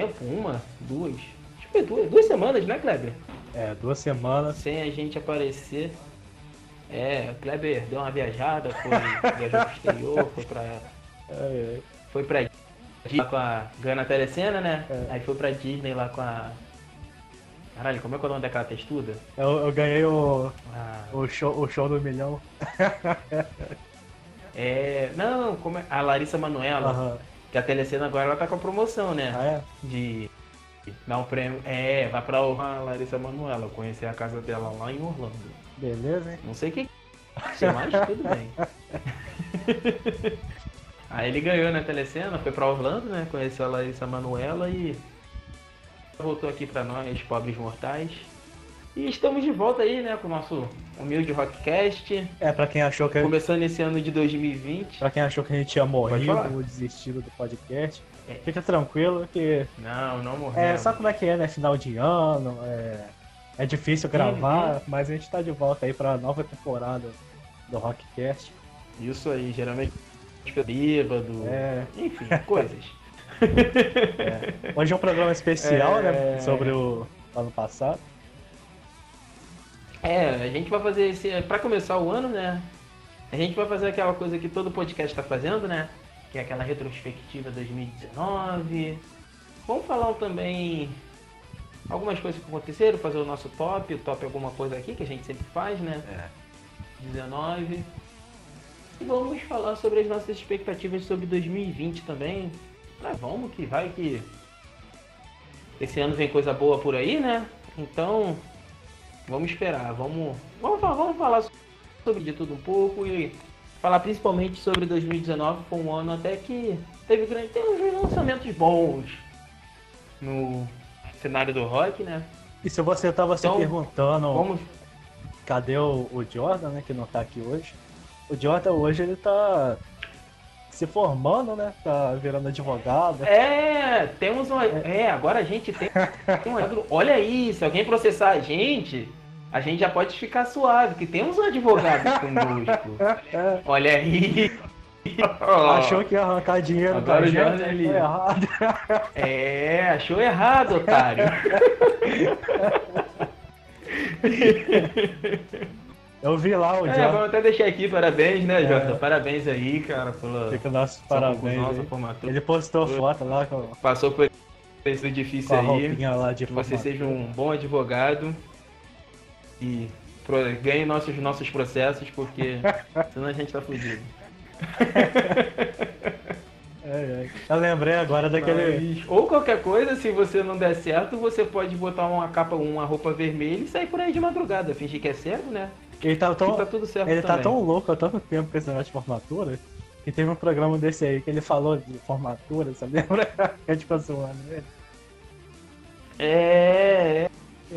Tempo? Uma? Duas? Acho que foi duas, duas semanas, né, Kleber? É, duas semanas. Sem a gente aparecer. É, o Kleber deu uma viajada, foi viajou pro exterior, foi pra. É, é. Foi pra Disney com a. Ganhando a telecena, né? É. Aí foi pra Disney lá com a. Caralho, como é que é o nome daquela textuda? Eu, eu ganhei o, Ah, o, show, o show do milhão. é. Não, como é? A Larissa Manoela. Aham. Que a telecena agora ela tá com a promoção, né? Ah, é? de dar um prêmio. É, vai pra honrar a Larissa Manoela, eu conheci a casa dela lá em Orlando. Beleza, hein? Não sei o que mais, tudo bem. Aí ele ganhou na telecena, foi pra Orlando, né? Conheceu a Larissa Manoela e voltou aqui pra nós, pobres mortais. E estamos de volta aí, né, com o nosso humilde Rockcast. É, pra quem achou que, Começando esse ano de 2020. pra quem achou que a gente morrido falar. ou desistido do podcast, É. fica tranquilo que. Não, não morreu. É, sabe como é que é, né? Final de ano, é, é difícil gravar, Uhum. mas a gente tá de volta aí pra nova temporada do Rockcast. Isso aí, geralmente bêbado. É, Enfim, coisas. hoje é um programa especial, É. né? Sobre o ano passado. É, a gente vai fazer esse. Pra começar o ano, né? A gente vai fazer aquela coisa que todo podcast tá fazendo, né? Que é aquela retrospectiva 2019. Vamos falar também algumas coisas que aconteceram, fazer o nosso top, o top alguma coisa aqui, que a gente sempre faz, né? É. 19. E vamos falar sobre as nossas expectativas sobre 2020 também. Mas vamos que vai que esse ano vem coisa boa por aí, né? Então, vamos esperar, vamos, vamos, vamos falar sobre de tudo um pouco e falar principalmente sobre 2019, foi um ano até que teve grande, tem uns lançamentos bons no cenário do rock, né? E se você tava se Então, perguntando Vamos cadê o, o Jordan, né? Que não tá aqui hoje. O Jordan hoje ele tá se formando, né? Tá virando advogado. É, temos uma. É, agora a gente tem, tem um. Olha aí, se alguém processar a gente, a gente já pode ficar suave, que temos um advogado conosco. É, Olha aí. achou que ia arrancar dinheiro Agora da o gente, foi errado. É, achou errado, otário. Eu vi lá o É, vamos até deixar aqui, parabéns, né, É. Jota? Parabéns aí, cara, pela Fica nossos sua parabéns. formatura. Ele postou foto lá com, Passou por esse difícil aí. Que você seja um bom advogado e ganhe nossos, nossos processos, porque senão a gente tá fudido. É, é. Eu lembrei agora daquele. Mas- Ou qualquer coisa, se você não der certo, você pode botar uma capa, uma roupa vermelha e sair por aí de madrugada. Fingir que é cego, né? Ele tá tão, tá tudo certo ele tá também. tão louco há tanto tempo com esse negócio de formatura que teve um programa desse aí que ele falou de formatura, você lembra? Que a gente ficou zoando ele. É,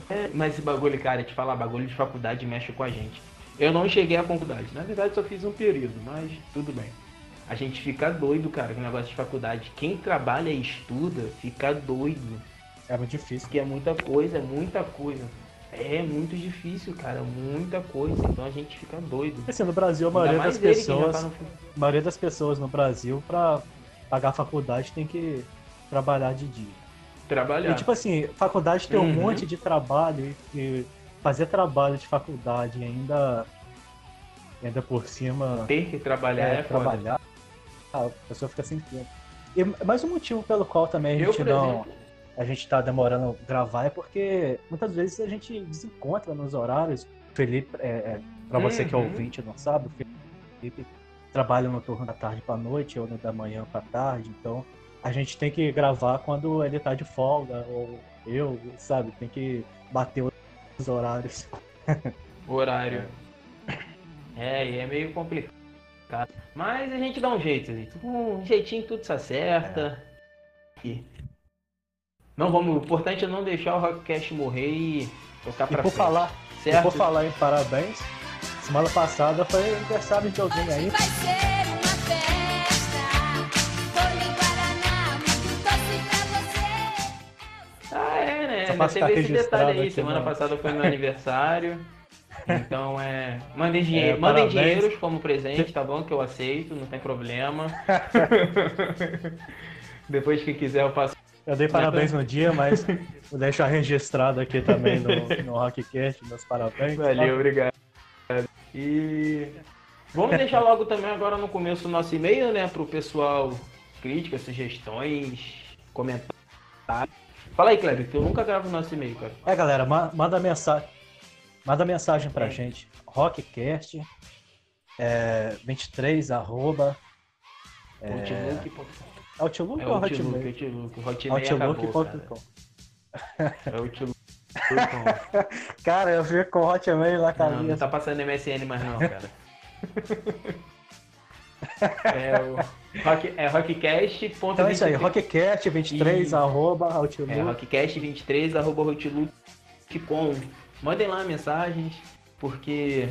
é, é. Mas esse bagulho, cara, te falar, bagulho de faculdade mexe com a gente. Eu não cheguei à faculdade. Na verdade, só fiz um período, mas tudo bem. A gente fica doido, cara, com o negócio de faculdade. Quem trabalha e estuda fica doido. É muito difícil. Porque é muita coisa, é muita coisa. É muito difícil, cara, muita coisa. Então a gente fica doido. Assim, no Brasil, a maioria das já pessoas, tá no- a maioria das pessoas no Brasil, pra pagar a faculdade, tem que trabalhar de dia. trabalhar. E tipo assim, faculdade tem um Uhum. monte de trabalho e, fazer trabalho de faculdade e ainda, ainda por cima Ter que trabalhar é, é, trabalhar, a pessoa fica sem tempo. E mais um motivo pelo qual também a Eu, gente por não. exemplo, a gente tá demorando a gravar é porque muitas vezes a gente desencontra nos horários. Felipe, é, é, pra você que é Uhum. ouvinte não sabe, o Felipe trabalha no turno da tarde pra noite ou da manhã pra tarde, então a gente tem que gravar quando ele tá de folga, ou eu, sabe, tem que bater os horários. horário. É, e é meio complicado. Mas a gente dá um jeito, gente. Um jeitinho tudo se acerta. E não vamos, o importante é não deixar o Rockcast morrer e tocar E pra por frente. falar, e certo? por falar em parabéns, semana passada foi aniversário de alguém aí. Vai ser uma festa. Guaraná, muito pra você. Ah, é, né? Ainda teve esse detalhe aí. Semana no- passada foi meu aniversário. Então é. Mandem, dinheiro, É, mandem dinheiros como presente, tá bom? Que eu aceito, não tem problema. Depois que quiser eu passo. Eu dei parabéns no dia, mas vou deixar registrado aqui também no, no Rockcast, meus parabéns. Valeu, obrigado. E vamos deixar logo também agora no começo o nosso e-mail, né? Pro pessoal críticas, sugestões, comentários. Fala aí, Kleber, que eu nunca gravo o nosso e-mail, cara. É, galera, ma- manda mensagem. Manda mensagem pra É. gente. Rockcast é, 23 arroba Outlook, Outlook é ou Outlook? Outlook, cara. Outlook.com. É Outlook. Cara, eu vi com Hotmail na Não, não cabeça. tá passando MSN mais não, cara. É o rock, é rockcast. Então é isso aí, Rockcast 23 Isso. arroba Outlook. É rockcast23 arroba outlook.com. Mandem lá mensagens, porque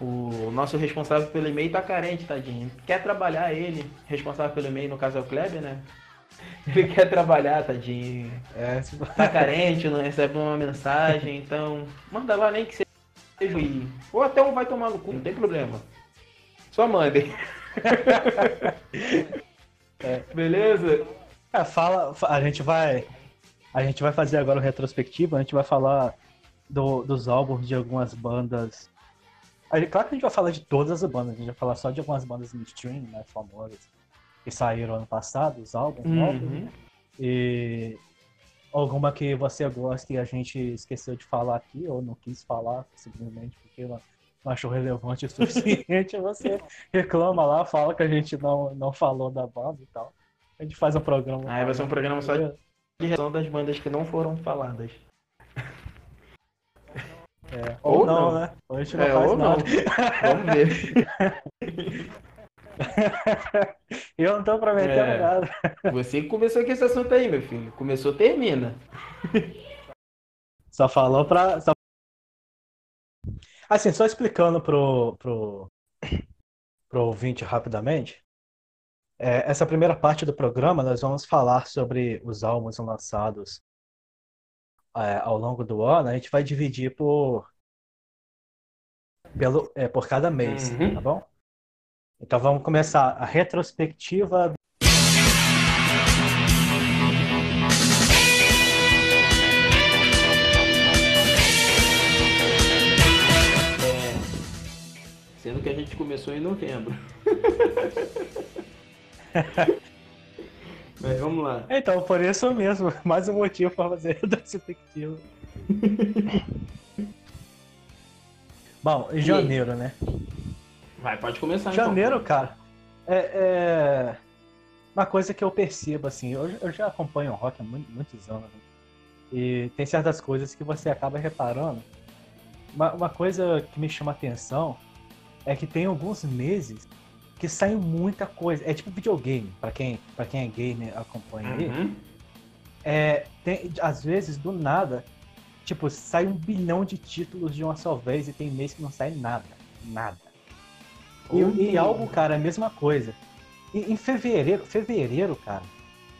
o nosso responsável pelo e-mail tá carente, tadinho. Quer trabalhar ele, responsável pelo e-mail, no caso é o Kleber, né? Ele quer trabalhar, tadinho. É, se- Tá carente, não recebe uma mensagem, então manda lá nem que seja e Ou até um vai tomar no cu, não tem problema. Só mandem. Beleza? É, fala, fa- a gente vai a gente vai fazer agora o retrospectivo, a gente vai falar do- dos álbuns de algumas bandas. A gente- claro que a gente vai falar de todas as bandas, a gente vai falar só de algumas bandas mainstream, né, famosas, que saíram ano passado, os álbuns novos, Uhum. e alguma que você gosta e a gente esqueceu de falar aqui, ou não quis falar, simplesmente porque não, não achou relevante o suficiente, você reclama lá, fala que a gente não, não falou da banda e tal. A gente faz um programa. Aí vai ser um programa só de reação das bandas que não foram faladas. É, Ou ou, não, não. né? Ou a gente não É, faz ou não. nada. Vamos ver. Eu não tô prometendo É. nada. Você que começou com esse assunto aí, meu filho. Começou, termina. Só falou pra. Só... Assim, só explicando pro, pro, pro ouvinte rapidamente. é, essa primeira parte do programa nós vamos falar sobre os álbuns lançados é, ao longo do ano. A gente vai dividir por, pelo, é, por cada mês, Uhum. tá bom? Então vamos começar a retrospectiva É, sendo que a gente começou em novembro. Mas vamos lá. Então, por isso mesmo, mais um motivo para fazer retrospectiva. Bom, em janeiro, né? Vai, pode começar. então. Janeiro, cara, é, é uma coisa que eu percebo, assim, eu, eu já acompanho o rock há mu- muitos anos, né? e tem certas coisas que você acaba reparando. Uma, uma coisa que me chama atenção é que tem alguns meses que sai muita coisa. É tipo videogame, pra quem, pra quem é gamer acompanha aí. Uhum. É, tem, às vezes, do nada, tipo, sai um bilhão de títulos de uma só vez e tem mês que não sai nada. Nada. E, e álbum, cara, é a mesma coisa. E, em fevereiro, fevereiro, cara,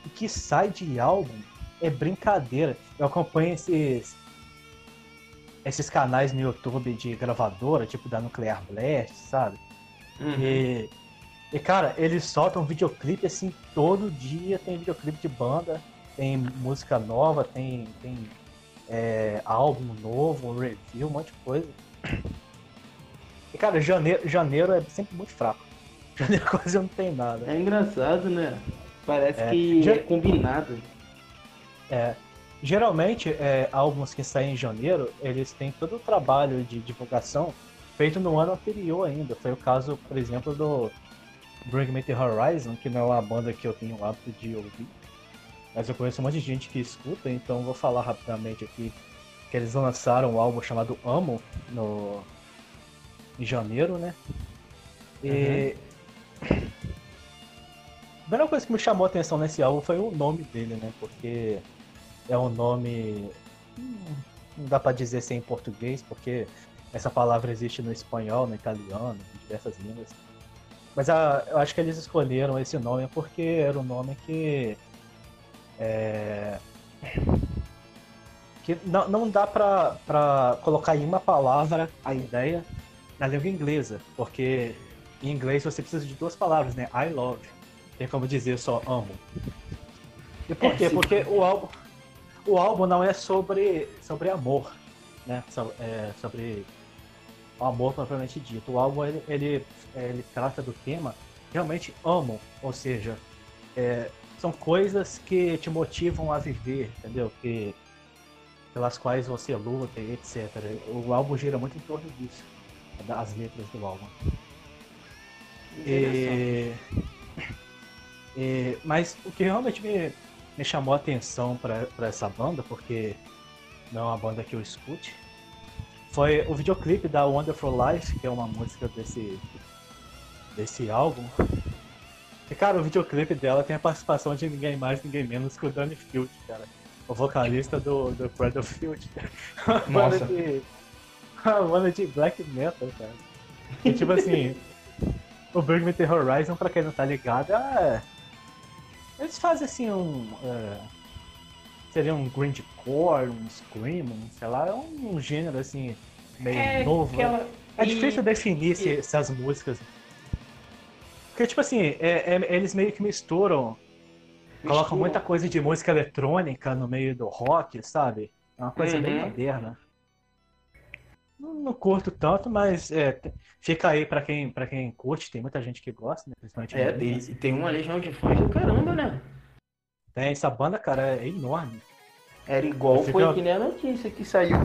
o que sai de álbum é brincadeira. Eu acompanho esses esses canais no YouTube de gravadora, tipo da Nuclear Blast, sabe? Uhum. E, e, cara, eles soltam videoclipe assim, todo dia tem videoclipe de banda, tem música nova, tem, tem é, álbum novo, review, um monte de coisa. E, cara, janeiro, janeiro é sempre muito fraco. Janeiro quase não tem nada. É engraçado, né? Parece É. que Já- é combinado. É, geralmente, é, álbuns que saem em janeiro, eles têm todo o trabalho de divulgação feito no ano anterior ainda. Foi o caso, por exemplo, do Bring Me The Horizon, que não é uma banda que eu tenho o hábito de ouvir. Mas eu conheço um monte de gente que escuta, então vou falar rapidamente aqui que eles lançaram um álbum chamado Amo no em janeiro, né? E a primeira coisa que me chamou a atenção nesse álbum foi o nome dele, né? Porque é um nome. Não dá pra dizer ser em português, porque essa palavra existe no espanhol, no italiano, em diversas línguas. Mas a- eu acho que eles escolheram esse nome porque era um nome que. é, que não, não dá pra, pra colocar em uma palavra a ideia na língua inglesa, porque em inglês você precisa de duas palavras, né? I love. Tem como dizer só amo. E por É, quê? sim. Porque o álbum, o álbum não é sobre, sobre amor, né? So- é sobre o amor propriamente dito. O álbum ele, ele, ele trata do tema realmente amo, ou seja, é, são coisas que te motivam a viver, entendeu? Que, pelas quais você luta e etc. O álbum gira muito em torno disso, das letras do álbum. E, e- mas o que realmente me, me chamou a atenção para essa banda, porque não é uma banda que eu escute, foi o videoclipe da Wonderful Life, que é uma música desse, desse álbum. E, cara, o videoclipe dela tem a participação de ninguém mais, ninguém menos que o Danny Field, cara. O vocalista do, do Cradle Field. Uma banda Nossa. de. Uma banda de black metal, cara. E, tipo assim, o Bring Me The Horizon, pra quem não tá ligado, é... Eles fazem assim um. é, Seria um grindcore, um scream, um, sei lá, é um gênero assim, meio É, novo. né? aquela- É e- difícil definir se, e- essas músicas. Porque, tipo assim, é- é- eles meio que misturam. Colocam muita coisa de música eletrônica no meio do rock, sabe? É uma coisa bem Uhum. moderna. Não, não curto tanto, mas é, fica aí pra quem, pra quem curte, tem muita gente que gosta, né? Principalmente É, tem, tem uma legião de fãs do caramba, né? Tem, essa banda, cara, é enorme. Era igual foi que nem a notícia que saiu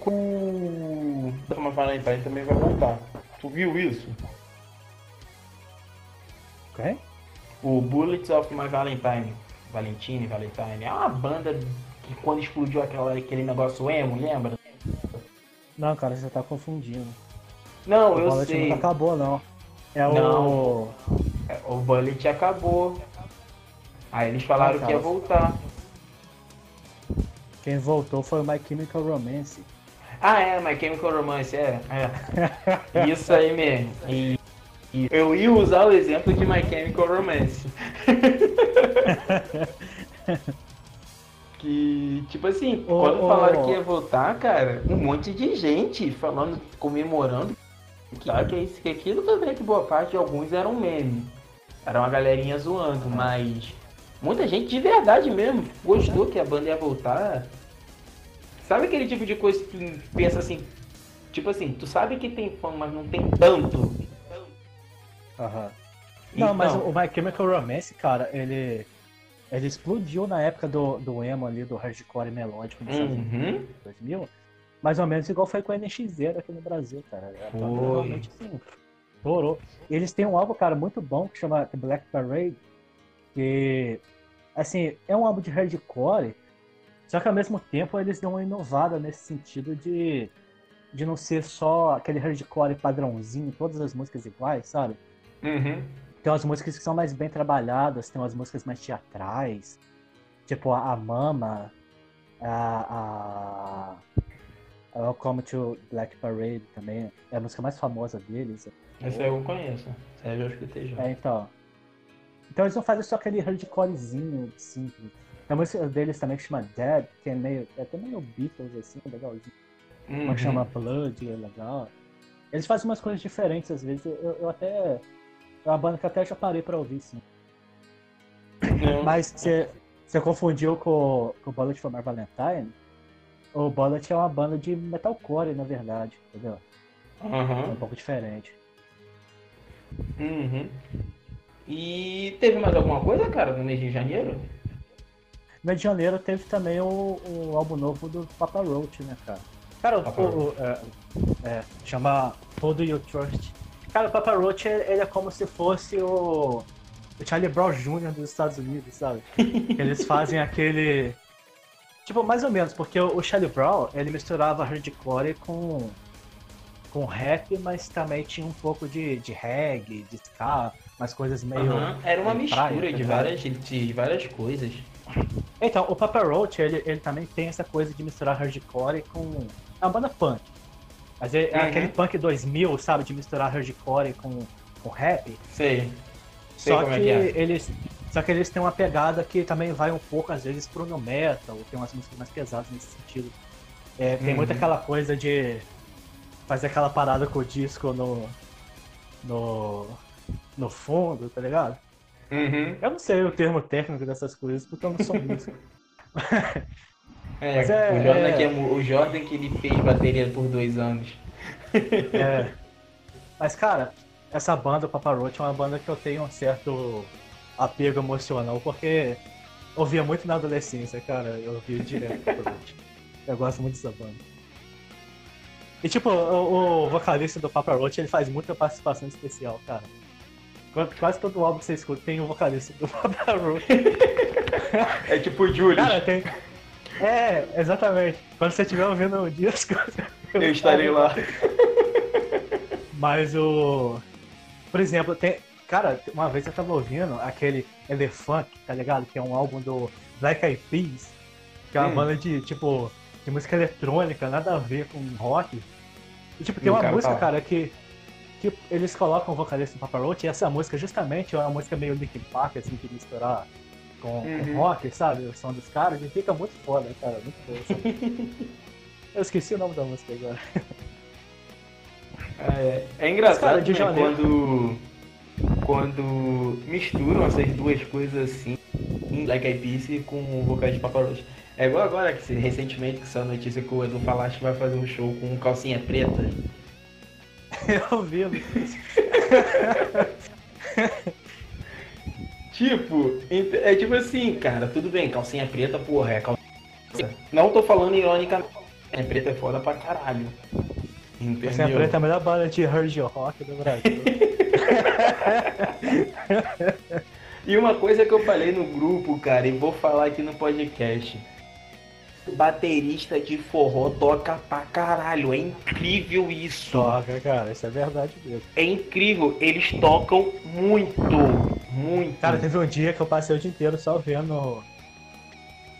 com. Toma Valentine também vai voltar. Tu viu isso? Ok? O Bullets of My Valentine. Valentine, Valentine. É uma banda que quando explodiu aquela, aquele negócio emo, lembra? Não, cara, você tá confundindo. Não, o eu Bullet sei. não acabou, não. É Não. o. O Bullet acabou. Aí eles falaram Ah, que ia cara. voltar. Quem voltou foi o My Chemical Romance. Ah, é, My Chemical Romance, é. é. Isso aí mesmo. E, e eu ia usar o exemplo de My Chemical Romance. que, tipo assim, Ô, quando falaram ô. que ia voltar, cara, um monte de gente falando, comemorando. Que, ah, que isso, que aquilo também, que boa parte de alguns eram meme. Era uma galerinha zoando, mas muita gente de verdade mesmo gostou que a banda ia voltar. Sabe aquele tipo de coisa que tu pensa assim, tipo assim, tu sabe que tem fã, mas não tem tanto. Aham. Não, mas Então, o My Chemical Romance, cara, ele. Ele explodiu na época do, do emo ali, do hardcore melódico Unidos, Uhum. 2000. Mais ou menos igual foi com o NX0 aqui no Brasil, cara. Foi. realmente, assim, estourou. E eles têm um álbum, cara, muito bom que chama The Black Parade. Que, assim, é um álbum de hardcore, só que ao mesmo tempo eles dão uma inovada nesse sentido de, de não ser só aquele hardcore padrãozinho, todas as músicas iguais, sabe? Uhum. Tem umas músicas que são mais bem trabalhadas, tem umas músicas mais teatrais, tipo a, a Mama, a, a, a Welcome to Black Parade também, é a música mais famosa deles. Essa eu conheço. Essa eu já escutei já. É, então. Então eles não fazem só aquele hardcorezinho simples. Tem a música deles também que chama Dead, que é meio. É até meio Beatles assim, legalzinho. Uma Uhum. que chama Blood, é legal. Eles fazem umas coisas diferentes às vezes. Eu, eu até. É uma banda que até já parei pra ouvir, sim. Não. Mas você, você confundiu com, com o Bullet for My Valentine? O Bullet é uma banda de metalcore, na verdade, entendeu? É um pouco diferente. Uhum. E teve mais alguma coisa, cara, no mês de janeiro? No mês de janeiro teve também o, o álbum novo do Papa Roach, né, cara? Cara, o, o- é, é, chama Who Do You Trust? Cara, o Papa Roach, ele é como se fosse o, o Charlie Brown Jr. dos Estados Unidos, sabe? Eles fazem aquele... Tipo, mais ou menos, porque o Charlie Brown, ele misturava hardcore com, com rap, mas também tinha um pouco de, de reggae, de ska, umas coisas meio... Aham. Era uma meio praia, mistura tá de várias, de várias coisas. Então, o Papa Roach, ele, ele também tem essa coisa de misturar hardcore com... É uma banda punk. Mas é, Uhum. aquele punk 2000, sabe? De misturar hardcore com, com rap. Sei. Sei Só que, é que é. eles. Só que eles têm uma pegada que também vai um pouco, às vezes, pro no metal, tem umas músicas mais pesadas nesse sentido. É, tem Uhum. muito aquela coisa de fazer aquela parada com o disco no. no. no fundo, tá ligado? Uhum. Eu não sei o termo técnico dessas coisas, porque eu não sou músico. É, é- o, Jordan é- que é o Jordan que ele fez bateria por dois anos. É. Mas, cara, essa banda, o Papa Roach, é uma banda que eu tenho um certo apego emocional, porque eu ouvia muito na adolescência, cara. Eu ouvia direto Papa Roach. Eu gosto muito dessa banda. E, tipo, o, o vocalista do Papa Roach, ele faz muita participação especial, cara. Qu- Quase todo álbum que você escuta tem o vocalista do Papa Roach. É tipo o Julius. Cara, tem... É, exatamente. Quando você estiver ouvindo o disco... eu estarei lá. Mas o. Por exemplo, tem. Cara, uma vez eu tava ouvindo aquele Elefunk, tá ligado? Que é um álbum do Black Eyed Peas, que é uma Hum. banda de, tipo, de música eletrônica, nada a ver com rock. E, tipo, tem uma cara música, tá- cara, que, que eles colocam o vocalista do Papa Roach, e essa música, justamente, é uma música meio Linkin Park, assim, que misturar com, com Uhum. rock, sabe? O som dos caras, e fica muito foda, cara, muito sabe? eu esqueci o nome da música agora. É, é Mas, engraçado cara, de né, quando quando misturam essas duas coisas assim, Black Eyed Peas com o vocal de Papa Roach. É igual agora que recentemente que saiu a notícia que o Edu Falaste vai fazer um show com calcinha preta. eu vi. Tipo, é tipo assim, cara, tudo bem, calcinha preta, porra, é calcinha. Não tô falando ironicamente. Calcinha preta é foda pra caralho. Entendeu? É preta é a melhor banda de hard rock do Brasil. E uma coisa que eu falei no grupo, cara, e vou falar aqui no podcast. Baterista de forró toca pra caralho. É incrível isso. Toca, cara, isso é verdade mesmo. É incrível. Eles tocam muito. Muito. Cara, teve um dia que eu passei o dia inteiro só vendo.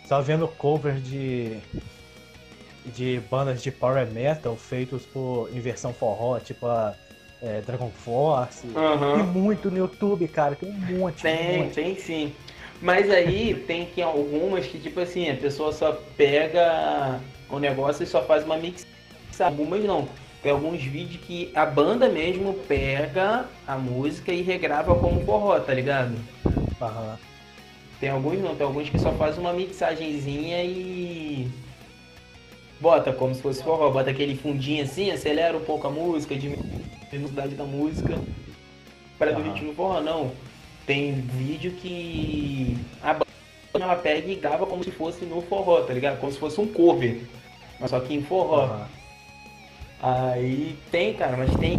Só vendo cover de. de bandas de power metal feitos por em versão forró, tipo a é, Dragon Force. Tem Aham. muito no YouTube, cara, tem um monte. um Tem, monte. tem sim. Mas aí tem que algumas que, tipo assim, a pessoa só pega o negócio e só faz uma mix. Algumas não. Tem alguns vídeos que a banda mesmo pega a música e regrava como forró, tá ligado? Aham. Tem alguns não, tem alguns que só faz uma mixagenzinha e bota como se fosse forró, bota aquele fundinho assim, acelera um pouco a música, diminui a velocidade da música para do Aham. ritmo forró, não. Tem vídeo que a banda ela pega e grava como se fosse no forró, tá ligado? Como se fosse um cover, mas só que em forró. aham. Aí tem, cara, mas tem,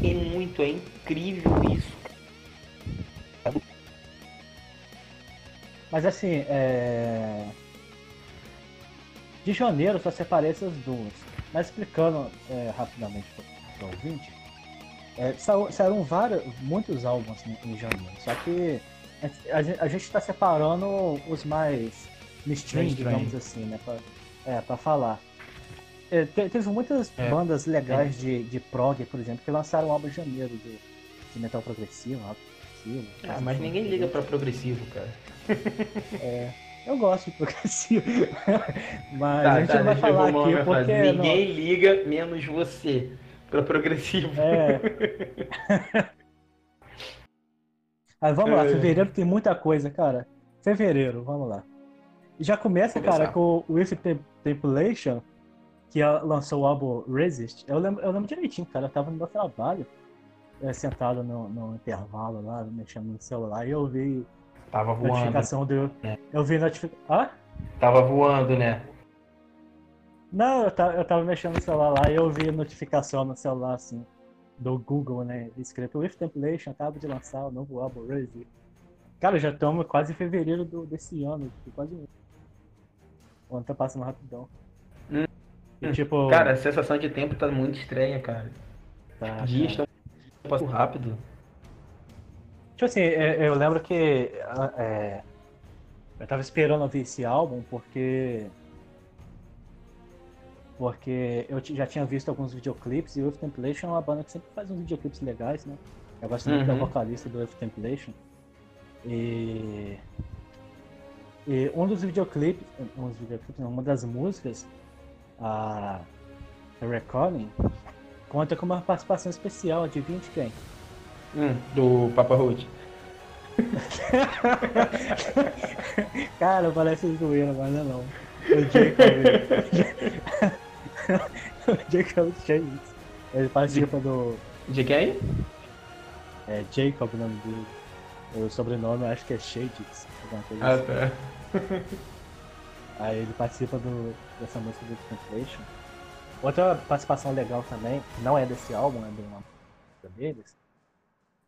tem muito, é incrível isso. Mas assim, é... de janeiro só separei essas duas. Mas explicando é, rapidamente para o ouvinte, é, saiu- saíram vários, muitos álbuns em, em janeiro. Só que a, a gente- está separando os mais mainstream, digamos assim, né? Pra, é, para falar. É, te- teve muitas É. bandas legais de, de prog, por exemplo, que lançaram um álbum em janeiro de, de metal progressivo, rock progressivo. Ah, mas assim, ninguém liga pra progressivo, cara. Eu gosto de progressivo. Mas Tá, a gente tá, não vai falar aqui porque. frase. não- Ninguém liga, menos você, pra progressivo. É. Mas vamos lá, É. fevereiro tem muita coisa, cara. Fevereiro, vamos lá. Já começa, Começar. cara, com o With Tem- Temptation, que a- lançou o álbum Resist. Eu lembro, eu lembro direitinho, cara. Eu tava no meu trabalho, é, sentado no, no intervalo lá, mexendo no celular, e eu vi Tava voando. notificação do. É. Eu vi notificação. Ah? Tava voando, né? Não, eu tava, eu tava mexendo no celular lá e eu vi notificação no celular, assim, do Google, né? Escrito With Temptation, acaba de lançar o novo álbum, Resist. Cara, já estamos quase em fevereiro do- desse ano, tipo, quase um. O ano tá passando rapidão. Hum. E, tipo, Cara, a sensação de tempo tá muito estranha, cara. tá, Dias cara. estão passando rápido. Tipo assim, é- eu lembro que ah, é, eu tava esperando ouvir esse álbum porque. Porque eu já tinha visto alguns videoclipes e o With Temptation é uma banda que sempre faz uns videoclipes legais, né? Eu gosto muito da Uhum. vocalista do With Temptation. E, e um dos videoclipes, um dos videoclipes, não, uma das músicas, a The Recording, conta com uma participação especial, adivinha de quem? Hum, do Papa Roach. Cara, parece zoeira, mas não é não. O Jacob. Jacob Chase. Ele participa do. De quem? É Jacob o nome dele. O sobrenome eu acho que é Shades. alguma coisa Ah, assim. tá. Aí ele participa do, dessa música do Translation. Outra participação legal também, que não é desse álbum, é de uma música deles,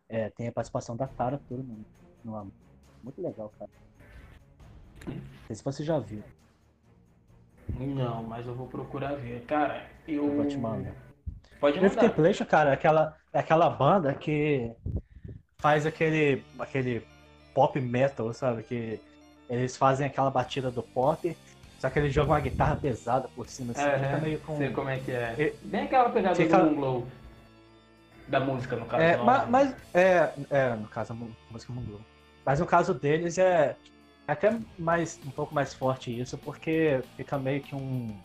é, tem a participação da Tara Turman no álbum. Muito legal, cara. Não sei se você já viu, Não, mas eu vou procurar ver. Cara, eu. eu vou te mandar. Pode mandar. Temptation, cara, é aquela, é aquela banda que faz aquele, aquele pop metal, sabe? Que eles fazem aquela batida do pop, só que eles jogam uma guitarra pesada por cima, assim, É, fica né? meio com... Sei como é que é. E- Bem aquela pegada Fica- do Moonglow. Da música, no caso. É, não. ma- mas, é, é, no caso, a música Moonglow. Mas no caso deles é até mais, um pouco mais forte isso, porque fica meio que um.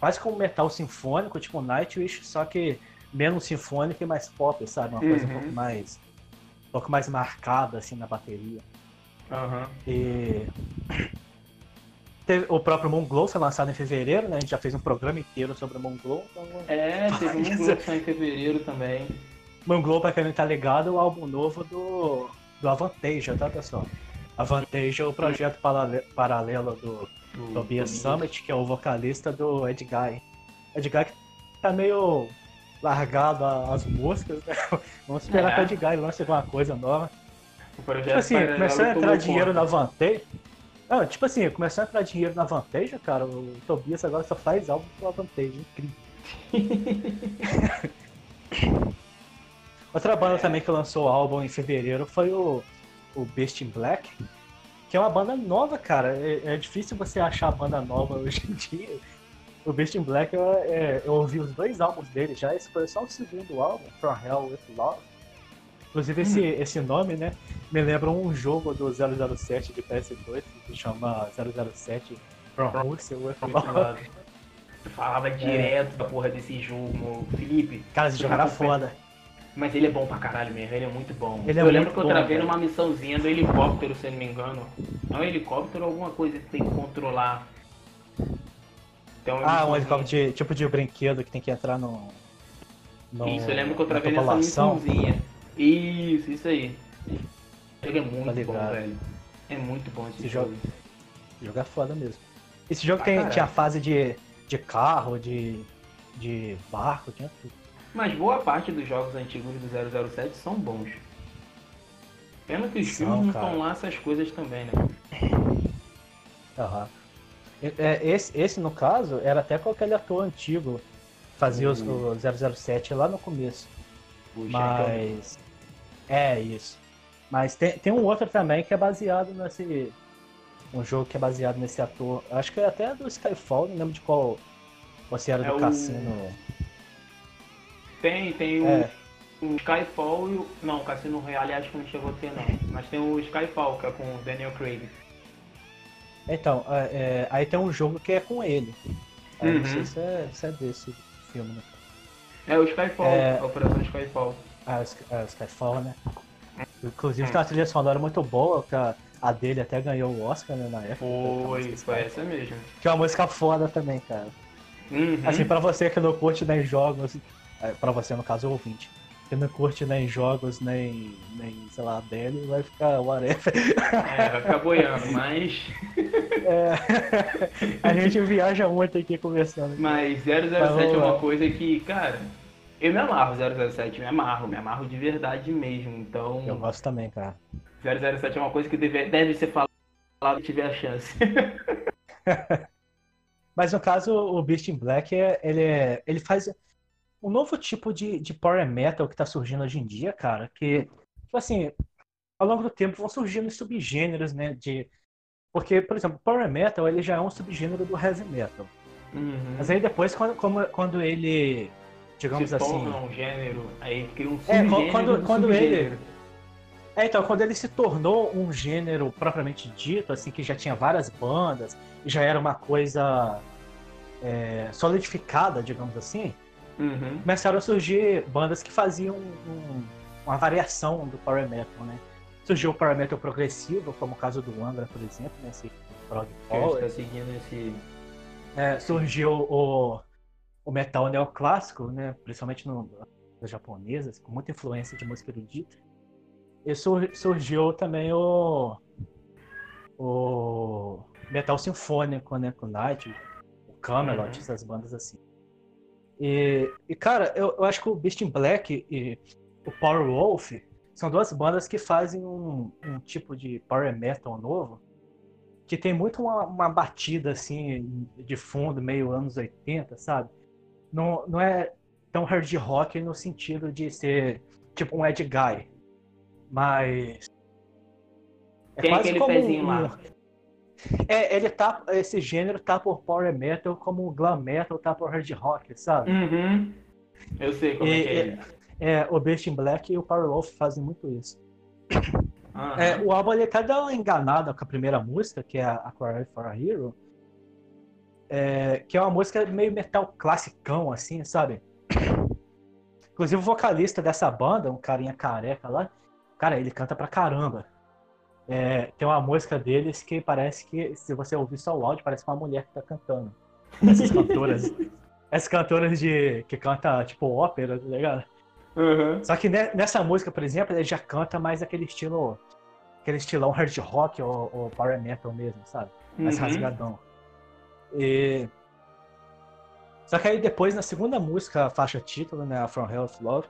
Quase como um metal sinfônico, tipo Nightwish, só que menos sinfônico e mais pop, sabe? Uma coisa um Uhum. pouco mais. Um pouco mais marcada, assim, na bateria. Aham. E. Teve- o próprio Moonglow foi lançado em fevereiro, né? A gente já fez um programa inteiro sobre o Moonglow, então. É, teve um. Moonglow que em fevereiro também. Moonglow, pra quem não tá ligado, é o álbum novo do, do Avantasia, tá, pessoal? Avantasia é o projeto parale- paralelo do Do, Tobias do- Summit, que é o vocalista do Ed Guy. Ed Guy que tá meio largado a- as músicas, né? Vamos esperar É. que o Ed Guy lance alguma coisa nova. O Tipo assim, começou a entrar dinheiro conta. na Vantage. Não, tipo assim, começou a entrar dinheiro na Vantage, cara. O Tobias agora só faz álbum pela Vantage, incrível. Outra banda também que lançou álbum em fevereiro foi o, o Beast in Black, que é uma banda nova, cara. É, é difícil você achar banda nova hoje em dia. O Beast in Black, eu, é, eu ouvi os dois álbuns dele já, esse foi só o segundo álbum, From Hell with Love. Inclusive esse, esse nome, né, me lembra um jogo do 007 de PS2 que chama 007 From Russia with Love. Falava direto da porra desse jogo, Felipe. Cara, esse jogo era foda. Mas ele é bom pra caralho mesmo, ele é muito bom. Ele é eu lembro muito que eu travei numa missãozinha do helicóptero, se eu não me engano. É um helicóptero ou alguma coisa que tem que controlar. Então, Ah, um helicóptero de, tipo de brinquedo que tem que entrar no. no Isso, eu lembro que eu travei nessa missãozinha. Isso, isso aí. Ele é muito Tá bom, velho. É muito bom esse, Esse jogo. jogo. Esse jogo é foda mesmo. Esse jogo Pra tem, caralho. tinha fase de, de carro, de, de barco, tinha tudo. Mas boa parte dos jogos antigos do 007 são bons. Pena que os São, filmes não estão lá essas coisas também, né? Aham. É, Esse, esse, no caso, era até com aquele ator antigo. Fazia os, Uhum. o 007 lá no começo. Sean Mas. É isso. Mas tem, tem um outro também que é baseado nesse. Um jogo que é baseado nesse ator. Acho que é até do Skyfall, não lembro de qual. Ou se era É do o- Cassino. Tem, tem o, É. o Skyfall e o. Não, o Cassino Royale acho que não chegou a ter não. Mas tem o Skyfall, que é com o Daniel Craig. Então, é, é, aí tem um jogo que é com ele. Aí Uhum. Não sei se é, se é desse filme, né? É o Skyfall, É. a Operação Skyfall. Ah, o é, o Skyfall, né? Inclusive tem uma trilha sonora muito boa, que a, a dele até ganhou o Oscar né, na época. Foi, foi essa mesmo. Que é uma música foda também, cara. Uhum. Assim, pra você que não curte nem jogos, é, pra você no caso ouvinte, que não curte nem jogos, nem, nem sei lá, dele, vai ficar whatever. É, vai ficar boiando, mas. É, a gente viaja muito aqui conversando. Mas 007 é vamos lá. uma coisa que, cara, eu me amarro 007, me amarro, me amarro de verdade mesmo. Então, Eu gosto também, cara. 007 é uma coisa que deve, deve ser falada se tiver a chance. Mas no caso, o Beast in Black, é- ele, é, ele faz um novo tipo de, de power metal que tá surgindo hoje em dia, cara, que, tipo assim, ao longo do tempo vão surgindo subgêneros, né, de... Porque, por exemplo, power metal, ele já é um subgênero do heavy metal. Uhum. Mas aí depois, quando, como- quando ele, digamos Se assim... um gênero, aí cria um É, subgênero quando- do quando subgênero. ele- É, então, quando ele se tornou um gênero propriamente dito, assim, que já tinha várias bandas, e já era uma coisa é, solidificada, digamos assim, Uhum. começaram a surgir bandas que faziam um- uma variação do Power Metal, né? Surgiu o Power Metal progressivo, como o caso do Angra, por exemplo, né? Esse prog gente power. tá seguindo esse. É, surgiu o, o metal neoclássico, né? Principalmente no, das japonesas, com muita influência de música erudita. E sur- surgiu também o, o metal sinfônico, né? Com Night, o Camelot, Uhum. essas bandas assim. E, e, cara, eu, eu acho que o Beast in Black e o Power Wolf são duas bandas que fazem um, um tipo de power metal novo que tem muito uma, uma batida assim de fundo, meio anos 80, sabe? Não, não é tão hard rock no sentido de ser tipo um Ed Guy, mas é Tem aquele pezinho um- lá. É, ele tá esse gênero tá por power metal como o glam metal tá por hard rock, sabe? Uhum. Eu sei como é que é. E- É, o Beast in Black e o Power Wolf fazem muito isso. Aham. É, o álbum ele até dá uma enganada com a primeira música, que é a Aquarelle for a Hero. É, que é uma música meio metal classicão, assim, sabe? Inclusive o vocalista dessa banda, um carinha careca lá, cara, ele canta pra caramba. É, tem uma música deles que parece que, se você ouvir só o áudio, parece uma mulher que tá cantando. Essas cantoras. essas cantoras de, que canta, tipo, ópera, tá ligado? Uhum. Só que ne- nessa música, por exemplo, ele já canta mais aquele estilo. Aquele estilão hard rock ou, ou power metal mesmo, sabe? Mais Uhum. rasgadão. E... Só que aí depois, na segunda música, a faixa título, né? From Hell of Love,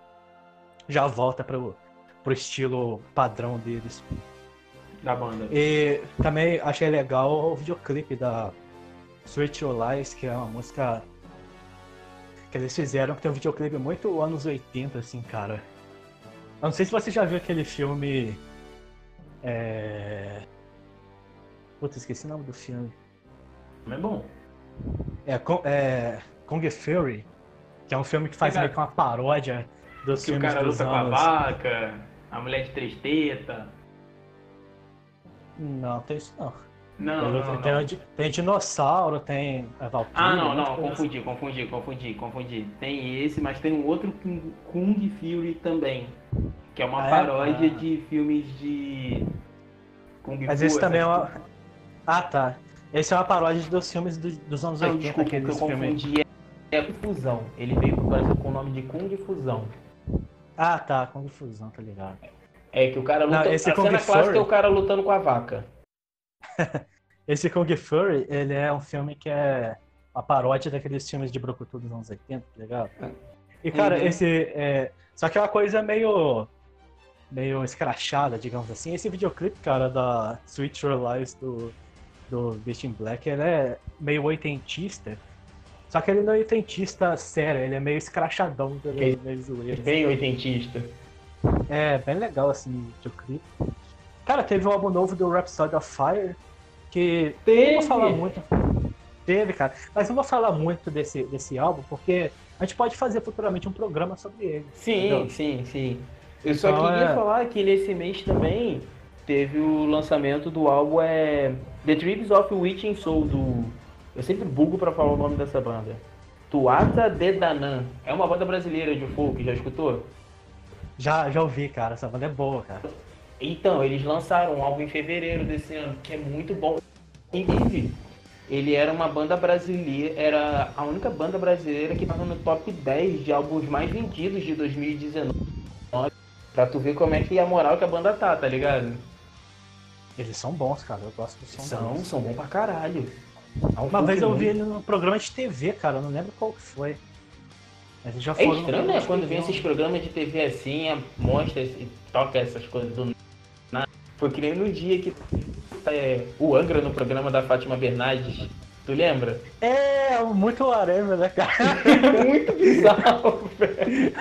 já volta pro, pro estilo padrão deles. Da banda. E também achei legal o videoclipe da Sweet Your Lies, que é uma música que eles fizeram, que tem um videoclipe muito anos 80, assim, cara. Eu não sei se você já viu aquele filme. É. Puta, esqueci o nome do filme. Mas é bom. É, é Kong Fury, que é um filme que faz cara. meio que uma paródia dos Que o filmes cara dos luta com a anos. vaca, a mulher de três tetas. Não, tem isso não. Não, tem, não, tem, não. tem, tem dinossauro, tem Valkyrie. Ah, não, não, confundi, confundi, confundi, confundi. Tem esse, mas tem um outro Kung, Kung Fury também. Que é uma Ah, é? paródia Ah. de filmes de. Kung Mas Fu, esse também é uma. Ah, tá. Esse é uma paródia dos filmes do- dos anos Não, 80, desculpa, o que eu confundi é, é Fusão. Ele veio pro Brasil com o nome de Kung Fusão. Ah, tá, com difusão, tá ligado. É que o cara luta. Não, esse a Kung cena clássica Fury- é o cara lutando com a vaca. Esse Kung Fury, ele é um filme que é uma paródia daqueles filmes de Brucutu dos anos 80, tá ligado? E, cara, Uhum. esse. É... Só que é uma coisa meio. meio escrachada, digamos assim. Esse videoclipe, cara, da Sweet Your Lies do, do Beast in Black, ele é meio oitentista. Só que ele não é oitentista sério, ele é meio escrachadão, tá Ok. meio zoeiro. Bem oitentista. É, bem legal assim o videoclipe. Cara, teve um álbum novo do Rhapsody of Fire, que eu não vou falar muito. Teve, cara. Mas não vou falar muito desse, desse álbum, porque a gente pode fazer futuramente um programa sobre ele. Sim, Entendeu? sim, sim. Eu só Então, queria é- falar que nesse mês também teve o lançamento do álbum é The Tribes of Witching Soul do. Eu sempre bugo pra falar o nome dessa banda. Tuata de Danann. É uma banda brasileira de folk, já escutou? Já, já ouvi, cara. Essa banda é boa, cara. Então, eles lançaram um álbum em fevereiro desse ano, que é muito bom. Inclusive, ele era uma banda brasileira, era a única banda brasileira que estava no top 10 de álbuns mais vendidos de 2019. Pra tu ver como é que a moral que a banda tá, tá ligado? Eles são bons, cara. Eu gosto do som São, deles. são bons pra caralho. É um Uma vez eu muito- vi ele num programa de TV, cara. Eu não lembro qual que foi. Mas já É estranho, né? Quando vem esses programas de TV assim, a- mostra e toca essas coisas do nada. Foi que nem no dia que é, o Angra no programa da Fátima Bernardes. Tu lembra? É, muito arame, né, cara? Muito bizarro, velho.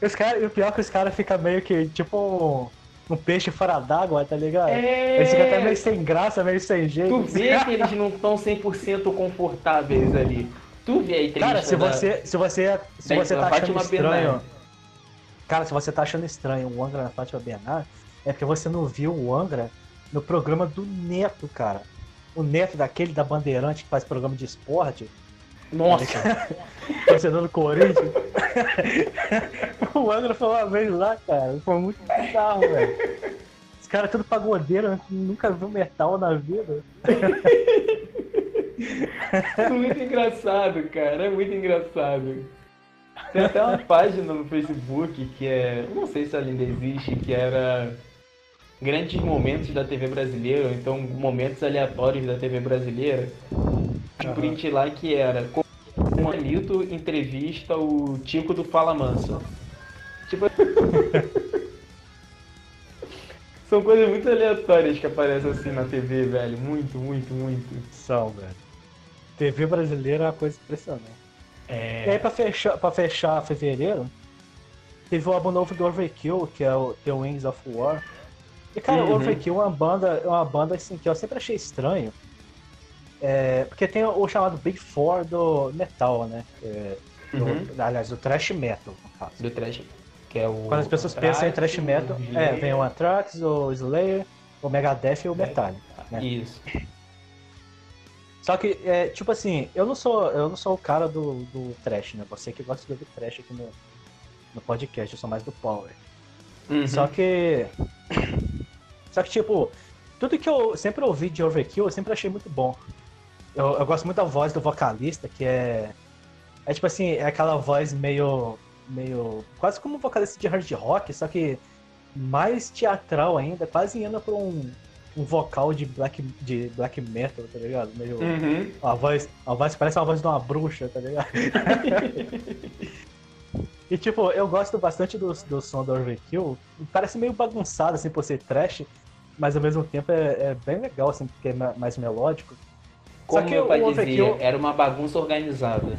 Os cara, e o pior é que os caras ficam meio que tipo um, um peixe fora d'água, tá ligado? Eles ficam até meio sem graça, meio sem jeito. Tu vê que eles não estão 100% confortáveis ali. Tu vê a entrevista Cara, se da- você, se você, se você tá achando Fátima estranho. Cara, se você tá achando estranho o Angra na Fátima Bernard, é porque você não viu o Angra no programa do Neto, cara. O Neto daquele da Bandeirante que faz programa de esporte, Nossa, torcedor do Corinthians. o Angra foi uma vez lá, cara. Foi muito bizarro, velho. Caras tudo pagodeiro, nunca viu metal na vida. é muito engraçado, cara. É muito engraçado. Tem até uma página no Facebook que é. Não sei se ela ainda existe, que era. Grandes momentos da TV brasileira, ou então momentos aleatórios da TV brasileira. Um print lá que era. O Anito entrevista o Tico do Fala Manso. Tipo. São coisas muito aleatórias que aparecem assim na TV, velho. Muito, muito, muito. São, velho. TV brasileira é uma coisa impressionante. E aí, É. pra fechar, pra fechar fevereiro, teve o álbum novo do Overkill, que é o The Wings of War. E, cara, o Uhum. Overkill é uma banda, é uma banda assim, que eu sempre achei estranho. É, porque tem o chamado Big Four do metal, né? É, do- Uhum. aliás, do thrash metal, no caso. Do trash. Que é o. Quando as pessoas pensam em thrash metal, é, vem o Anthrax, o Slayer, o Megadeth e o Metallica. né? Isso. Só que, é, tipo assim, eu não sou, eu não sou o cara do, do trash, né? Você que gosta de ouvir trash aqui no, no podcast, eu sou mais do Power. Uhum. Só que. Só que, tipo, tudo que eu sempre ouvi de Overkill, eu sempre achei muito bom. Eu, eu gosto muito da voz do vocalista, que é. É tipo assim, é aquela voz meio. Meio. quase como um vocalista de hard rock, só que mais teatral ainda, quase indo pra um, um vocal de black, de black metal, tá ligado? Meio. Uhum. A voz, a voz parece uma voz de uma bruxa, tá ligado? e tipo, eu gosto bastante do, do som do Overkill. Parece meio bagunçado, assim, por ser trash, mas ao mesmo tempo é, é bem legal, assim, porque é ma- mais melódico. Como Só que meu o pai Overkill- dizia, era uma bagunça organizada.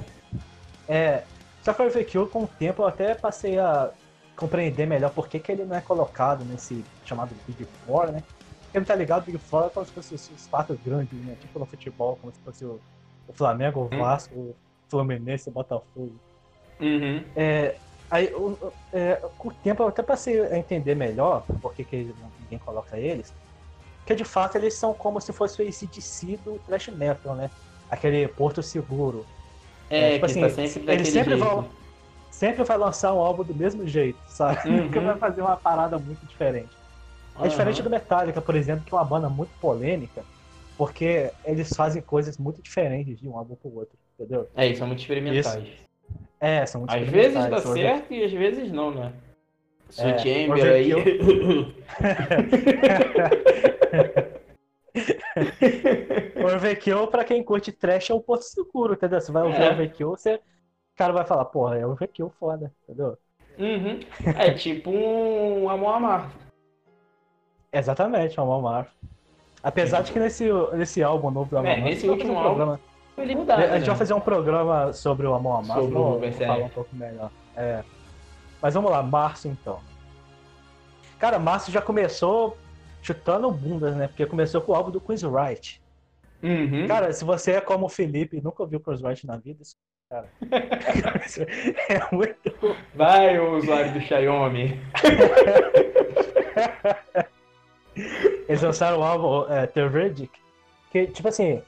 É. Só que o Overkill, com o tempo, eu até passei a compreender melhor por que, que ele não é colocado nesse chamado Big Four, né? Quem não tá ligado, Big Four é como se fosse os quatro grandes, né? Tipo no futebol, como se fosse o, o Flamengo, o Hum. Vasco, o Fluminense, o Botafogo. Uhum. É, aí, o- o- é, com o tempo eu até passei a entender melhor por que, que ninguém coloca eles. Porque de fato eles são como se fosse o ACDC do thrash metal, né? Aquele Porto Seguro. É, É, tipo assim, tá sempre eles sempre jeito. vão- Sempre vai lançar um álbum do mesmo jeito, sabe? Uhum. Nunca vai fazer uma parada muito diferente. É Aham. diferente do Metallica, por exemplo, que é uma banda muito polêmica, porque eles fazem coisas muito diferentes de um álbum pro outro, entendeu? É, isso é muito experimentais. É, são muito Às vezes dá são- certo e às vezes não, né? É, Sweet Chamber aí. O Overkill, pra quem curte trash, é o Porto Seguro, entendeu? Você vai ouvir É. o Overkill, você... o cara vai falar, porra, é Overkill foda, entendeu? Uhum. É tipo um amor amar. Exatamente, é o Amar. Apesar de que nesse, nesse álbum novo do Amor É, Amar, nesse último um programa- Ele mudar, A gente né? vai fazer um programa sobre o Amor Amar, Sobre vou, vou falar um pouco melhor. É. Mas vamos lá, março então. Cara, março já começou chutando bundas, né? Porque começou com o álbum do Queen's Wright. Uhum. Cara, se você é como o Felipe e nunca ouviu Queen's Wright na vida, isso, cara. é muito. Vai, ô usuário do Xiaomi. Eles lançaram o álbum é, The Verdict, que, tipo assim,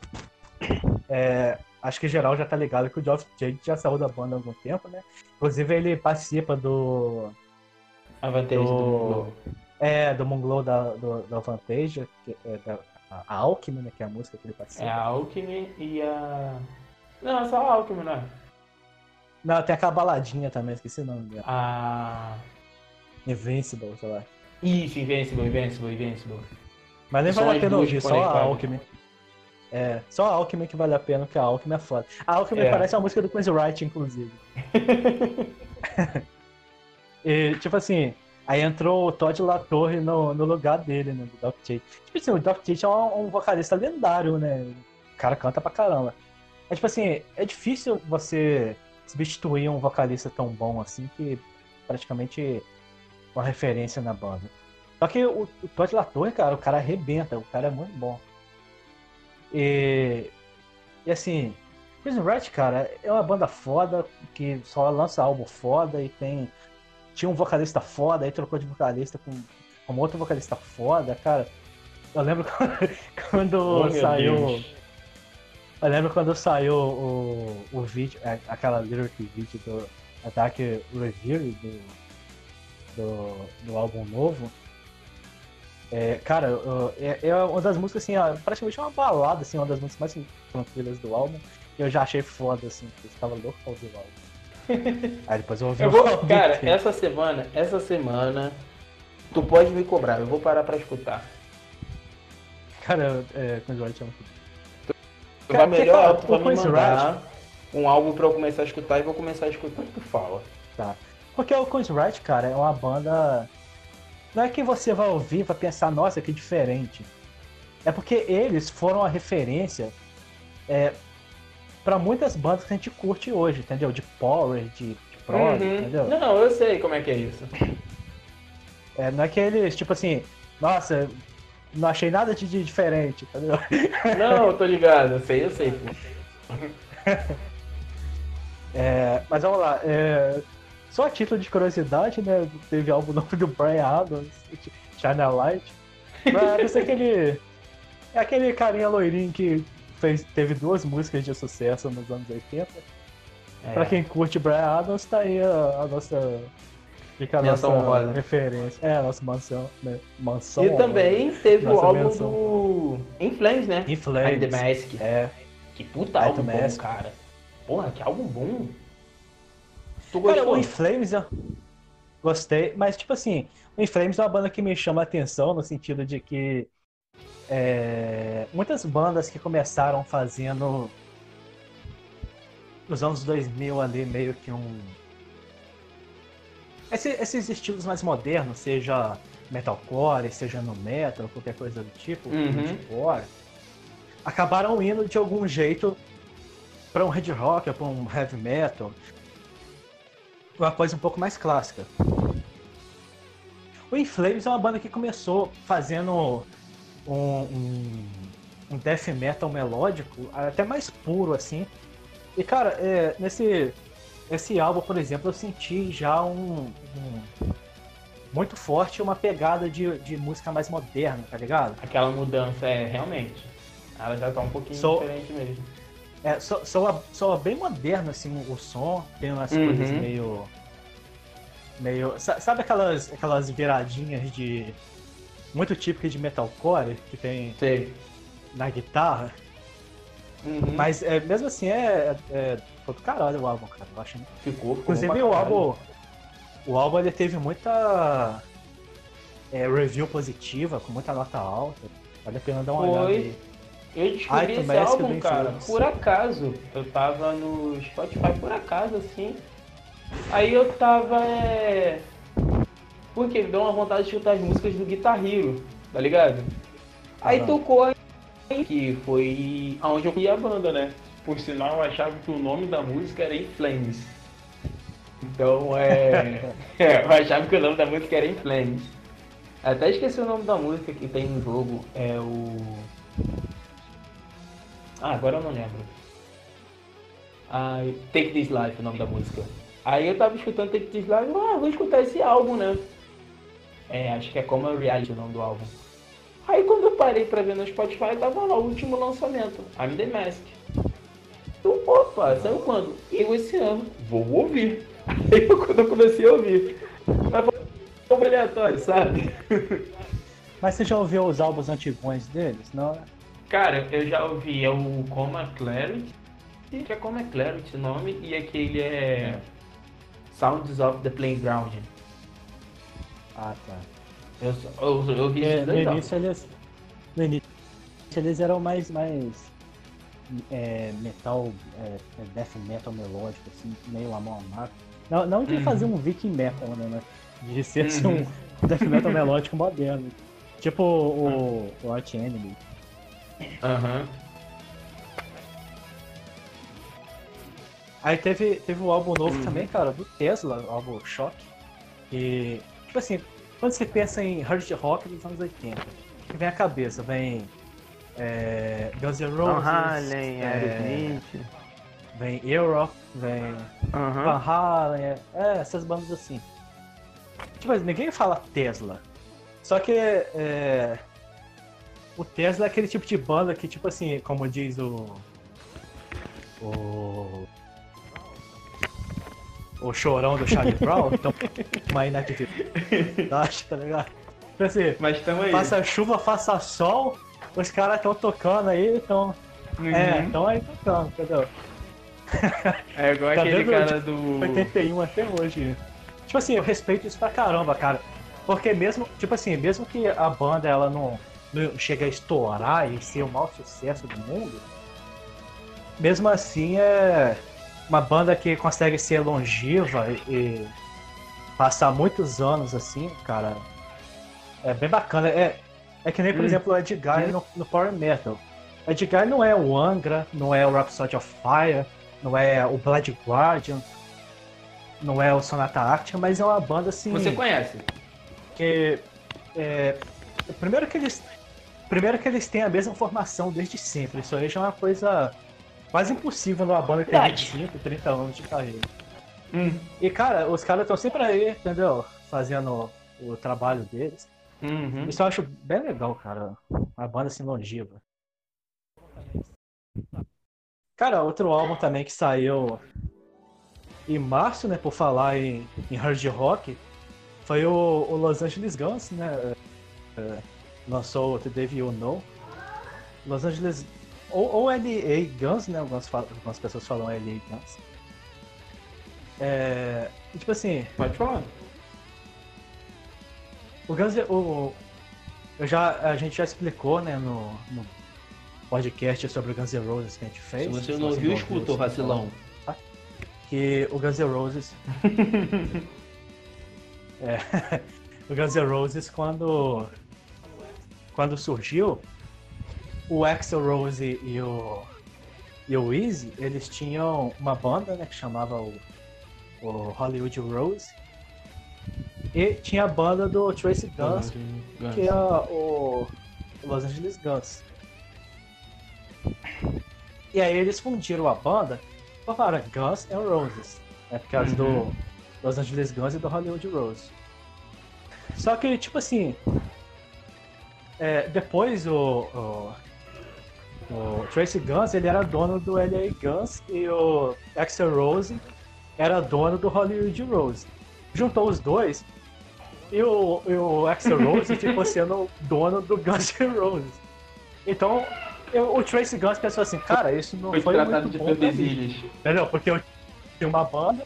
é, acho que geral já tá ligado que o Geoff Jade já saiu da banda há algum tempo, né? Inclusive ele participa do. A vantagem do Do-. É, do Monglow da, do, da Vantage, que é da, a Alchemy, né? Que é a música que ele participa. É a Alckmin e a. Não, é só a Alckmin, não é? Não, tem aquela baladinha também, esqueci o nome dela. A. Invincible, sei lá. Isso, Invincible, Invincible, Invincible. Mas nem vale a pena ouvir, só a. Alchemy. É, só a Alchemy que vale a pena, porque a Alchemy é foda. A Alchemy É. parece uma música do Queen's Wright, inclusive. E, tipo assim, aí entrou o Todd LaTorre no, no lugar dele, né, do Doc Tate. Tipo assim, o Doc Tate é um, um vocalista lendário, né? O cara canta pra caramba. É tipo assim, é difícil você substituir um vocalista tão bom assim, que praticamente uma referência na banda. Só que o, o Todd LaTorre, cara, o cara arrebenta, o cara é muito bom. E, e assim, Prison Riot, cara, é uma banda foda que só lança álbum foda e tem tinha um vocalista foda, aí trocou de vocalista com, com outro vocalista foda, cara. Eu lembro quando Oh, saiu. Eu lembro quando saiu o, o vídeo, é, aquela lyric vídeo do Attack Review do, do, do álbum novo. É, cara, é, é uma das músicas, assim, praticamente uma balada, assim, uma das músicas mais tranquilas do álbum. E eu já achei foda, assim, eu estava louco pra ouvir o álbum. Aí depois eu ouvi Eu o vou, cara, essa semana, essa semana, tu pode me cobrar, eu vou parar pra escutar. Cara, é, Queen's Right é muito bom. Tu Cara, vai melhor, tu vai me mandar um álbum pra eu começar a escutar e vou começar a escutar o que tu fala. Tá. Porque o Queen's Right, cara, é uma banda. Não é que você vai ouvir e vai pensar, nossa, que diferente. É porque eles foram a referência é, para muitas bandas que a gente curte hoje, entendeu? De power, de, de prog, Uhum. entendeu? Não, eu sei como é que é isso. É, não é que eles, tipo assim, nossa, não achei nada de, de diferente, entendeu? Não, eu tô ligado, eu sei, eu sei. É, mas vamos lá, é, só a título de curiosidade, né? Teve álbum novo do Brian Adams, China Light. Mas é aquele. É aquele carinha loirinho que fez, teve duas músicas de sucesso nos anos 80. É. Pra quem curte Brian Adams, tá aí a, a nossa. Fica a Menção nossa honrosa. referência. É, a nossa mansão. Né? mansão E também teve o Nossa álbum menção. do In Flames, né? In Flames. The Mask. É, Que puta Aí álbum bom, cara. Porra, que álbum bom. Tu Cara, o In Flames eu gostei, mas tipo assim, o In Flames é uma banda que me chama a atenção no sentido de que é, muitas bandas que começaram fazendo nos anos 2000 ali meio que um Esse- esses estilos mais modernos, seja metalcore, seja no metal, qualquer coisa do tipo, Uhum. acabaram indo de algum jeito para um hard rock, para um heavy metal, uma coisa um pouco mais clássica. O In Flames é uma banda que começou fazendo um, um, um death metal melódico, até mais puro assim. E cara, é, nesse esse álbum, por exemplo, eu senti já um, um- muito forte uma pegada de, de música mais moderna, tá ligado? Aquela mudança, é, realmente. Ela já tá um pouquinho Sou- diferente mesmo. É, so- soa, soa bem moderno assim o som, tem umas Uhum. coisas meio. meio. sa- Sabe aquelas, aquelas viradinhas de. Muito típicas de metalcore que tem Sei. na guitarra? Uhum. Mas é, mesmo assim é. é ficou do caralho o álbum, cara. Eu acho. Ficou, ficou Inclusive o álbum. O álbum ele teve muita. é, review positiva, com muita nota alta. Vale a pena dar uma Foi. olhada aí. Eu descobri Ai, esse que álbum, cara, por acaso. Eu tava no Spotify por acaso, assim. Aí eu tava, é... Porque me deu uma vontade de escutar as músicas do Guitar Hero, tá ligado? Aí Aham. tocou que foi aonde eu conheci a banda, né? Por sinal, eu achava que o nome da música era In Flames. Então, é... é, eu achava que o nome da música era In Flames. Até esqueci o nome da música que tem no jogo. É o... Ah, agora eu não lembro. Ah, Take This Life, o nome da música. Aí eu tava escutando Take This Life, ah, vou escutar esse álbum, né? É, acho que é como Reality o nome do álbum. Aí quando eu parei pra ver no Spotify, tava lá o último lançamento, I'm The Mask. Eu, opa, saiu quando? Eu esse ano, vou ouvir. Aí quando eu comecei a ouvir. Mas foi um aleatório, sabe? Mas você já ouviu os álbuns antigões deles? Não? né? Cara, eu já ouvi é o Coma Clarity, que é Coma Clarity o nome, e aquele é Sounds of the Playground. Ah, tá. Eu, eu, eu ouvi É, no início eles. No início eles eram mais. mais é, metal. É, é, death metal melódico, assim, meio a mão amarga. Não, não de Uhum. fazer um Viking metal, né? De ser assim, Uhum. um death metal melódico moderno. Tipo o, o Arch Enemy. Aham. Aí teve, teve o álbum novo Uhum. também, cara, do Tesla, o álbum Shock. E, tipo assim, quando você pensa em hard rock dos anos 80, o que vem à cabeça? Vem é, Guns N' Roses, Halen, é, vem Europe, vem Van. Halen, é, é, essas bandas assim. Tipo, ninguém fala Tesla. Só que é, o Tesla é aquele tipo de banda que, tipo assim, como diz o. O. O chorão do Charlie Brown, então, uma inatividade, tá ligado? Tipo assim, Mas tamo aí. faça chuva, faça sol, os caras estão tocando aí, estão. Uhum. É, estão aí tocando, entendeu? É igual Tá aquele cara do. 81 até hoje. Tipo assim, eu respeito isso pra caramba, cara. Porque mesmo, tipo assim, mesmo que a banda ela não, não chega a estourar e ser o maior sucesso do mundo, mesmo assim é uma banda que consegue ser longeva e, passar muitos anos assim, cara. É bem bacana. É, é que nem, por Hum. exemplo, o Edgar no, no Power Metal. O Edgar não é o Angra, não é o Rhapsody of Fire, não é o Blood Guardian, não é o Sonata Arctica, mas é uma banda assim Você conhece? que é, primeiro que eles primeiro que eles têm a mesma formação desde sempre. Isso aí já é uma coisa quase impossível numa banda que tem Verdade. 25, 30 anos de carreira. Hum. E cara, os caras estão sempre aí, entendeu? Fazendo o trabalho deles. Uhum. Isso eu acho bem legal, cara. Uma banda assim longeva. Cara, outro álbum também que saiu em março, né? Por falar em, em hard rock, foi o, o Los Angeles Guns, né? é, lançou o The Devil You Know. Los Angeles. Ou, ou LA Guns, né? Algumas, algumas pessoas falam LA Guns. É, tipo assim, Pode falar. o Guns, o, eu já, a gente já explicou, né, no, no podcast sobre o Guns N' Roses que a gente fez. Se você não ouviu, escuta, ô vacilão. Que o Guns N' Roses. é, o Guns N' Roses, quando, quando surgiu, o Axl Rose e o, e o Easy, eles tinham uma banda, né, que chamava o, o Hollywood Rose. E tinha a banda do Tracy Guns, que é o Los Angeles Guns. E aí eles fundiram a banda e falaram Guns N' Roses. É por causa Uhum. do Los Angeles Guns e do Hollywood Rose. Só que, tipo assim. é, depois o, o, o Tracy Guns ele era dono do LA Guns e o Axel Rose era dono do Hollywood Rose. Juntou os dois e o, e o Axel Rose ficou sendo dono do Guns N' Roses. Então, eu- o Tracy Guns pensou assim, cara, isso não Foi foi, tratado muito de bom tordesilhas. Entendeu? Porque eu tinha uma banda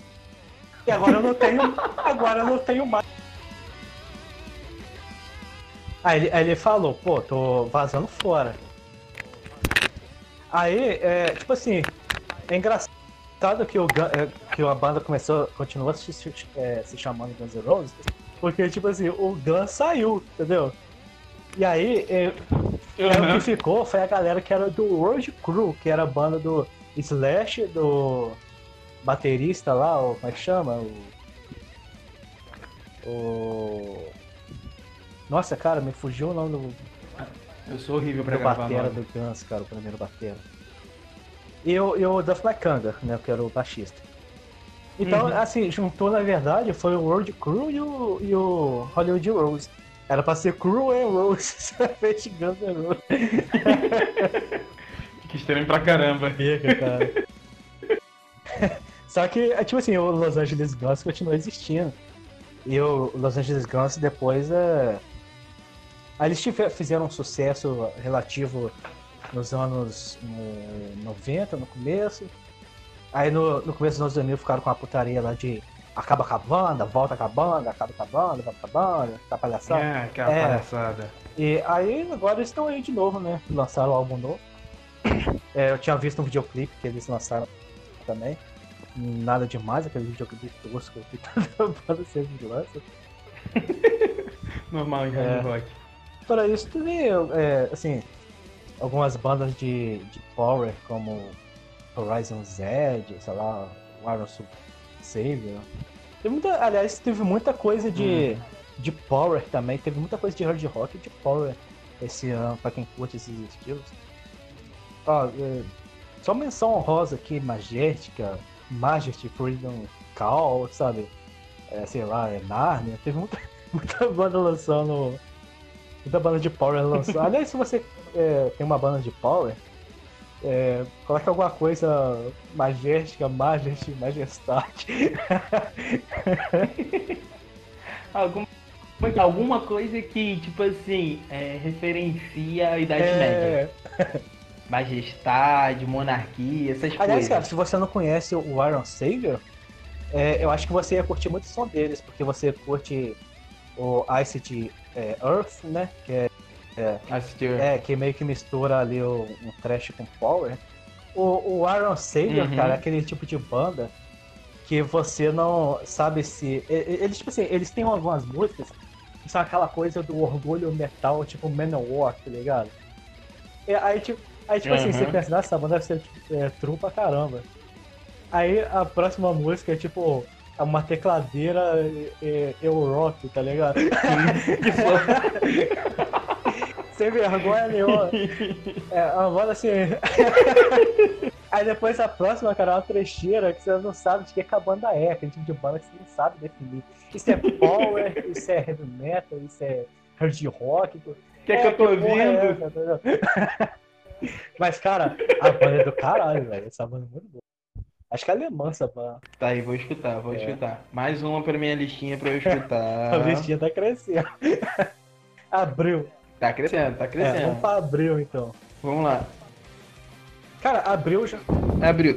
e agora eu não tenho, agora eu não tenho mais. Aí ele, aí ele falou, pô, tô vazando fora. Aí, é, tipo assim, é engraçado que, o, é, que a banda começou, continua se, é, se chamando Guns N' Roses, porque, tipo assim, o Gun saiu, entendeu? E aí, é, é, o que ficou foi a galera que era do World Crew, que era a banda do Slash, do baterista lá, o, como é que chama? O, o... Nossa, cara, me fugiu o nome do, Eu sou horrível pra gravar batera nome. do Guns, cara, o primeiro batera. E o, e o Duff McKagan, né, que era o baixista. Então, Uhum. assim, juntou, na verdade, foi o World Crew e o, e o Hollywood Rose. Era pra ser Crew and Rose, fez Guns N' Roses. Que estranho pra caramba. Fica, cara. Só que, é, tipo assim, o Los Angeles Guns continua existindo. E o Los Angeles Guns depois é. Aí eles fizeram um sucesso relativo nos anos eh, 90, no começo. Aí no, no começo dos anos 2000 ficaram com a putaria lá de acaba com a banda, volta com a banda, acaba com a banda, volta com a banda, tá palhaçada. Ah, aquela É. palhaçada. E aí agora eles estão aí de novo, né? Lançaram o álbum novo. É, eu tinha visto um videoclipe que eles lançaram também. Nada demais, aquele videoclipe tosco que toda banda sempre lança. Normal em É. rock. Fora isso, teve, é, assim, algumas bandas de, de power, como Horizon Zed, sei lá, Iron Savior. Teve muita, aliás, teve muita coisa de, de power também, teve muita coisa de hard rock e de power esse ano, pra quem curte esses estilos. Ó, é, só menção honrosa aqui, Majestica, Majesty, Freedom Call, sabe? é, sei lá, é Narnia. Teve muita, muita banda lançando. Muita banda de Power lançando. Aliás, se você é, tem uma banda de Power, é, coloque alguma coisa majéstica, majeste, majestade. Alguma, alguma coisa que, tipo assim, é, referencia a Idade É, Média. Majestade, monarquia, essas Aliás, coisas. cara, se você não conhece o Iron Savior, é, eu acho que você ia curtir muito o som deles, porque você curte o de é, Earth, né? Que é, Assistiu. é, que meio que mistura ali o, um trash com power. O, o Iron Savior, Uhum. cara, é aquele tipo de banda que você não sabe se. Eles, tipo assim, eles têm algumas músicas que são aquela coisa do orgulho metal, tipo Manowar, tá ligado? E aí, tipo, aí, tipo assim, Uhum. você pensa, nossa, essa banda deve ser é, true pra caramba. Aí a próxima música é tipo uma tecladeira é, é, eu rock, tá ligado? Sem vergonha nenhuma. É uma banda assim. Aí depois a próxima, cara, é uma trecheira que você não sabe de que, que a banda é, aquele tipo de banda que você não sabe definir. Isso é power, isso é heavy metal, isso é hard rock. Que é que eu tô é ouvindo? ligado? Mas, cara, a banda é do caralho, velho. Essa banda é muito boa. Acho que é alemã essa banda. Tá aí, vou escutar, vou É. escutar. Mais uma pra minha listinha pra eu escutar. A listinha tá crescendo. Abril. Tá crescendo, tá É, crescendo. vamos pra abril então. Vamos lá. Cara, abril já. Abriu.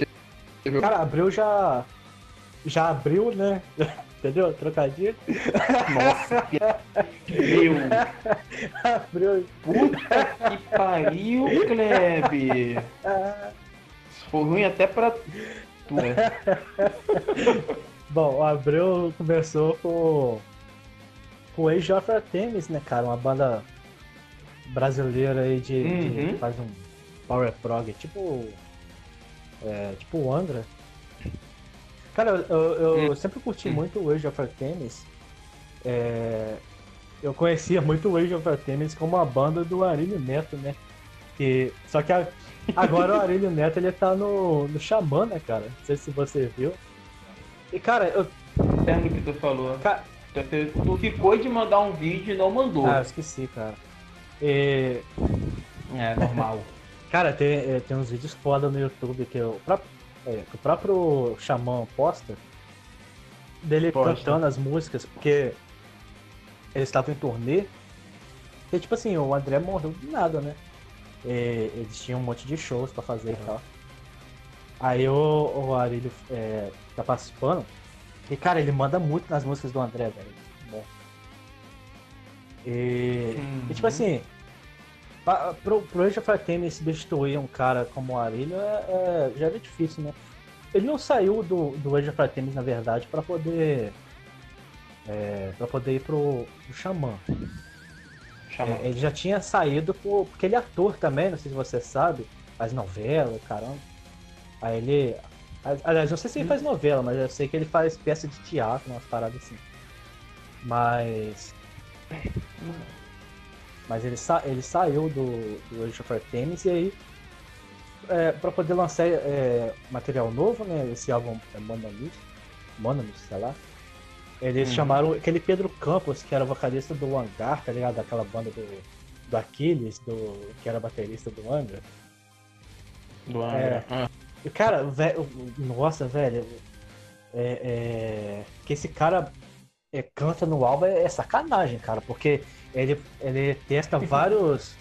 teve- Cara, abril já. Já abriu, né? Entendeu? Trocadilho. Nossa, meu. Abril. Puta que pariu, Klebe. Ah, Isso foi ruim até pra né? Bom, o Abril começou com. Com o Age of Artemis, né, cara? Uma banda brasileira aí de. de- Uhum. que faz um power prog, tipo. É, tipo o Angra. Cara, eu, eu- eu Hum. sempre curti muito o Age of Artemis. É, eu conhecia muito o Age of Artemis como uma banda do Arilho Neto, né? Que, só que a- agora o Arilho Neto ele tá no, no Xamã, né, cara? Não sei se você viu. E, cara, eu. Entendo o que tu falou. ca- Tu, ficou de mandar um vídeo e não mandou. Ah, eu esqueci, cara. E, É, normal. cara, tem, é, tem uns vídeos foda no YouTube que o próprio, é, o próprio Xamã posta dele Posta. cantando as músicas, porque eles estavam em turnê. E tipo assim, o André morreu do nada, né? E eles tinham um monte de shows pra fazer e tal. Aí o, o Arilho é, tá participando. E cara, ele manda muito nas músicas do André, velho. Bom. E, e, tipo Uhum. assim, pa- pro, pro Age of Artemis substituir um cara como o Arilho é, é- já era difícil, né? Ele não saiu do, do Age of Artemis, na verdade, pra poder. É, pra poder ir pro, pro Xamã. Chama. É, ele já tinha saído por, porque ele é ator também, não sei se você sabe, faz novela, caramba. Aí ele. Aliás, não sei se ele faz novela, mas eu sei que ele faz peça de teatro, umas paradas assim. Mas. Mas ele, sa ele saiu do, do Age of Artemis e aí. É, pra poder lançar é, material novo, né? Esse álbum é Monolith, Monolith, sei lá. Eles Uhum. chamaram aquele Pedro Campos, que era vocalista do Hangar, tá ligado? Daquela banda do, do Aquiles, do, que era baterista do Angra. Do Angra. Ah, E, cara, velho, nossa, velho, é, é, que esse cara é, canta no álbum é, é sacanagem, cara, porque ele, ele testa vários,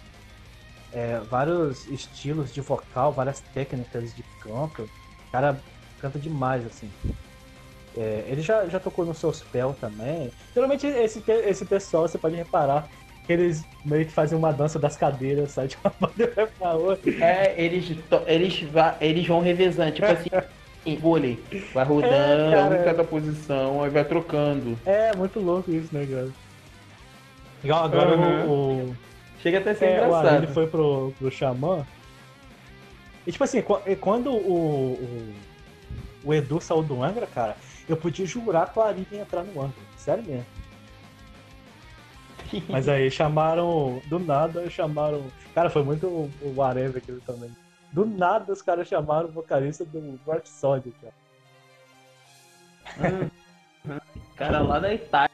é, vários estilos de vocal, várias técnicas de canto. O cara canta demais, assim. É, ele já, já tocou no seus Spell também. Geralmente esse, esse pessoal, você pode reparar que eles meio que fazem uma dança das cadeiras, sai de uma banda e vai pra outra. É, eles, eles, eles vão revezando, tipo assim, em vôlei. Vai rodando, É, cara. um em cada posição, aí vai trocando. É, muito louco isso, né, cara? Igual agora Uhum. o, o, Chega até a ser é, o engraçado. Arilho foi pro, pro Xamã. E tipo assim, qu- quando o, o, o Edu saiu do Angra, cara, eu podia jurar que o Arilho ia entrar no Angra. Sério mesmo. Mas aí chamaram, do nada, chamaram. Cara, foi muito o, o Areva aquilo também. Do nada os caras chamaram o vocalista do Dark Solid, cara. cara lá da Itália.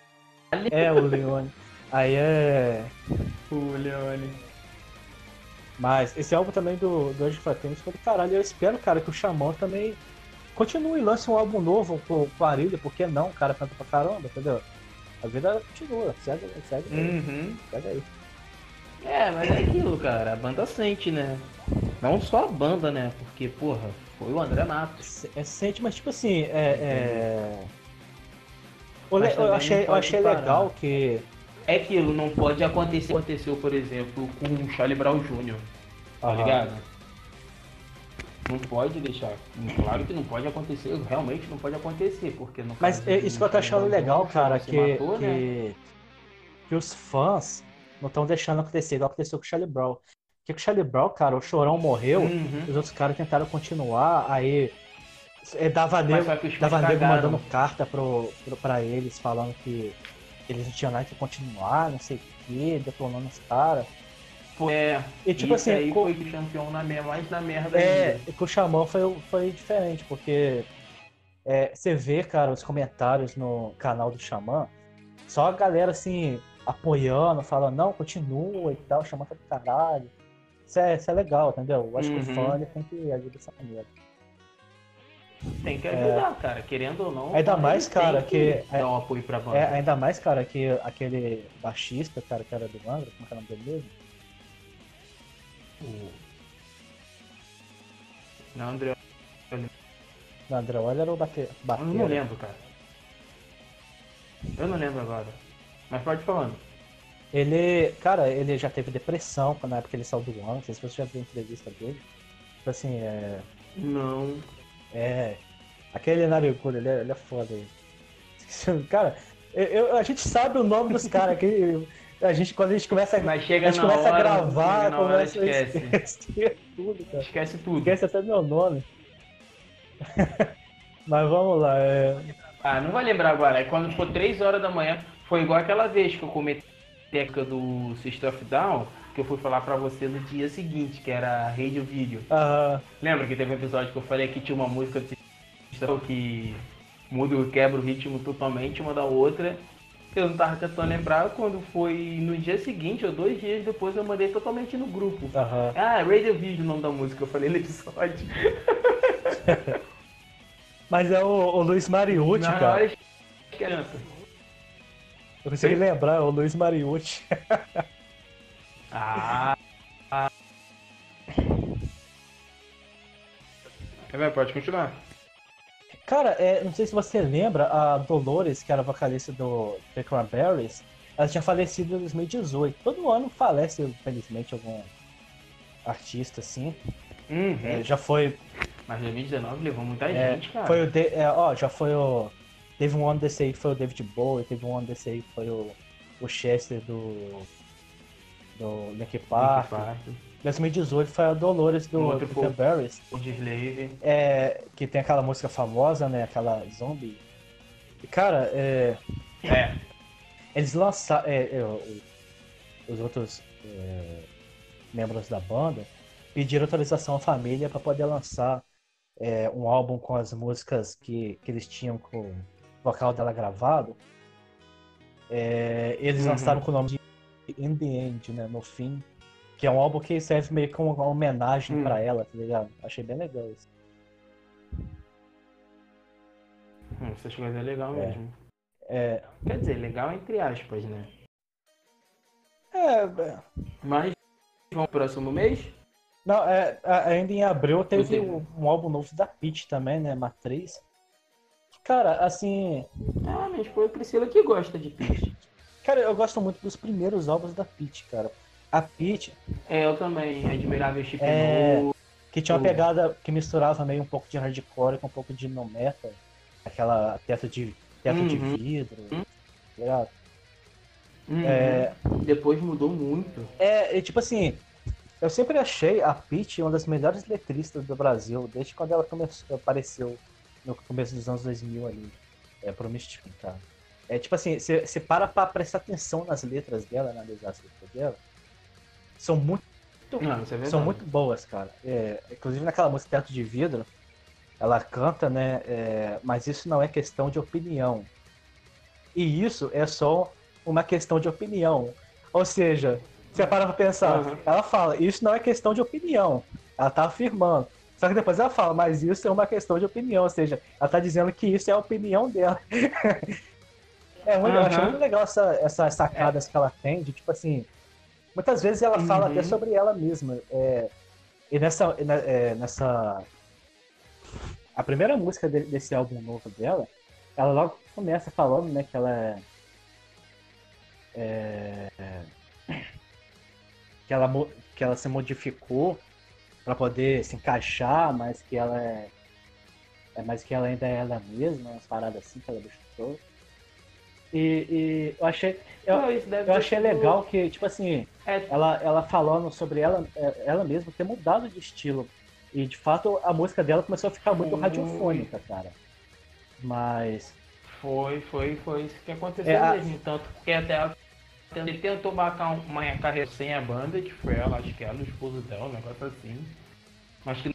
É, o Leone. Aí é. O Leone. Mas esse álbum também do, do of Athens ficou do caralho. Eu espero, cara, que o Xamã também continue e lance um álbum novo com, com a Arilha, porque não? O cara canta pra caramba, entendeu? A vida continua, segue, segue, aí, Uhum. segue aí. É, mas é aquilo, cara. A banda sente, né? Não só a banda, né? Porque, porra, foi o André Matos. É sente, mas tipo assim, é. é... Eu, achei, eu achei parar. legal que. É aquilo, não pode acontecer. Aconteceu, por exemplo, com o Charlie Brown Jr. Tá ligado? Não pode deixar. Claro que não pode acontecer, realmente não pode acontecer, porque no Mas é isso que eu tô achando legal, cara, que, matou, né? que, que os fãs não estão deixando acontecer igual aconteceu com o Charlie Brown. Porque com o Charlie Brown, cara, o Chorão morreu, Uhum. os outros caras tentaram continuar, aí é, dava nego, que dava nego mandando carta pro, pro, pra eles, falando que eles não tinham nada que continuar, não sei o que, detonando os caras. É, E tipo assim, aí foi campeão na merda, mais na merda É, ainda. com o Xamã foi, foi diferente, porque é, você vê, cara, os comentários no canal do Xamã, só a galera assim, apoiando, falando, não, continua e tal, o Xamã tá do caralho. Isso é, isso é legal, entendeu? Eu acho que o Uhum. fã tem que agir dessa maneira. Tem que ajudar, cara, querendo ou não. É. Ainda mais, cara, que que- dar um apoio pra banda. É, ainda mais, cara, que aquele baixista, cara, que era do Angra, como é que é o nome dele mesmo? O- Não, André, Não, André Olha era o bate... eu batera. não lembro, cara. Eu não lembro agora. Mas pode falando. Ele, cara, ele já teve depressão na época que ele saiu do Angra, não sei se você já viu a entrevista dele. Tipo assim, é... Não. É. Aquele narigudo, ele é, ele é foda aí. Cara, eu, eu- a gente sabe o nome dos caras aqui. A gente, quando a gente começa, a- Mas a chega gente na começa a hora, gravar, na hora, começa a esquece. tudo, cara. Esquece tudo. Esquece até meu nome. Mas vamos lá. É... Ah, não vai lembrar agora. É quando for 3 horas da manhã. Foi igual aquela vez que eu cometi a do System of Down, que eu fui falar pra você no dia seguinte, que era Radio Video. aham, Lembra que teve um episódio que eu falei que tinha uma música que muda, quebra o ritmo totalmente uma da outra. Eu não tava tentando lembrar quando foi no dia seguinte ou dois dias depois eu mandei totalmente no grupo. aham. Ah, Radio Video o nome da música, eu falei no episódio. Mas é o, o Luiz Mariucci, Na cara. hora criança. Eu consegui Sim. lembrar, é o Luiz Mariucci. Ah. Vai, pode continuar. Cara, é, não sei se você lembra, a Dolores, que era vocalista do The Cranberries, ela tinha falecido em 2018. Todo ano falece, infelizmente, algum artista assim. Uhum. É, já foi. Mas 2019 levou muita é, gente, cara. foi o de- é, ó, já foi o. Teve um ano desse aí que foi o David Bowie, teve um ano desse aí que foi o, o Chester do. Do Linkin Park. Park. 2018 foi a Dolores do, do povo. Cranberries. de Slave. É, que tem aquela música famosa, né? Aquela zombie. E, cara, é, É. eles lançaram. é, é, os outros é, membros da banda pediram autorização à família para poder lançar é, um álbum com as músicas que, que eles tinham com o vocal dela gravado. É, eles Uhum. lançaram com o nome de In the End, né? No fim. Que é um álbum que serve meio como uma homenagem Hum. pra ela, tá ligado? Achei bem legal isso. Hum, essas coisas é legal É. mesmo. É, Quer dizer, legal entre aspas, né? é, Mas vamos pro próximo mês? Não, é, ainda em abril teve um, um álbum novo da Peach também, né? Matriz. Cara, assim. Ah, minha esposa Priscila que gosta de Peach. Cara, eu gosto muito dos primeiros álbuns da Peach, cara. A Peach, É, eu também. Admirável Chip É. No. que tinha uma pegada que misturava meio um pouco de hardcore com um pouco de no metal. Aquela teto de, teto de Uhum. vidro. tá ligado? Uhum. É, Depois mudou muito. É, tipo assim, eu sempre achei a Peach uma das melhores letristas do Brasil, desde quando ela começou, apareceu no começo dos anos 2000 ali, é, pro Mystificar. É tipo assim, você para pra prestar atenção nas letras dela, analisar as letras dela, são muito, Não, é verdade. são muito boas, cara. É, inclusive naquela música Teto de Vidro, ela canta, né, é, mas isso não é questão de opinião. E isso é só uma questão de opinião. Ou seja, você para pra pensar, Uhum. ela fala, isso não é questão de opinião. Ela tá afirmando. Só que depois ela fala, mas isso é uma questão de opinião. Ou seja, ela tá dizendo que isso é a opinião dela. é muito, Eu acho Uhum. muito legal essa, essas sacadas que ela tem, de tipo assim. Muitas vezes ela fala Uhum. até sobre ela mesma. É, e nessa, ne- é, nessa. A primeira música de- desse álbum novo dela, ela logo começa falando, né, que ela é. é, que, ela, que ela se modificou para poder se encaixar, mas que ela é. é mas que ela ainda é ela mesma, umas paradas assim que ela deixou. E, e eu achei. Eu, Não, eu achei sido- legal que, tipo assim, É, ela, ela falando sobre ela, é, ela mesma ter mudado de estilo. E de fato a música dela começou a ficar muito Foi. radiofônica, cara. Mas. Foi, foi, foi isso que aconteceu É, a- mesmo. Tanto que até ela ele tentou marcar uma carreira sem a banda, que foi ela, acho que ela, o esposo dela, um negócio assim. Mas que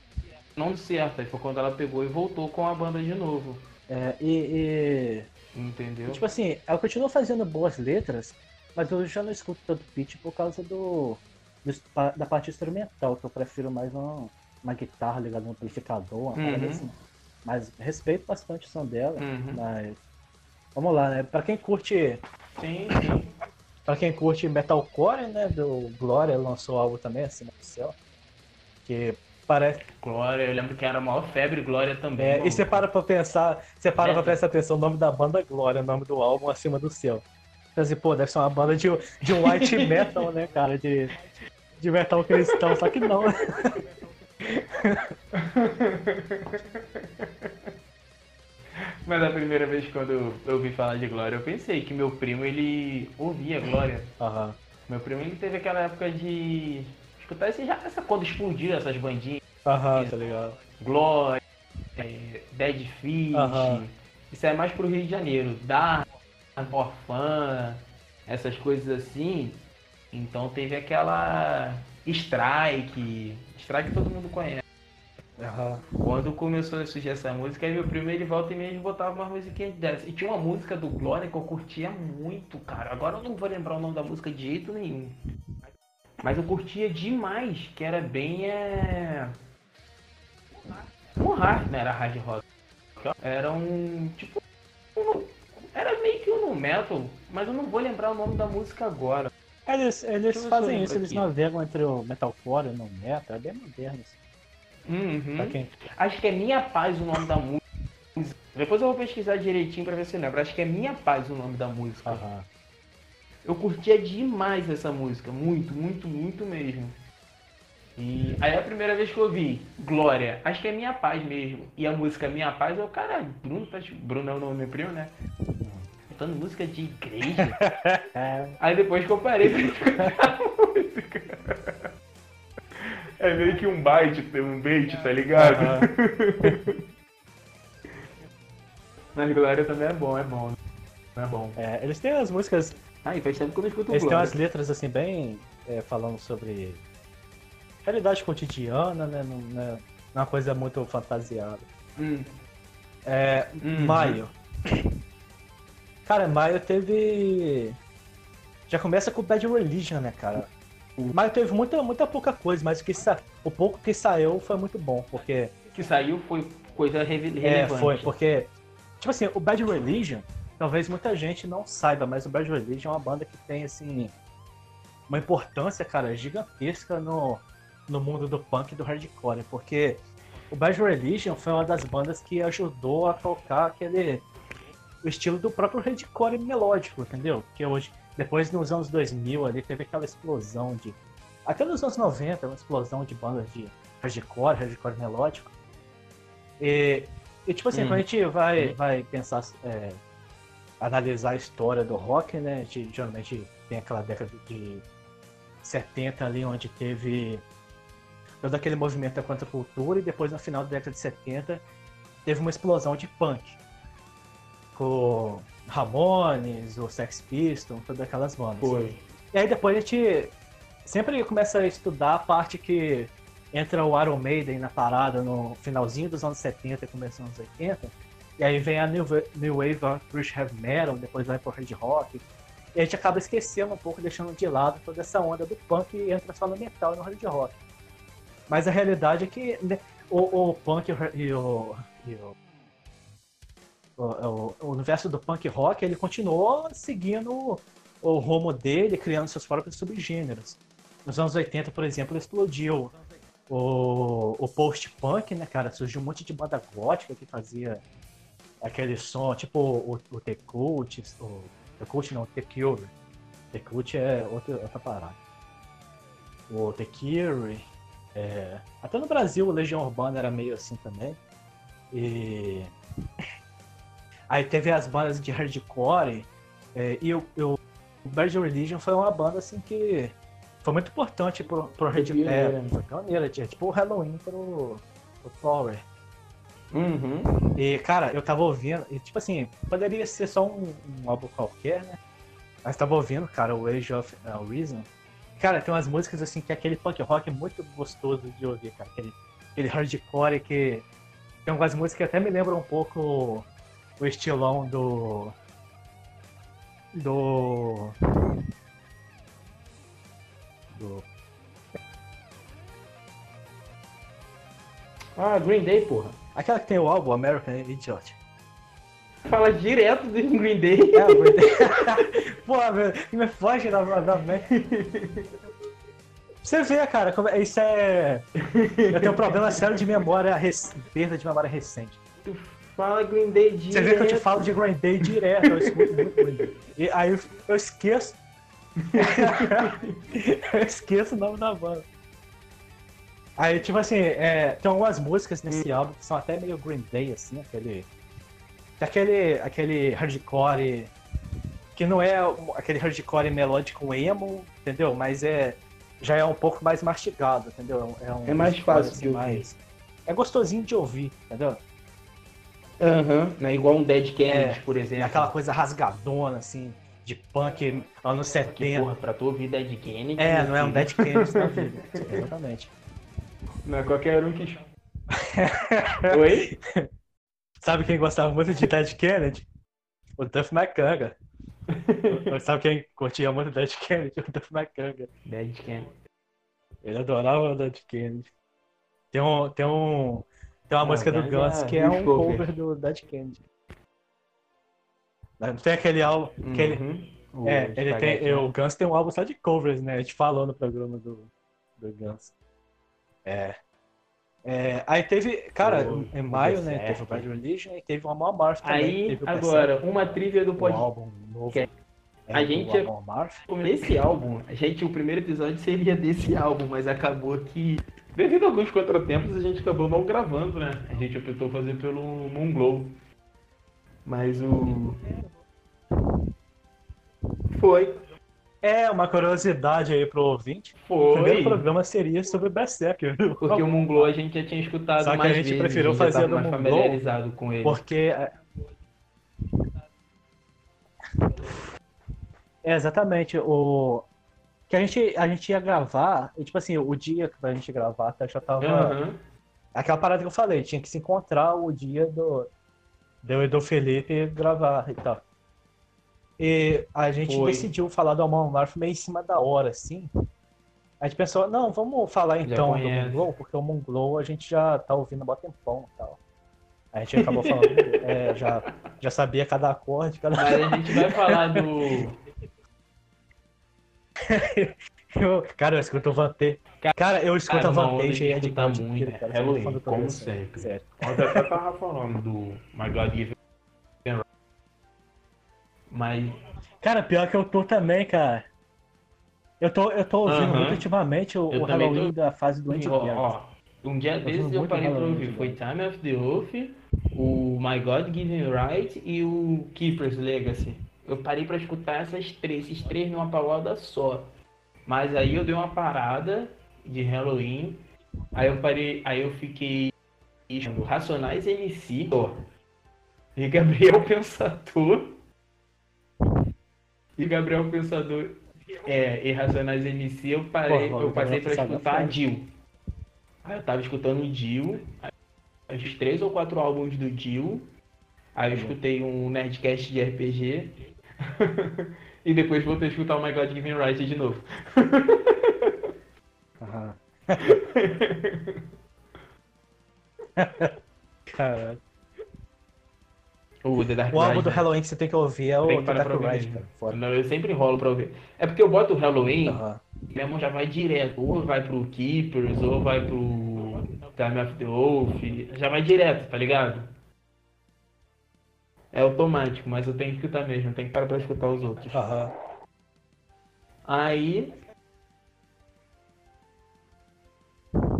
não deu certo. Aí foi quando ela pegou e voltou com a banda de novo. é, e, Entendeu? e, Tipo assim, ela continua fazendo boas letras, mas eu já não escuto tanto pitch por causa do, do- da parte instrumental, que eu prefiro mais uma, uma guitarra ligada no amplificador, uma Uhum. assim. Mas respeito bastante o som dela, Uhum. mas. Vamos lá, né? Pra quem curte. Sim, sim. Pra quem curte metalcore, né? Do Glória lançou algo também, acima do céu. Que parece. Glória, eu lembro que era a maior febre, Glória também. É, e você para pra pensar, você para pra É. prestar atenção, o nome da banda é Glória, o nome do álbum acima do céu. Então, assim, pô, deve ser uma banda de, de white metal, né, cara? De, de metal cristão, só que não. Mas a primeira vez quando eu ouvi falar de Glória, eu pensei que meu primo, ele ouvia Glória. Aham. Meu primo, ele teve aquela época de escutar esse, já essa quando explodiu essas bandinhas. Aham, tá ligado? Glória, é, Dead Fish. Aham. Isso é mais pro Rio de Janeiro. Dark, Orfã, essas coisas assim. Então teve aquela Strike. Strike todo mundo conhece. Aham. Quando começou a surgir essa música, aí meu primo ele volta e meia botava umas musiquinhas dessas. E tinha uma música do Glória que eu curtia muito, cara. Agora eu não vou lembrar o nome da música de jeito nenhum. Mas eu curtia demais, que era bem é. Um hard, não era hard rock. Era um. Tipo. um- era meio que um no metal, mas eu não vou lembrar o nome da música agora. Eles, eles eu fazem isso, eles aqui. navegam entre o metalcore e o metal, é bem moderno. Assim, Uhum. quem... Acho que é Minha Paz o nome da música. Depois eu vou pesquisar direitinho pra ver se eu lembro. Acho que é Minha Paz o nome da música. Aham. Eu curtia demais essa música. Muito, muito, muito mesmo. E aí a primeira vez que eu ouvi Glória, acho que é Minha Paz mesmo. E a música Minha Paz, eu, caralho, Bruno, tá, Bruno é o nome do primo, né? Cantando música de igreja. É, Aí depois que eu parei pra escutar a música. É meio que um bait, um bait, tá ligado? aham. Mas Glória também é bom, é bom. É bom. É, eles têm as músicas Ah, e faz tempo que eu não escuto Eles têm Glória. umas letras assim bem é, falando sobre realidade cotidiana, né? Não, não é uma coisa muito fantasiada. Hum, É, Uhum. Maio. Cara, Maio teve. Já começa com Bad Religion, né, cara? Maio teve muita, muita pouca coisa, mas o, que sa... o pouco que saiu foi muito bom, porque. que saiu foi coisa É, relevante. foi, porque. Tipo assim, o Bad Religion, talvez muita gente não saiba, mas o Bad Religion é uma banda que tem, assim. Uma importância, cara, gigantesca no, no mundo do punk e do hardcore, porque o Bad Religion foi uma das bandas que ajudou a tocar aquele. o estilo do próprio hardcore melódico, entendeu? Que hoje, depois nos anos 2000 ali, teve aquela explosão de. Até nos anos 90, uma explosão de bandas de hardcore, hardcore melódico. E, e, tipo assim, Hum. quando a gente vai, vai pensar, é, analisar a história do rock, né? A gente geralmente tem aquela década de 70 ali, onde teve todo aquele movimento da contracultura e depois no final da década de 70 teve uma explosão de punk. Com Ramones, o Sex Pistols, todas aquelas bandas. Foi. E aí depois a gente sempre começa a estudar a parte que entra o Iron Maiden na parada no finalzinho dos anos 70 e começo dos anos 80, E aí vem a New, New Wave British Heavy Metal, depois vai pro Hard Rock. E a gente acaba esquecendo um pouco, deixando de lado toda essa onda do punk e entra só no metal e no hard rock. Mas a realidade é que né, o, o punk e o, e o, o, o- o- o universo do punk rock ele continuou seguindo o rumo dele, criando seus próprios subgêneros. Nos anos 80, por exemplo, explodiu o, o post-punk, né, cara? Surgiu um monte de banda gótica que fazia aquele som, tipo o, o The Cult, o The Cult não, The Cure. The Cult é outra, outra parada. O The Cure, é, até no Brasil Legião Urbana era meio assim também. E aí teve as bandas de hardcore é, e o, o o Bad Religion foi uma banda assim que foi muito importante pro, pro pioneira, é, né? foi pioneira, tinha tipo o Halloween pro, pro Power. Uhum. E, cara, eu tava ouvindo, e tipo assim, poderia ser só um, um álbum qualquer, né? Mas tava ouvindo, cara, o Age of uh, Reason. Cara, tem umas músicas assim que é aquele punk rock muito gostoso de ouvir, cara. Aquele, aquele hardcore que. Tem algumas músicas que até me lembram um pouco o estilão do. Do. Do. Ah, Green Day, porra. Aquela que tem o álbum American Idiot. Fala direto do Green Day. É, Day. Pô, velho, me foge da, da. Você vê, cara, como é- isso é. Eu tenho um problema sério de memória, rec- perda de memória recente. Fala Green Day direto. Você vê que eu te falo de Green Day direto, eu escuto muito Green Day. E aí eu, eu esqueço. eu esqueço o nome da banda. Aí, tipo assim, é, tem algumas músicas nesse álbum que são até meio Green Day, assim, aquele. Aquele, aquele hardcore que não é aquele hardcore melódico emo, entendeu? Mas é já é um pouco mais mastigado, entendeu? É, um É mais hardcore, fácil de ouvir. mais- É gostosinho de ouvir, entendeu? Aham, não é igual um Dead Kennedy, É, por exemplo. É aquela coisa rasgadona, assim, de punk anos que, 70. porra, pra tu ouvir Dead Kennedy. É, não é um Dead Kennedy na vida. Exatamente. Não é qualquer um que. Oi? Sabe quem gostava muito de Dead Kennedy? O Duff McKagan. Sabe quem curtia muito Dead Kennedy? O Duff McKagan. Dead Kennedy. Ele adorava o Dead Kennedy. Tem um. Tem um. Tem uma música do mas Guns é que é um cover. cover do Dead Kennedy. Não tem aquele álbum. Aquele, Uhum. O É, ele tem, né? o Guns tem um álbum só de covers, né? A gente falou no programa do, do Guns. É. É, aí teve, cara, O- em maio, né? Teve o Bad Religion e teve o Amon Amarth também. Aí, teve o agora, uma trivia do podcast. álbum novo. que é, a do gente-. Nesse álbum, a gente, o primeiro episódio seria desse álbum, mas acabou que, devido a alguns contratempos, a gente acabou não gravando, né? A gente optou fazer pelo Moonglow. Mas o. Foi. É, uma curiosidade aí pro ouvinte. O Foi. primeiro programa seria sobre Berserk. Porque o Moonglow a gente já tinha escutado Só que a mais gente vezes, preferiu fazer do mais Moonglow, familiarizado com ele. Porque. é- É, exatamente. O. Que a gente, a gente ia gravar, e, tipo assim, o dia que a gente gravar até já tava. Aham. Aquela parada que eu falei, tinha que se encontrar o dia do. Deu e do Felipe gravar e tal. E a gente Foi. decidiu falar do Amon Amarth meio em cima da hora, assim. A gente pensou, não, vamos falar então do. Moonglow, porque o Moonglow a gente já tá ouvindo há mó tempão e tal. A gente acabou falando, é, já, já sabia cada acorde, cada. Mas a gente vai falar do. Eu- cara, eu escuto o Vantê. Cara, eu escuto Cara, a de e escutar Gaudio muito, cara. é Halloween, como sempre. Sério. Ontem eu até tava falando do My God Given. Mas Cara, pior que eu tô também, cara. Eu tô, eu tô ouvindo Aham. muito ultimamente o, Eu o Halloween tô- da fase do Andy ó, um dia desses eu parei pra ouvir. Foi. Time of the Oath, o My God Given Right e o Keeper's Legacy. Eu parei pra escutar essas três, esses três numa paulada só. Mas aí eu dei uma parada de Halloween. Aí eu parei, aí eu fiquei escutando Racionais MC ó, e Gabriel Pensador. E Gabriel Pensador é, e Racionais MC eu parei, Pô, eu passei pra Pensador escutar Jill. Aí eu tava escutando o Jill, os três ou quatro álbuns do Jill. Aí eu Uhum. escutei um Nerdcast de RPG. e depois voltei a escutar o My God Given Right de novo. Caralho. O The Dark O álbum do né? Halloween que você tem que ouvir é o The Dark Ride, cara. Não, eu sempre enrolo pra ouvir. É porque eu boto o Halloween, Aham. meu irmão já vai direto. Ou vai pro Keepers, ou vai pro Time of the Wolf. Já vai direto, tá ligado? É automático, mas eu tenho que escutar mesmo. Tem que parar pra escutar os outros. Aham. Aí,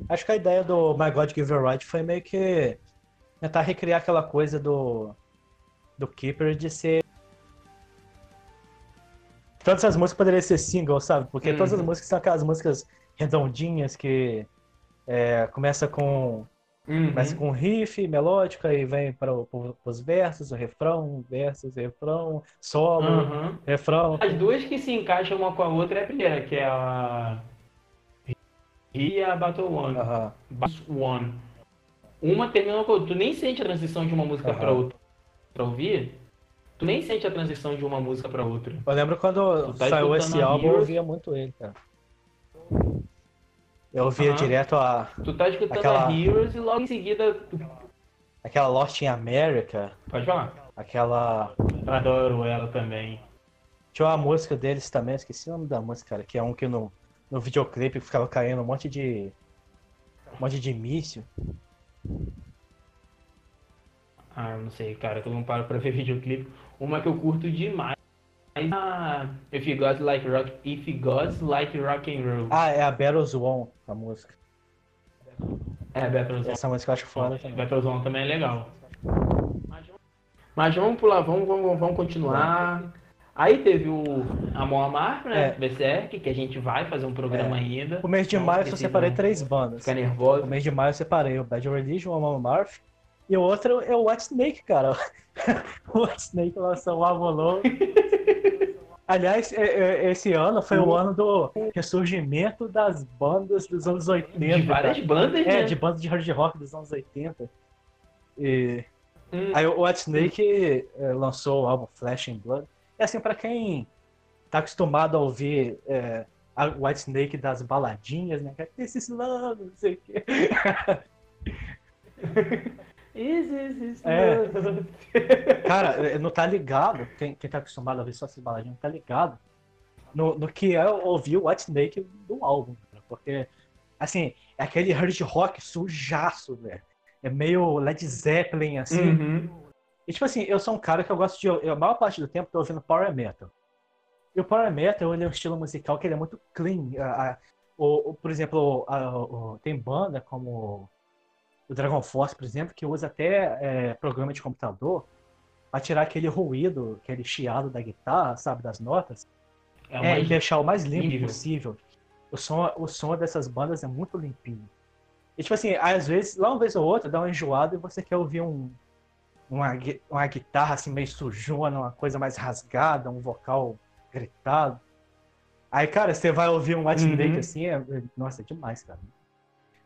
Acho que a ideia do My God Give You Right foi meio que tentar recriar aquela coisa do do Keeper de ser todas as músicas poderiam ser single, sabe? Porque todas as Uhum. músicas são aquelas músicas redondinhas que é, começa com uhum. começa com riff melódico e vem para os versos, o refrão, versos, refrão, solo, Uhum. refrão. As duas que se encaixam uma com a outra é a primeira, que é a. E a Battle One. Battle One. Uma termina com a outra. Tu nem sente a transição de uma música pra outra. Pra ouvir? Tu nem sente a transição de uma música pra outra. Eu lembro quando tá saiu esse álbum, eu ouvia muito ele, cara. Eu ouvia direto a, Tu tá escutando Aquela- a Heroes e logo em seguida. Tu... aquela Lost in America, Pode falar. aquela. Eu adoro ela também. Tinha uma música deles também, esqueci o nome da música, cara, que é um que no, no videoclipe ficava caindo um monte de. Um monte de míssil. Ah, não sei, cara, que eu não paro pra ver videoclipe. Uma que eu curto demais. Ah, If You Like Rock, If You Like Rock and Roll. Ah, é a Battles One, a música. É, Battlezone. Essa música eu acho foda também. Battlezone também é legal. Mas vamos pular, vamos, vamos, vamos continuar. Aí teve o Amor Amar, né? É. Berserk, que a gente vai fazer um programa ainda. O mês de Não maio eu separei três bandas. Ficar nervoso. O mês de maio eu separei o Bad Religion, o Amon Marth. E o outro é o White Snake, cara. o White Snake lançou álbum novo. Aliás, é- é- esse ano foi o ano do ressurgimento das bandas dos anos 80. De várias cara. bandas, É, né? de bandas de hard rock dos anos 80. E Hum, aí o White Snake eh, lançou o álbum Flash and Blood. E assim, pra quem tá acostumado a ouvir eh, a White Snake das baladinhas, né? Esse love, não sei o quê. Isso, isso, isso. É. Cara, eh, não tá ligado, quem, quem tá acostumado a ouvir só essas baladinhas, não tá ligado no, no que é ouvir o White Snake do álbum. cara. Porque, assim, é aquele hard rock sujaço, velho. É meio Led Zeppelin, assim. Uhum. E tipo assim, eu sou um cara que eu gosto de. Eu, a maior parte do tempo tô ouvindo Power Metal. E o Power Metal ele é um estilo musical que ele é muito clean. A- a- o, o- por exemplo, a- tem banda como o Dragon Force, por exemplo, que usa até é, programa de computador pra tirar aquele ruído, aquele chiado da guitarra, sabe, das notas. É, É, e deixar o mais limpo possível. O som, o som dessas bandas é muito limpinho. E tipo assim, às vezes, lá uma vez ou outra, dá uma enjoada e você quer ouvir um, uma, uma guitarra assim meio sujona, uma coisa mais rasgada, um vocal gritado. Aí, cara, você vai ouvir um White Uhum. Snake assim, é- nossa, é demais, cara.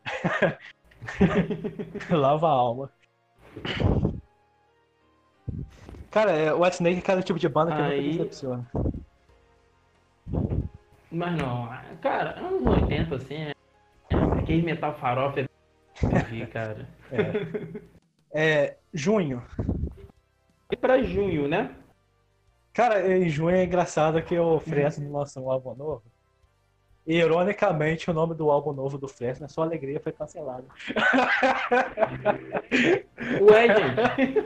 Lava a alma. Cara, é, o White Snake é aquele tipo de banda que nunca Aí- decepciona. Mas não, cara, anos 80, assim, é... aquele metal farofa é... ouvir, cara. É, junho. E pra junho, né? Cara, em junho é engraçado que o Fresno lançou um álbum novo. E, ironicamente, o nome do álbum novo do Fresno, Sua Alegria, foi cancelado. Ué, gente.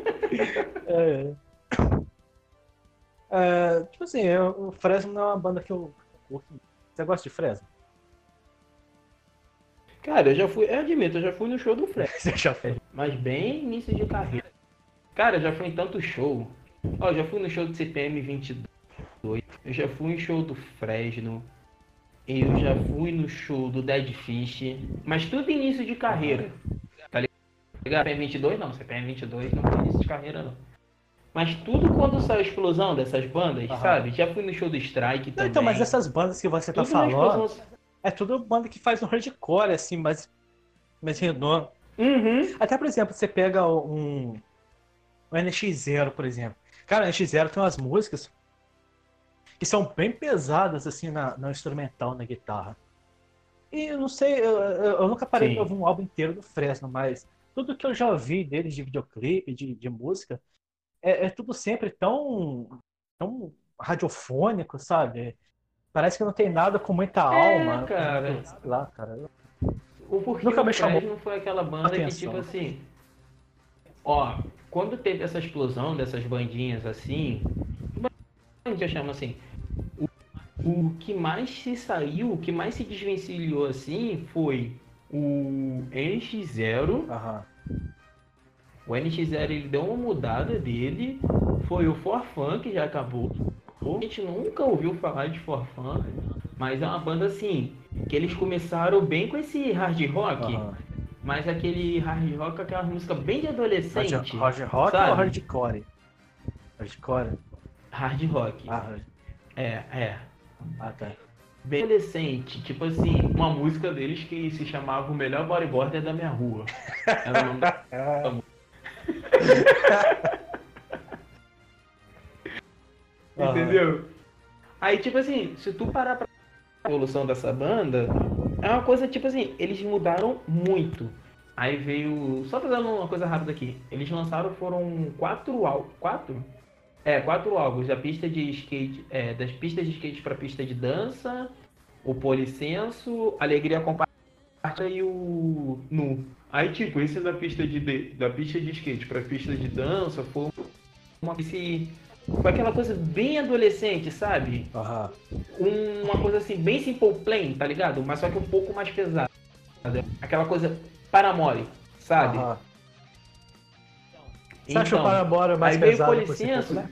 É. É, tipo assim, eu- o Fresno não é uma banda que eu curto. Você gosta de Fresno? Cara, eu já fui, eu admito, eu já fui no show do Fred, Você já fez? mas bem início de carreira. Cara, eu já fui em tanto show. Ó, eu já fui no show do CPM 22, eu já fui em show do Fresno, eu já fui no show do Dead Fish, mas tudo início de carreira. Tá ligado? CPM 22 não, CPM 22 não foi início de carreira não. Mas tudo quando saiu a explosão dessas bandas, Aham. sabe? Já fui no show do Strike também. então, mas essas bandas que você tá Tudo falando, explosão- é tudo banda que faz um hardcore, assim, mas, mas redondo. Uhum. Até, por exemplo, você pega um. o NX0, por exemplo. Cara, o NX0 tem umas músicas que são bem pesadas, assim, na, no instrumental, na guitarra. E eu não sei, eu, eu- eu nunca parei Sim. pra ouvir um álbum inteiro do Fresno, mas tudo que eu já ouvi deles de videoclipe, de, de música, é, é tudo sempre tão, tão radiofônico, sabe? Parece que não tem nada com muita É, alma. cara. Sei lá, cara. O porquê Nunca me chamou Fresno foi aquela banda que, atenção. tipo assim. Ó, quando teve essa explosão dessas bandinhas assim. Gente já chama assim. O, que mais se saiu, o que mais se desvencilhou assim foi o NX0. Aham. O NX0 ele deu uma mudada dele. Foi o Forfan que já acabou. A gente nunca ouviu falar de Forfan, mas é uma banda assim que eles começaram bem com esse hard rock. aham. Mas aquele hard rock, aquela música bem de adolescente. Roger, Roger Rock sabe? ou Hardcore? Hardcore? Hard rock. Ah, É, é. Ah, tá. Bem adolescente. Tipo assim, uma música deles que se chamava O Melhor Bodyboarder da Minha Rua. Era o nome da... Entendeu? Aí, tipo assim, se tu parar pra a evolução dessa banda, é uma coisa, tipo assim, eles mudaram muito. Aí veio. Só fazendo uma coisa rápida aqui. Eles lançaram, foram quatro álbuns. Quatro? É, quatro álbuns. Da pista de skate. É, das pistas de skate pra pista de dança. O Policenso, Alegria Compartilhada e o Nu. Aí, tipo, esse da pista de, de- da pista de skate pra pista de dança foi uma. Esse, foi aquela coisa bem adolescente, sabe? Aham. Um- uma coisa assim, bem simple plan, tá ligado? Mas só que um pouco mais pesada. Aquela coisa paramore, sabe? aham. Você acha o Então, Paramore mais aí pesado esse licença. popular?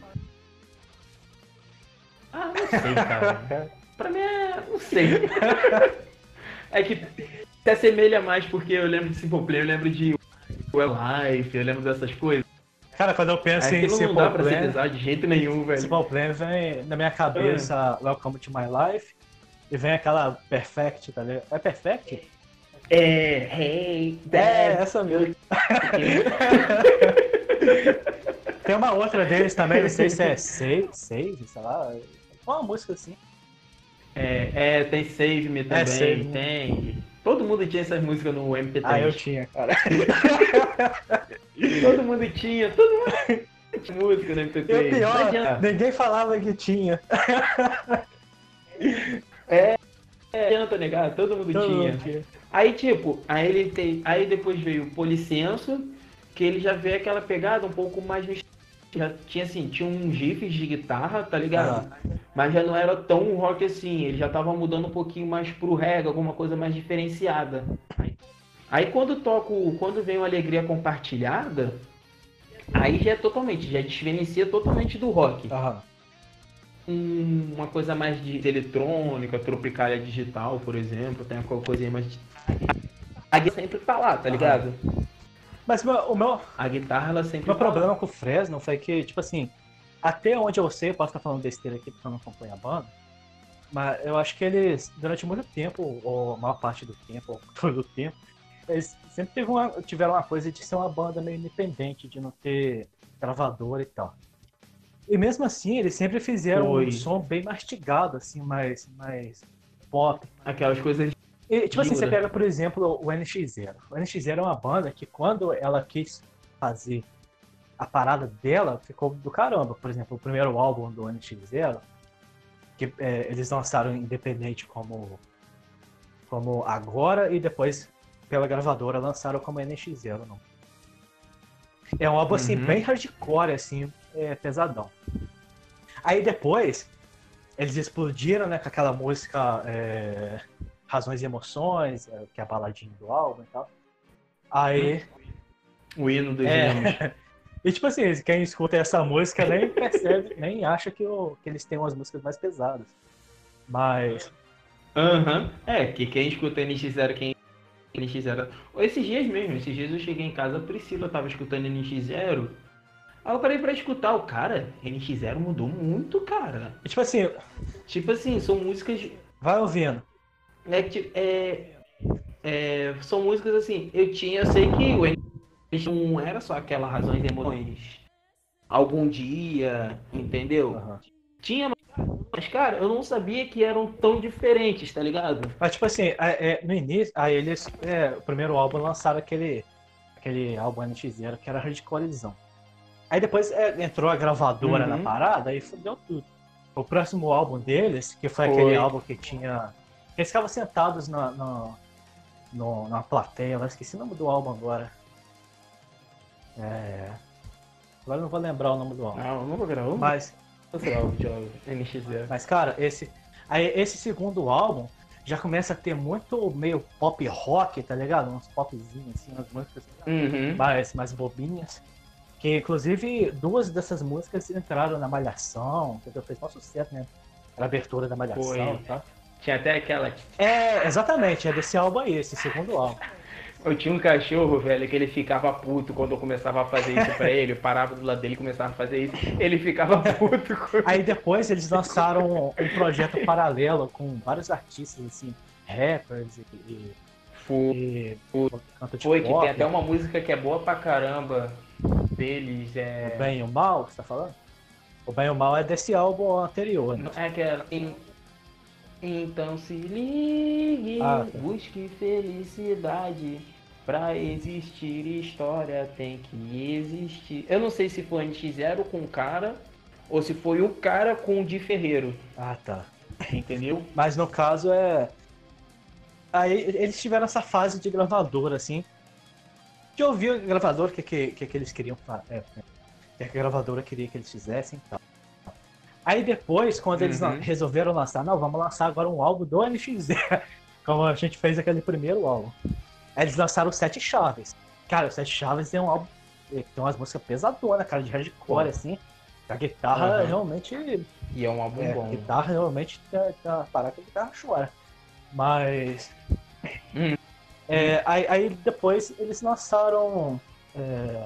Ah, não sei, cara. pra mim é. não sei. é que se assemelha mais porque eu lembro de Simple Plan, eu lembro de Well Life, eu lembro dessas coisas. Cara, quando eu penso em Aquilo não dá Simple pra ser Plan, pesado de jeito nenhum, velho. Simple Plan vem na minha cabeça Welcome to My Life e vem aquela Perfect, tá ligado? É Perfect? É, hey, É, essa mesmo. Tem uma outra deles também, não sei se é Save, Save, sei lá. Uma música assim. É, é, tem Save Me também, Save Me. tem. Todo mundo tinha essas músicas no MP3. Ah, eu tinha, cara. Todo mundo tinha, todo mundo tinha música no MP3. E o pior, ninguém falava que tinha. não adianta negar, todo mundo Todo tinha. mundo tinha. Aí, tipo, aí ele tem. Aí depois veio o Policenso, que ele já veio aquela pegada um pouco mais. Já tinha assim, tinha uns riffs de guitarra, tá ligado? Mas já não era tão rock assim, ele já tava mudando um pouquinho mais pro reggae, alguma coisa mais diferenciada. Aí, aí quando toco, quando vem uma alegria compartilhada, aí já é totalmente, já diferencia totalmente do rock. Um- uma coisa mais de eletrônica, tropicália digital, por exemplo, tem aquela coisinha mais de... A guitarra sempre tá lá, tá ligado? Mas meu- o meu, A guitarra ela sempre meu problema com o Fresno foi que, tipo assim, até onde eu sei, posso estar falando besteira aqui porque eu não acompanho a banda, mas eu acho que eles, durante muito tempo, ou a maior parte do tempo, ou todo o tempo, eles sempre uma- tiveram uma coisa de ser uma banda meio independente, de não ter gravador e tal. E mesmo assim, eles sempre fizeram Foi. um som bem mastigado, assim, mais, mais pop. Aquelas coisas E, tipo assim, Jura? você pega, por exemplo, o NX0. O NX0 é uma banda que quando ela quis fazer a parada dela, ficou do caramba. Por exemplo, o primeiro álbum do NX0, que é, eles lançaram independente como, como Agora e depois pela gravadora lançaram como NX0. Não. É um álbum assim, Uhum. bem hardcore, assim, é, pesadão. Aí depois, eles explodiram né, com aquela música é, Razões e Emoções, é, que é a baladinha do álbum e tal. Aí. o hino dos É. E tipo assim, quem escuta essa música nem percebe, nem acha que, o- que eles têm umas músicas mais pesadas. Mas. Aham. É, que quem escuta NX0, quem NX0. Esses dias mesmo, esses dias eu cheguei em casa, a Priscila tava escutando NX0. Aí eu parei pra escutar o cara, NX0 mudou muito, cara. e, tipo assim, Tipo assim, são músicas. vai ouvindo. É, é, é, são músicas assim, eu tinha, eu sei que o NX não era só aquela razões e emoções algum dia, entendeu? Aham. Tinha, mas cara, eu não sabia que eram tão diferentes, tá ligado? Mas, tipo assim, é- é, no início, aí eles, é, o primeiro álbum lançaram aquele, aquele álbum NX0 que era Hardcorezão. Aí depois é, entrou a gravadora Uhum. na parada e fudeu tudo. O próximo álbum deles, que foi, Foi. aquele álbum que tinha. Eles ficavam sentados na, na, no- na plateia, eu esqueci o nome do álbum agora. É. Agora eu não vou lembrar o nome do álbum. Não, não vou gravar. Mas jogo NX0. Mas, cara, esse, aí, esse segundo álbum já começa a ter muito meio pop rock, tá ligado? Uns popzinhos, assim, umas músicas Uhum. mais, mais bobinhas. Que, inclusive, duas dessas músicas entraram na Malhação, que fez maior sucesso, né? Era a abertura da Malhação Foi. tal. Tinha até aquela. É, exatamente, é desse álbum aí, esse segundo álbum. Eu tinha um cachorro, velho, que ele ficava puto quando eu começava a fazer isso pra ele. Eu parava do lado dele e começava a fazer isso. Ele ficava puto com Aí depois eles lançaram um projeto paralelo com vários artistas, assim, rappers e, e, Foi, Foi. que tem até uma música que é boa pra caramba deles. O É. Bem e o Mal, você tá falando? O Bem e o Mal é desse álbum anterior, né? É aquela. em- Então se ligue, Ah, tá. busque felicidade. Pra existir história tem que existir. Eu não sei se foi NX0 com o cara ou se foi o cara com o Di Ferreiro. Ah, tá. Entendeu? Mas no caso é. Aí eles tiveram essa fase de gravadora, assim. De ouvir o gravador, o que, que, que, que eles queriam. É, o que a gravadora queria que eles fizessem e tal. Aí depois, quando eles Uhum. resolveram lançar, não, vamos lançar agora um álbum do NX0, como a gente fez aquele primeiro álbum. Aí eles lançaram o Sete Chaves. Cara, o Sete Chaves é um álbum que tem umas músicas pesadonas, cara, de hardcore, assim. A guitarra Uhum. realmente E é um álbum é, bom. guitarra realmente tá, tá parar que a guitarra chora. Mas. Hum. É, aí, aí depois eles lançaram é,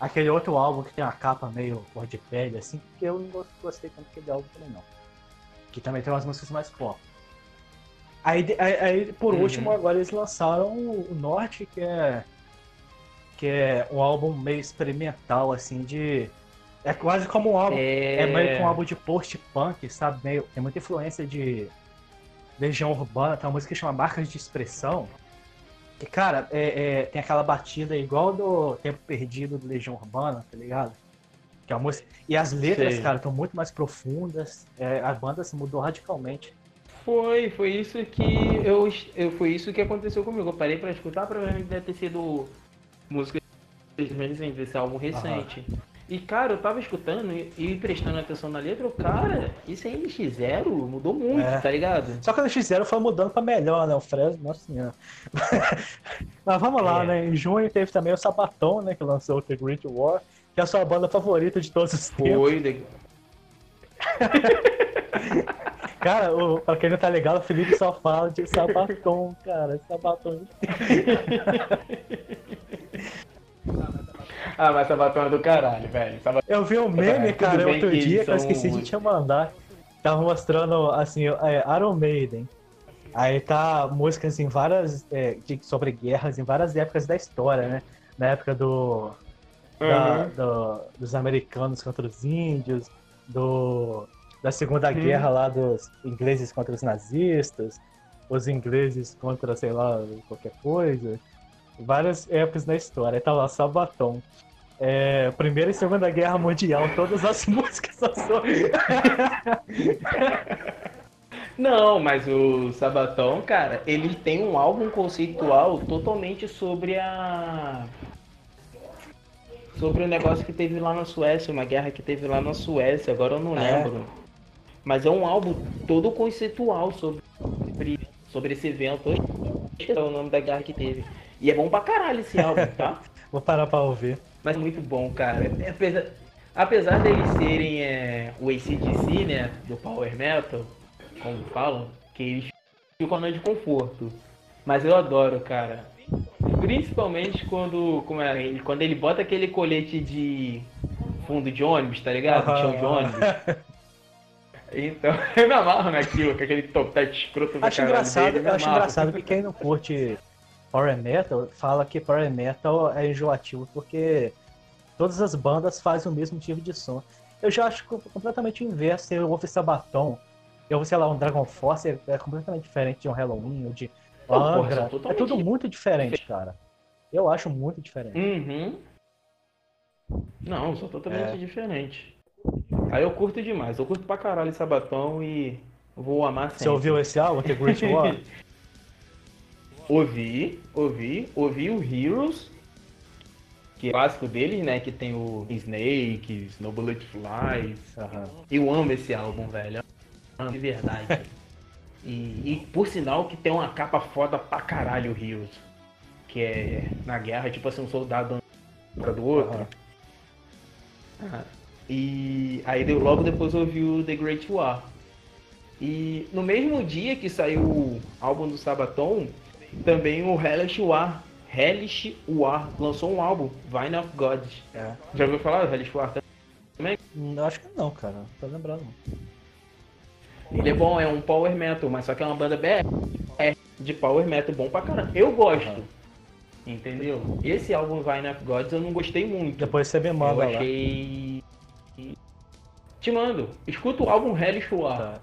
aquele outro álbum que tem uma capa meio cor de pele, assim, que eu não gostei tanto daquele álbum também não. Que também tem umas músicas mais pop. Aí, aí, aí, por Uhum. último, agora eles lançaram o Norte, que é. Que é um álbum meio experimental, assim, de. É quase como um álbum é meio que um álbum de post-punk, sabe? Meio, tem muita influência de Legião Urbana, tem uma música que chama Marcas de Expressão. Que, cara, é, é- tem aquela batida igual do Tempo Perdido do Legião Urbana, tá ligado? Que é uma música... E as letras, Sei. cara, estão muito mais profundas. É, a banda se mudou radicalmente. Foi, foi isso que eu, eu foi isso que aconteceu comigo. Eu parei pra escutar, provavelmente deve ter sido música desse álbum recente. E cara, eu tava escutando e, e prestando atenção na letra, eu, cara, isso é NX0, mudou muito, É. tá ligado? Só que eles fizeram foi mudando pra melhor, né? O Fresno, nossa senhora. Mas vamos lá, É. né? Em junho teve também o Sabaton, né? Que lançou o The Great War, que é a sua banda favorita de todos os tempos. Foi, de- Cara, o, pra quem não tá ligado, o Felipe só fala de Sabaton, cara. Sabaton. Ah, mas Sabatão é do caralho, velho. Sabatão... Eu vi um meme, cara, bem outro dia que eu esqueci de te mandar. Tava mostrando, assim, é, Iron Maiden. Aí tá músicas em várias. é, de- sobre guerras em várias épocas da história, né? Na época do, da- Uhum. do- dos americanos contra os índios, do, da Segunda Uhum. Guerra lá dos ingleses contra os nazistas, os ingleses contra, sei lá, qualquer coisa. Várias épocas da história. Aí tá lá Sabaton. É, Primeira e Segunda Guerra Mundial, todas as músicas são sobre. Não, mas o Sabatão, cara, ele tem um álbum conceitual totalmente sobre a. Sobre o negócio que teve lá na Suécia, uma guerra que teve lá na Suécia, agora eu não É. lembro. Mas é um álbum todo conceitual sobre, sobre esse evento. É o nome da guerra que teve. E é bom pra caralho esse álbum, tá? Vou parar pra ouvir. Mas muito bom, cara. É, Apesar, apesar deles serem é, o ACDC, né? Do Power Metal, como falam, que eles ficam na de conforto. Mas eu adoro, cara. Principalmente quando, como é, ele, quando ele bota aquele colete de fundo de ônibus, tá ligado? Chão de ônibus. Então, eu me amarro naquilo, com aquele topete escroto Acho engraçado, dele, eu acho engraçado que quem não curte Power Metal fala que Power Metal é enjoativo porque todas as bandas fazem o mesmo tipo de som. Eu já acho co- completamente inverso. Você ouve Sabaton, eu ouvo, sei lá, um Dragon Force, é, é completamente diferente de um Halloween ou de Angra. É totalmente tudo muito diferente, cara. Eu acho muito diferente. Uhum. Não, são totalmente É. diferentes. Aí eu curto demais. Eu curto pra caralho Sabatão e vou amar sempre. Você ouviu esse álbum, The Great War? Ouvi, ouvi, ouvi o Heroes, que é clássico deles, né? Que tem o Snake, Snow Bullet Flies. Aham. Eu amo esse álbum, velho. De verdade. e, e por sinal que tem uma capa foda pra caralho o Heroes. Que é na guerra, tipo assim, um soldado um do outro. Ah, E aí deu logo depois eu ouvi o The Great War. E no mesmo dia que saiu o álbum do Sabaton, também o Hellish War, Hellish War lançou um álbum, Vine of Gods. É. Já ouviu falar do Hellish War? Hum, Eu acho que não, cara. Não tô lembrando. Ele é bom, é um power metal, mas só que é uma banda BR de power metal bom pra caramba. Eu gosto. Aham. Entendeu? Esse álbum Vine of Gods eu não gostei muito. Depois você me manda eu lá. achei. Te mando. Escuta o álbum Hellish War. Tá.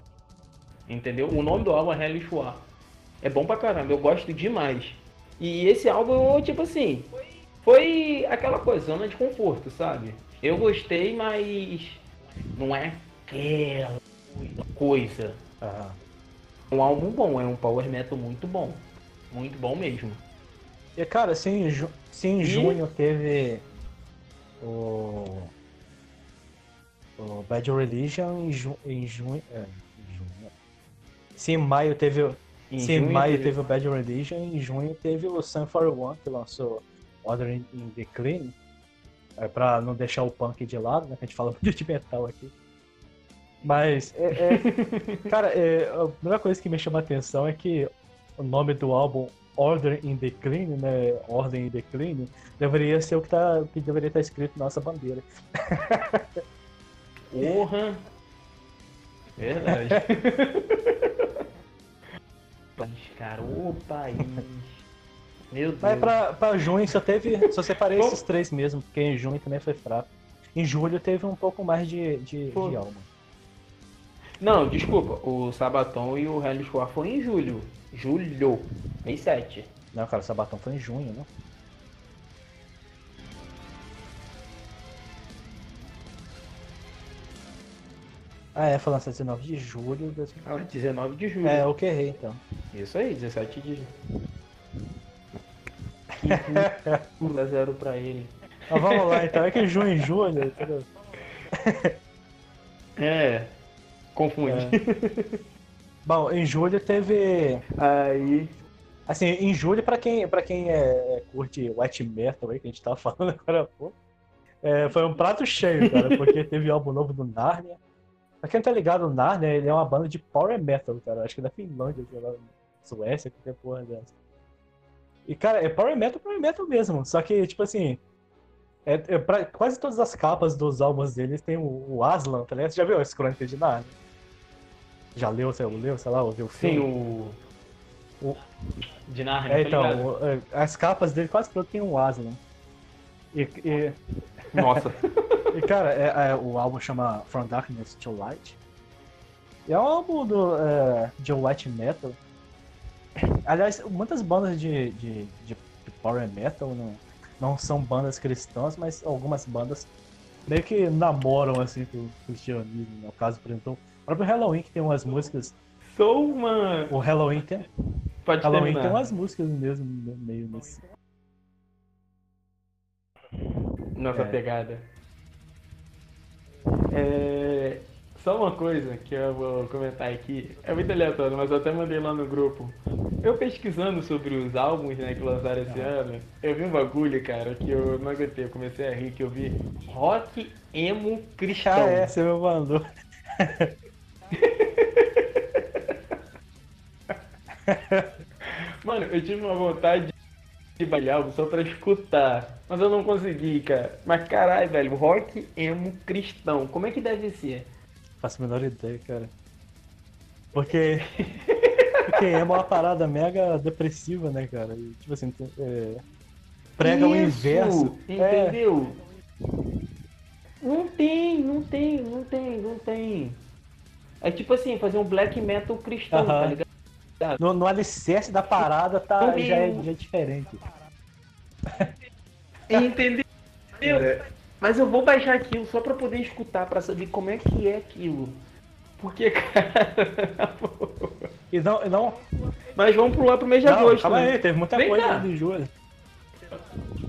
Entendeu? O nome do álbum é Hellish War. É bom pra caramba, eu gosto demais. E esse álbum, tipo assim, foi aquela coisa, zona de conforto, sabe? Eu gostei, mas não é aquela coisa. Um álbum bom, é um power metal muito bom. Muito bom mesmo. E cara, se em, ju- se em E- junho teve o, o Bad Religion, em, ju, em junho. É, em junho. Se em maio teve. Em junho maio teve- teve o Bad Religion, em junho teve o Sun for One, que lançou Order in, in Decline. É, pra não deixar o punk de lado, né? Que a gente fala muito de metal aqui. Mas, é, é- cara, é, a primeira coisa que me chama a atenção é que o nome do álbum Order in Decline, né? Ordem em Decline, deveria ser o que, tá, o que deveria estar escrito na nossa bandeira. Porra! Verdade. País, cara, ô país. Meu Deus. Mas pra, pra junho só teve. Só separei esses três mesmo, porque em junho também foi fraco. Em julho teve um pouco mais de, de, Pô. de álbum. Não, desculpa. O Sabaton e o Hellish War foi em julho. Julho. Mês 7. Não, cara, o Sabatão foi em junho, né? Ah, é, foi lançado 19 de julho. de 2000. Ah, 19 de julho. É, eu que errei então. Isso aí, 17 de julho. Que dá zero pra ele. Mas vamos lá então, é que junho e julho, entendeu? É. Confunde. Bom, em julho teve. Aí. Assim, em julho, pra quem, pra quem é, curte white metal aí, que a gente tava falando agora há pouco, é, foi um prato cheio, cara, porque teve álbum novo do Narnia. Pra quem não tá ligado, o Narnia, ele é uma banda de power metal, cara. Acho que é da Finlândia, sei lá, Suécia, qualquer porra dessa. E, cara, é power metal, power metal mesmo. Só que, tipo assim, é, é pra- quase todas as capas dos álbuns deles tem o, o Aslan, tá ligado? Você já viu esse Crônica de Narnia? Já leu, você leu, sei lá, ouviu o Sim, filme? o. O- De Narnia, É, tá então, o- é, as capas dele quase todas tem um Aslan. E, e, Nossa. e, cara, é- é, o álbum chama From Darkness to Light. E é um álbum do, é, de white metal. Aliás, muitas bandas de, de, de, de power metal não, não são bandas cristãs, mas algumas bandas meio que namoram assim com o cristianismo. No caso, por exemplo, o próprio Halloween que tem umas músicas. Sou uma. O Halloween tem, Pode Halloween terminar. tem umas músicas mesmo meio nesse. Nossa É. pegada. É, Só uma coisa que eu vou comentar aqui. É muito aleatório, mas eu até mandei lá no grupo. Eu pesquisando sobre os álbuns né, que lançaram esse ano, eu vi um bagulho, cara, que eu não aguentei. Eu comecei a rir, que eu vi rock emo cristão. Ah, é, você me mandou. Mano, eu tive uma vontade de baixar álbum só pra escutar. Mas eu não consegui, cara. Mas caralho, velho, rock emo cristão. Como é que deve ser? Faço a menor ideia, cara. Porque. Porque é uma parada mega depressiva, né, cara? E, tipo assim, é, prega o Isso, inverso. É, Entendeu? Não tem, não tem, não tem, não tem. É tipo assim, fazer um black metal cristão, tá Aham. ligado? No, no alicerce da parada tá, já, é, já é diferente. Entendeu? Mas eu vou baixar aquilo só pra poder escutar, pra saber como é que é aquilo. Porque, cara. E não, e não, Mas vamos pular pro mês de não agosto. calma né? aí, teve muita Vem coisa cá. em julho.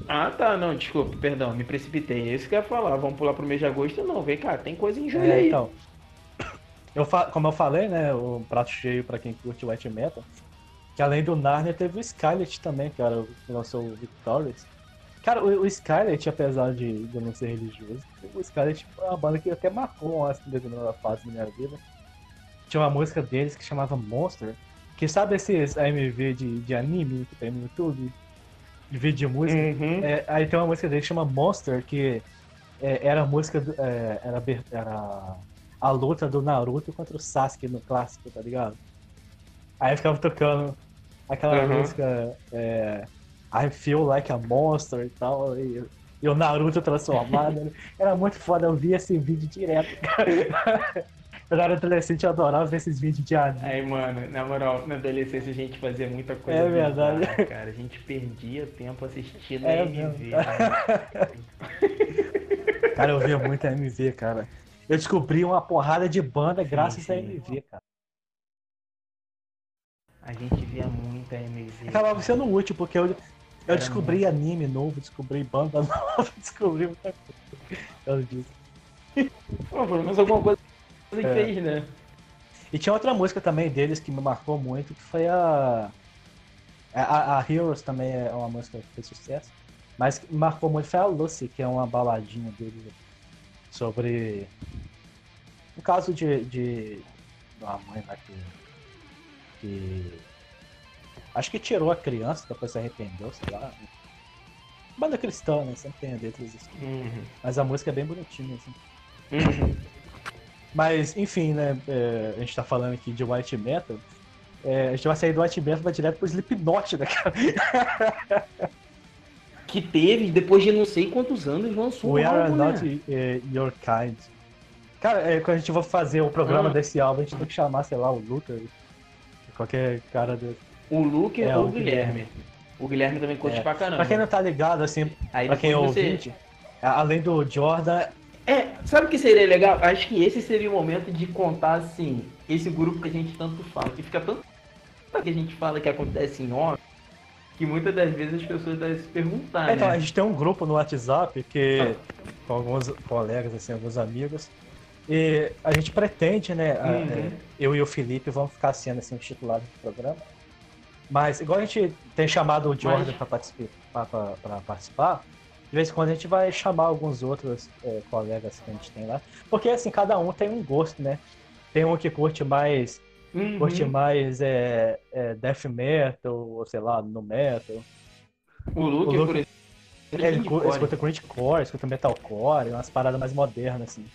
Ah, tá, não, desculpa, perdão, me precipitei. É isso que eu ia falar. Vamos pular pro mês de agosto? Não, vem cá, tem coisa em julho É, aí. então. Eu como eu falei, né, o prato cheio pra quem curte white metal, que além do Narnia teve o Skylet também, cara, que lançou o Victorious. Cara, o, o Skylet, apesar de, de eu não ser religioso, o Skylet é uma banda que até marcou uma determinada fase da minha vida. Tinha uma música deles que chamava Monster, que sabe esses AMV de, de anime que tem no YouTube? De vídeo de música? Uhum. É, aí tem uma música dele que chama Monster, que é, era a música, do- é, era, era a luta do Naruto contra o Sasuke no clássico, tá ligado? Aí ficava tocando aquela Uhum. música é, I Feel Like a Monster e tal, e, e o Naruto transformado. era muito foda, eu via esse vídeo direto. Eu era adolescente, eu adorava ver esses vídeos de anime. Aí, mano, na moral, na adolescência a gente fazia muita coisa. É verdade. bizarra, cara. A gente perdia tempo assistindo É mesmo. cara. Cara, eu via muito MV, cara. Eu descobri uma porrada de banda graças sim. a MV, cara. A gente via muita AMV. Acabava sendo útil, porque eu, eu Era descobri anime novo, descobri banda nova, descobri muita coisa. por causa disso. Pô, pelo menos alguma coisa que É. fez, né? E tinha outra música também deles que me marcou muito, que foi a. A, a Heroes também é uma música que fez sucesso. Mas que me marcou muito foi a Lucy, que é uma baladinha deles sobre. No caso de. de uma mãe lá que. que. Acho que tirou a criança, depois se arrependeu, sei lá. Banda cristã, né? Sempre tem letras assim. Uhum. Mas a música é bem bonitinha, assim. Uhum. Mas, enfim, né? é, a gente tá falando aqui de white metal. É, a gente vai sair do white metal e vai direto pro Slipknot, né, cara? Que teve, depois de não sei quantos anos, lançou We um are álbum, not né? your kind. Cara, é, quando a gente for fazer o programa Ah. desse álbum, a gente tem que chamar, sei lá, o Luther. Qualquer cara desse. O Luke É, ou o o Guilherme. O Guilherme também curte É. pra caramba. Pra quem não tá ligado, assim, Aí pra quem é você- ouvinte, a- além do Jordan, É, sabe o que seria legal? Acho que esse seria o momento de contar, assim, esse grupo que a gente tanto fala. Que fica tanto que a gente fala que acontece em off, que muitas das vezes as pessoas devem se perguntar, É, então, a né? gente tem um grupo no WhatsApp que com alguns colegas, assim, alguns amigos. E a gente pretende, né? a- Uhum. é, eu e o Felipe vamos ficar sendo assim, titulares do programa. Mas igual a gente tem chamado o Jordan Mas- para participar, pra- pra participar, de vez em quando a gente vai chamar alguns outros é, colegas que a gente tem lá. Porque assim, cada um tem um gosto, né? Tem um que curte mais, Uhum. curte mais é, é, death metal, ou sei lá, no metal. O Luke, o Luke- por exemplo, É, ele cu- core. escuta grindcore, escuta metalcore, umas paradas mais modernas, assim.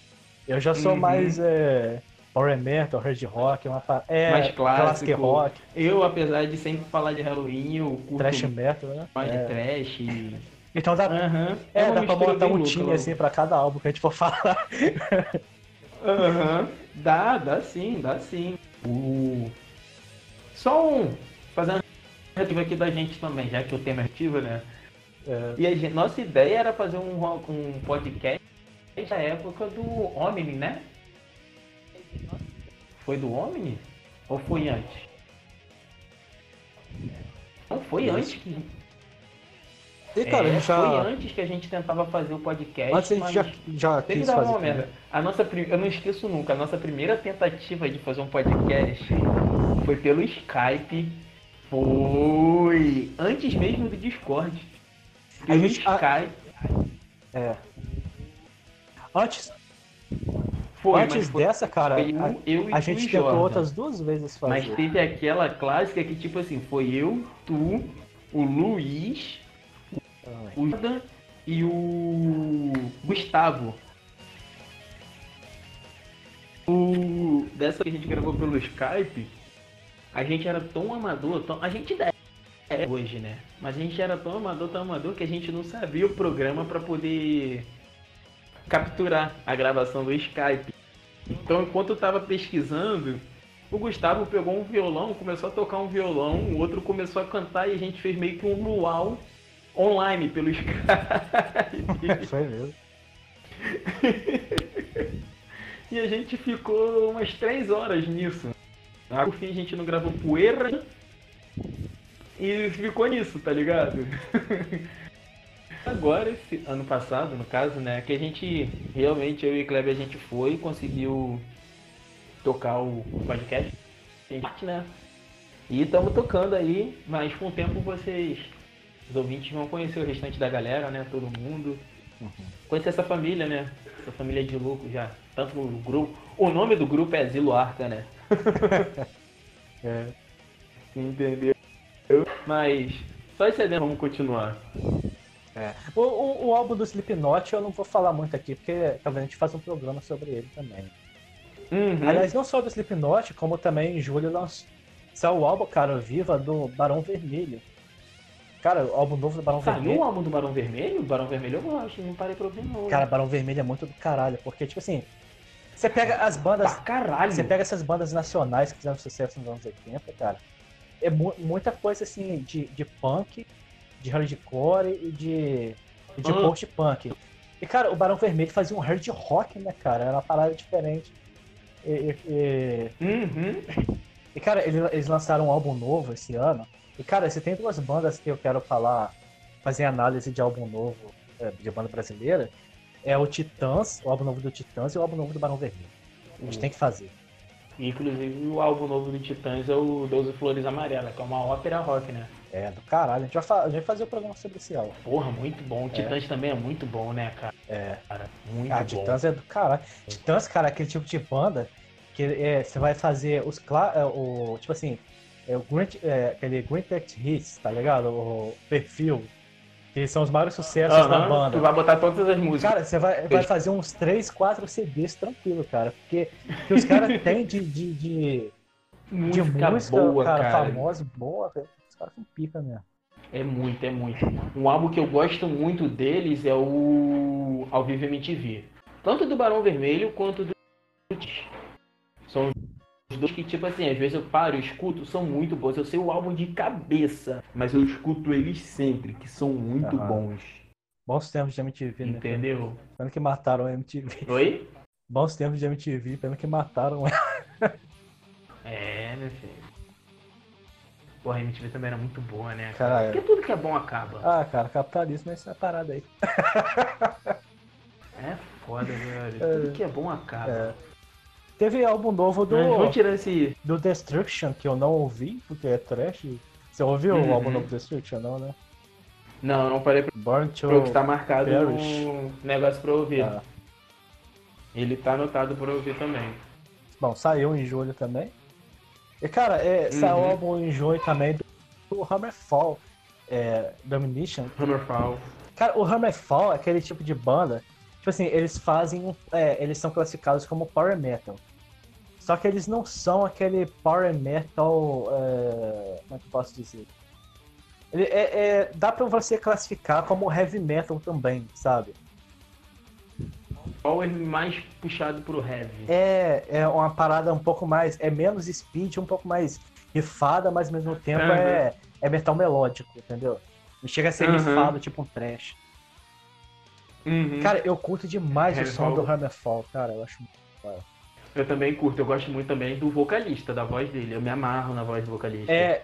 Eu já sou Uhum. mais é, power metal, hard rock, uma pa- é, Mais classic clássico. rock, Eu, apesar de sempre falar de Halloween, eu curto thrash metal, né? mais É. de trash. Então dá, Aham. é, uma dá pra montar um time assim pra cada álbum que a gente for falar. Aham. Dá, dá sim, dá sim. O... Só um. Fazendo narrativa aqui da gente também, já que o tema é ativo, né? É, E a gente- nossa ideia era fazer um, um podcast da época do Omni, né? Foi do Omni? Ou foi antes? Não, foi antes que. E cara, é, gente Foi já. antes que a gente tentava fazer o podcast. Antes a gente já, já quis fazer. uma também. merda. A nossa, eu não esqueço nunca, a nossa primeira tentativa de fazer um podcast foi pelo Skype. Foi antes mesmo do Discord. A Pelo gente- a- Skype. É. Antes, Foi, antes foi, dessa, cara, foi a, eu, eu a gente tentou Jordan. outras duas vezes fazer. Mas teve aquela clássica que tipo assim, foi eu, tu, o Luiz, o Jordan e o Gustavo. O... Dessa que a gente gravou pelo Skype, a gente era tão amador, tão... a gente ainda é hoje, né? Mas a gente era tão amador, tão amador que a gente não sabia o programa pra poder capturar a gravação do Skype. Então, enquanto eu tava pesquisando, o Gustavo pegou um violão, começou a tocar um violão, o outro começou a cantar e a gente fez meio que um luau online pelo Skype. Foi mesmo. e a gente ficou umas três horas nisso. Aí, por fim, a gente não gravou poeira e ficou nisso, tá ligado? Agora, esse ano passado, no caso, né, que a gente realmente, eu e o Kleber, a gente foi e conseguiu tocar o podcast, né? E estamos tocando aí, mas com o tempo vocês, os ouvintes, vão conhecer o restante da galera, né? Todo mundo. Conhecer essa família, né? Essa família de louco já. Tanto no grupo. O nome do grupo é Zilo Arca, né? É. Entendeu? Mas, só excedendo, vamos continuar. É. O, o, o álbum do Slipknot eu não vou falar muito aqui, porque talvez a gente faça um programa sobre ele também. Uhum. Aliás, não só do Slipknot, como também em julho lançou o álbum, cara, Viva, do Barão Vermelho. Cara, o álbum novo do Barão Saiu Vermelho. o álbum do Barão Vermelho? O Barão Vermelho eu gosto, não parei pra ouvir não. Cara, Barão Vermelho é muito do caralho, porque, tipo assim, você pega as bandas. pra caralho. Você pega essas bandas nacionais que fizeram sucesso nos anos 80, cara. É mu- muita coisa assim de, de punk, de hardcore e de, e de Ah. post-punk. E, cara, o Barão Vermelho fazia um hard rock, né, cara? Era uma parada diferente. E, e- e- Uhum. e, cara, ele- eles lançaram um álbum novo esse ano. E, cara, você tem duas bandas que eu quero falar, fazer análise de álbum novo é, de banda brasileira. É o Titãs, o álbum novo do Titãs e o álbum novo do Barão Vermelho. A gente tem que fazer. Inclusive o álbum novo do Titãs é o 12 Flores Amarelas, que é uma ópera rock, né? É, do caralho. A gente vai, a gente vai fazer o programa sobre esse álbum. Porra, muito bom. O Titãs também é muito bom, né, cara? É. Cara, muito Ah, bom. Titãs é do caralho. Titãs, cara, é aquele tipo de banda que é, você vai fazer os cla é, o Tipo assim, é o Green, é, aquele Green Tech Hits, tá ligado? O perfil. Que são os maiores sucessos da Aham, banda. Tu vai botar todas as músicas. Cara, você vai, vai fazer uns 3, 4 CDs tranquilo, cara. Porque que os caras têm de, de, de, de música, música, boa, cara, cara. famosa, boa, velho. Os caras são pica mesmo. É muito, é muito. Um álbum que eu gosto muito deles é o Ao Vivo MTV. Tanto do Barão Vermelho quanto do São os dois que, tipo assim, às vezes eu paro e escuto, são muito bons. Eu sei o álbum de cabeça, mas eu escuto eles sempre, que são muito Aham. bons. Bons tempos de MTV, né? Entendeu? Pena que mataram a MTV. Oi? Bons tempos de MTV, pena que mataram ela. É, meu filho. Porra, a MTV também era muito boa, né? Caralho. Porque tudo que é bom acaba. Ah, cara, capitalismo é essa parada aí. É foda, velho. Tudo que é bom acaba. É. Teve álbum novo do, Mas vamos tirar esse. do Destruction, que eu não ouvi, porque é trash. Você ouviu o Uhum. álbum novo do Destruction, não, né? Não, não parei pra Burn to... Pro que tá marcado Perish. no negócio pra ouvir. Ah. Ele tá anotado pra ouvir também. Bom, saiu em julho também. E, cara, é, saiu o Uhum. álbum em julho também do, do Hammerfall, é, Domination. Hammerfall. Cara, o Hammerfall é aquele tipo de banda. Tipo assim, eles fazem. é, eles são classificados como Power Metal. Só que eles não são aquele Power Metal. é, como é que eu posso dizer? Ele é, é- dá pra você classificar como Heavy Metal também, sabe? É mais puxado pro heavy? É, é uma parada um pouco mais. É menos speed, um pouco mais rifada, mas ao mesmo tempo Aham. é, é metal melódico, entendeu? Não chega a ser Aham. rifado, tipo um trash. Uhum. Cara, eu curto demais o som Hammerfall. do Hammerfall, cara. Eu acho eu também curto. Eu gosto muito também do vocalista, da voz dele. Eu me amarro na voz do vocalista. É.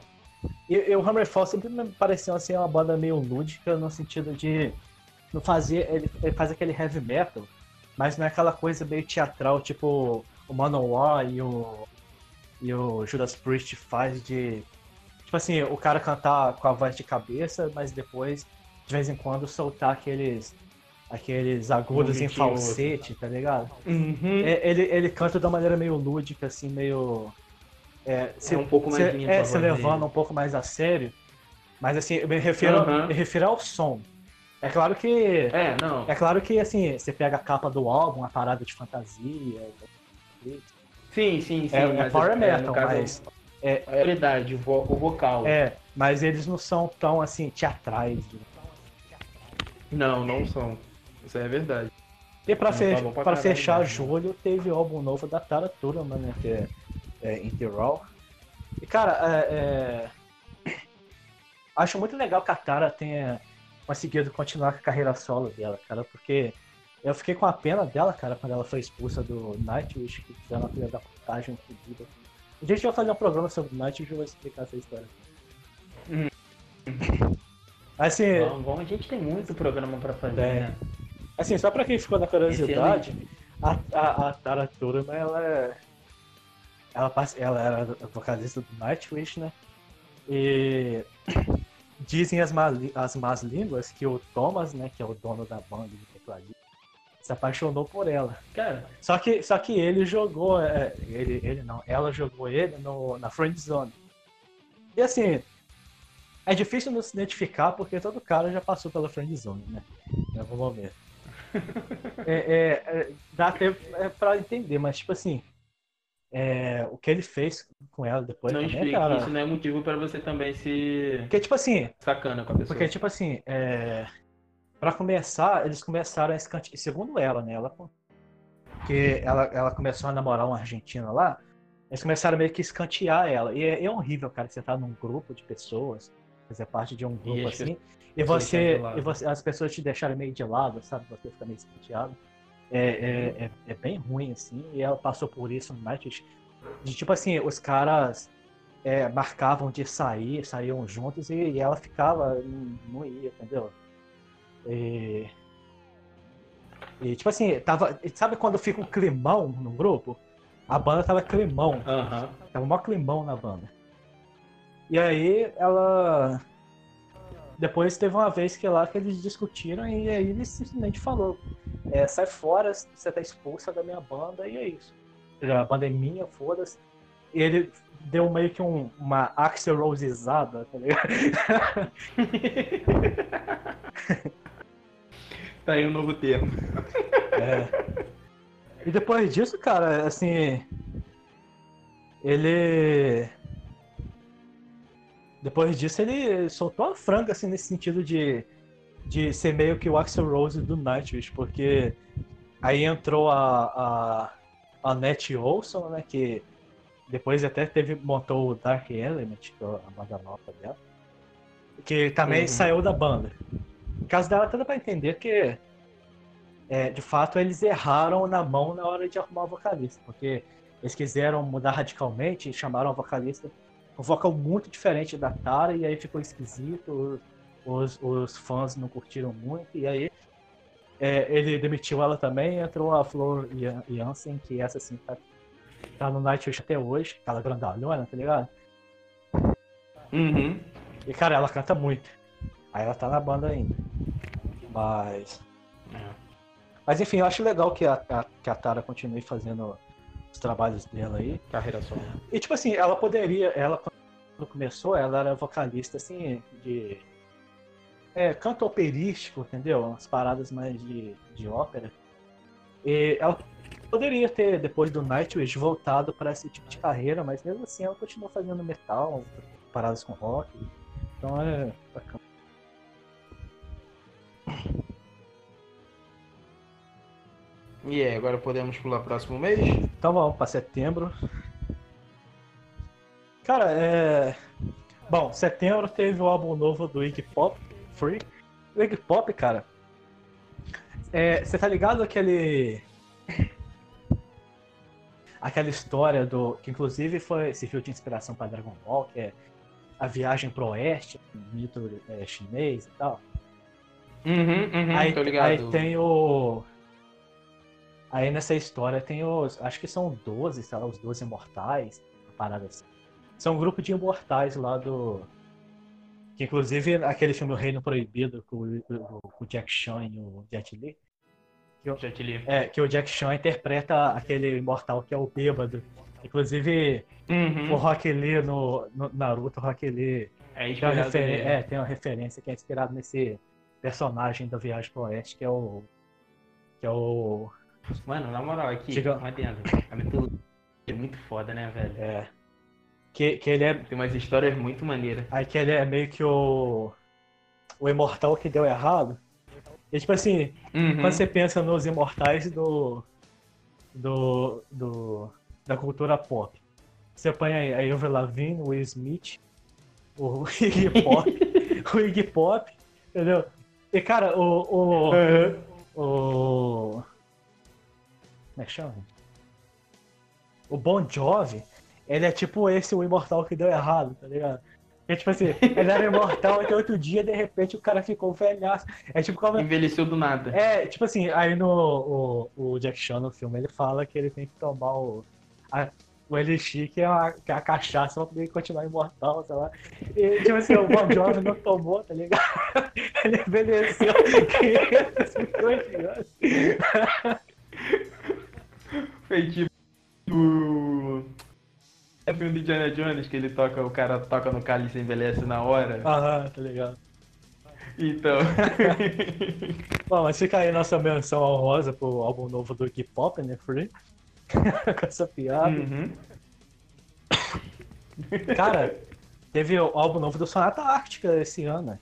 E, e o Hammerfall sempre me pareceu assim uma banda meio lúdica no sentido de não fazer. Ele, ele faz aquele heavy metal, mas não é aquela coisa meio teatral, tipo o Manowar e o. E o Judas Priest faz de. Tipo assim, o cara cantar com a voz de cabeça, mas depois, de vez em quando, soltar aqueles. Aqueles agudos em falsete, tá ligado? Uhum. É, ele, ele canta de uma maneira meio lúdica, assim, meio. É, se- É um pouco mais se- É, se voz levando um pouco mais a sério. Mas assim, eu me refiro, Aham. me refiro ao som. É claro que. É, não. É claro que assim, você pega a capa do álbum, a parada de fantasia. Sim, sim, sim. É, é power no metal, mas. A realidade, o vo- o vocal. É, mas eles não são tão assim, teatrais. Não, não são. Isso é verdade. E pra, fe- tá pra pra fechar mesmo. julho, teve o álbum novo da Tara Turman, né? Que é, é In The Raw. E, cara, é, é, acho muito legal que a Tara tenha conseguido continuar com a carreira solo dela, cara, porque eu fiquei com a pena dela, cara, quando ela foi expulsa do Nightwish, que fizeram uma filha da putagem fodida. A gente vai fazer um programa sobre Nightwish e vou explicar essa história. Hum. Assim, Bom, bom, a gente tem muito programa pra fazer, É. né? Assim, só pra quem ficou na curiosidade, a, a, a Tara Turman, ela é. Ela, ela era vocalista do Nightwish, né? E dizem as, má- as más línguas que o Thomas, né, que é o dono da banda de tecladista, se apaixonou por ela. Cara, Só que, só que ele jogou, é, ele, ele não, ela jogou ele no, na Friend Zone. E assim, é difícil não se identificar porque todo cara já passou pela Friend Zone, né? Em algum momento. É, é, é, dá até é, pra entender, mas tipo assim, é, o que ele fez com ela depois não também, explica cara. isso, não é motivo pra você também se Porque, tipo assim, sacana com a pessoa. porque, tipo assim, é... pra começar, eles começaram a escantear. Segundo ela, né? Ela... Porque ela, ela começou a namorar um argentino lá. Eles começaram meio que escantear ela. E é, é horrível, cara, você tá num grupo de pessoas, fazer parte de um grupo as assim, e você, deixarem de lado. e você. As pessoas te deixarem meio de lado, sabe? Você fica meio escanteado. É, é, é, é bem ruim, assim. E ela passou por isso no Nightwish. De tipo assim, os caras é, marcavam de sair, saíam juntos e, e ela ficava, não, ia, entendeu? E, e, tipo assim, tava. Sabe quando fica um climão no grupo? A banda tava climão, Aham. tava mó climão na banda. E aí ela. Depois teve uma vez que lá que eles discutiram e aí ele simplesmente falou: é, sai fora, você tá expulsa da minha banda e é isso. A banda é minha, foda-se. E ele deu meio que um- uma Axel Rosesada, tá ligado? Tá aí um novo termo. É. E depois disso, cara, assim. Ele. Depois disso, ele soltou a franga, assim, nesse sentido de, de ser meio que o Axel Rose do Nightwish, porque aí entrou a, a, a Net Olson, né, que depois até teve, montou o Dark Element, que é a banda nova dela, que também Uhum. saiu da banda. No caso dela, até dá pra entender que é, de fato, eles erraram na mão na hora de arrumar o vocalista, porque eles quiseram mudar radicalmente e chamaram a vocalista um vocal muito diferente da Tara, e aí ficou esquisito, os, os fãs não curtiram muito, e aí é, ele demitiu ela também, entrou a Flor Jan- Jansen, que essa assim tá, tá no Nightwish até hoje, aquela grandalhona, tá ligado? Uhum. E cara, ela canta muito. Aí ela tá na banda ainda. Mas. É. Mas enfim, eu acho legal que a, a- que a Tara continue fazendo os trabalhos dela aí. Carreira solo. E tipo assim, ela poderia, ela quando começou, ela era vocalista assim, de. É, canto operístico, entendeu? Umas paradas mais de, de ópera. E ela poderia ter, depois do Nightwish, voltado para esse tipo de carreira, mas mesmo assim ela continua fazendo metal, paradas com rock. Então é bacana. E aí, agora podemos pular próximo mês? Então vamos para setembro. Cara, é. Bom, setembro teve o álbum novo do Iggy Pop, Free. O Iggy Pop, cara. é, Você tá ligado aquele. Aquela história do. Que inclusive foi, serviu de inspiração para Dragon Ball, que é a viagem pro oeste, mito é, chinês e tal. Uhum, uhum, aí, tô ligado. aí tem o. Aí nessa história tem os. Acho que são 12, sei lá, os 12 imortais, uma parada assim. São um grupo de imortais lá do. Que inclusive aquele filme O Reino Proibido com, o- o- com o Jack Chan e o Jet Li. Já te li. É, que o Jack Chan interpreta aquele imortal que é o bêbado. Inclusive, o Uhum. Rock Lee no, no Naruto, o Rock Lee É tem uma, nele. é, tem uma referência que é inspirado nesse personagem da Viagem pro Oeste, que é o. Que é o. Mano, na moral, aqui, Diga. um adendo. A mitologia é muito foda, né, velho? É, que, que ele é. Tem umas histórias muito maneiras. Aí que ele é meio que o. O imortal que deu errado. E tipo assim, Uhum. quando você pensa nos imortais do, do, do da cultura pop, você põe aí a Avril Lavigne, o Will Smith, o Iggy Pop, o Iggy Pop, entendeu? E cara, o o, Uhum. o como é que chama? O Bon Jovi, ele é tipo esse o imortal que deu errado, tá ligado? É tipo assim, ele era imortal até outro dia, de repente o cara ficou velhaço. É tipo como Envelheceu do nada. é, tipo assim, aí no o, o Jack Chan no filme, ele fala que ele tem que tomar o, a, o Elixir, que é, a, que é a cachaça, pra poder continuar imortal, sei lá. E, tipo assim, o Bon Jovi não tomou, tá ligado? Ele envelheceu 550 anos. Foi tipo o. É o filme do Indiana Jones que ele toca, o cara toca no cálice e envelhece na hora. Aham, tá ligado? Então. Bom, mas fica aí nossa menção honrosa pro álbum novo do Iggy Pop, né, Free? Com essa piada. Uhum. Cara, teve o álbum novo do Sonata Ártica esse ano. né?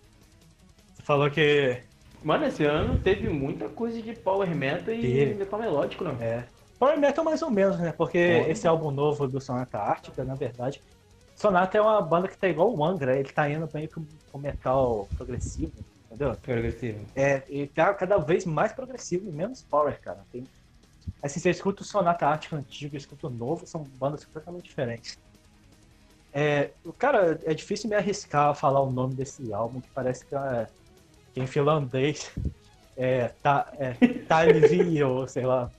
Você falou que Mano, esse ano teve muita coisa de power metal e Teve. metal melódico, não. É. Power Metal mais ou menos, né? Porque esse álbum novo do Sonata Ártica, na verdade, Sonata é uma banda que tá igual o Angra, ele tá indo meio que pro metal progressivo, entendeu? Progressivo. É, e tá cada vez mais progressivo e menos power, cara. Tem... Assim, você escuta o Sonata Ártica antigo e escuta o novo, são bandas completamente diferentes. É, o cara, é difícil me arriscar a falar o nome desse álbum, que parece que é, que em finlandês é, tá, é Talvio, sei lá.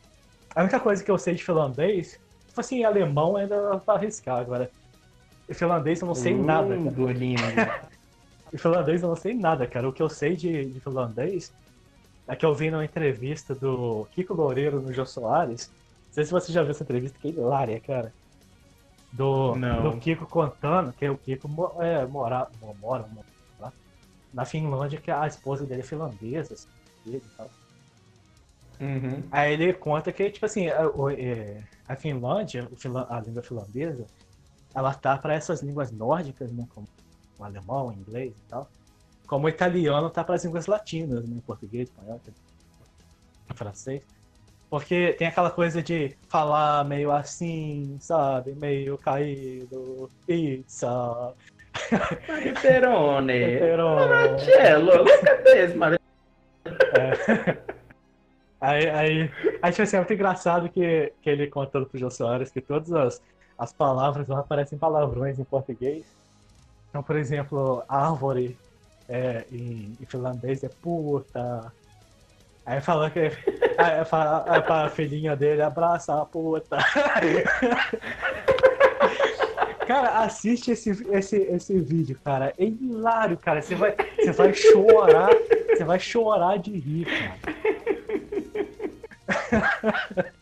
A única coisa que eu sei de finlandês, fosse em alemão ainda pra arriscar, agora. Em finlandês eu não sei nada, Hum, cara. Dolinho. Em finlandês eu não sei nada, cara. O que eu sei de, de finlandês é que eu vi numa entrevista do Kiko Loureiro no Jô Soares. Não sei se você já viu essa entrevista, que é hilária, cara. Do, Não. do Kiko contando que o Kiko é, mora, mo- mora mo- lá, na Finlândia, que a esposa dele é finlandesa, assim, e tal. Uhum. Aí ele conta que, tipo assim, a, é, a Finlândia, a língua finlandesa, ela tá para essas línguas nórdicas, né, como o alemão, o inglês e tal, como o italiano tá para as línguas latinas, né, português, espanhol, francês. Porque tem aquela coisa de falar meio assim, sabe, meio caído, pizza, Perone. pero... Cello, look at this. Aí, aí, aí tipo assim, é muito engraçado que, que ele contando pro Jô Soares que todas as, as palavras lá parecem palavrões em português. Então, por exemplo, árvore é, em, em finlandês é puta. Aí falou que aí fala aí pra filhinha dele abraça a puta. Cara, assiste esse, esse, esse vídeo, cara. É hilário, cara. Você vai, você vai chorar. Você vai chorar de rir, cara.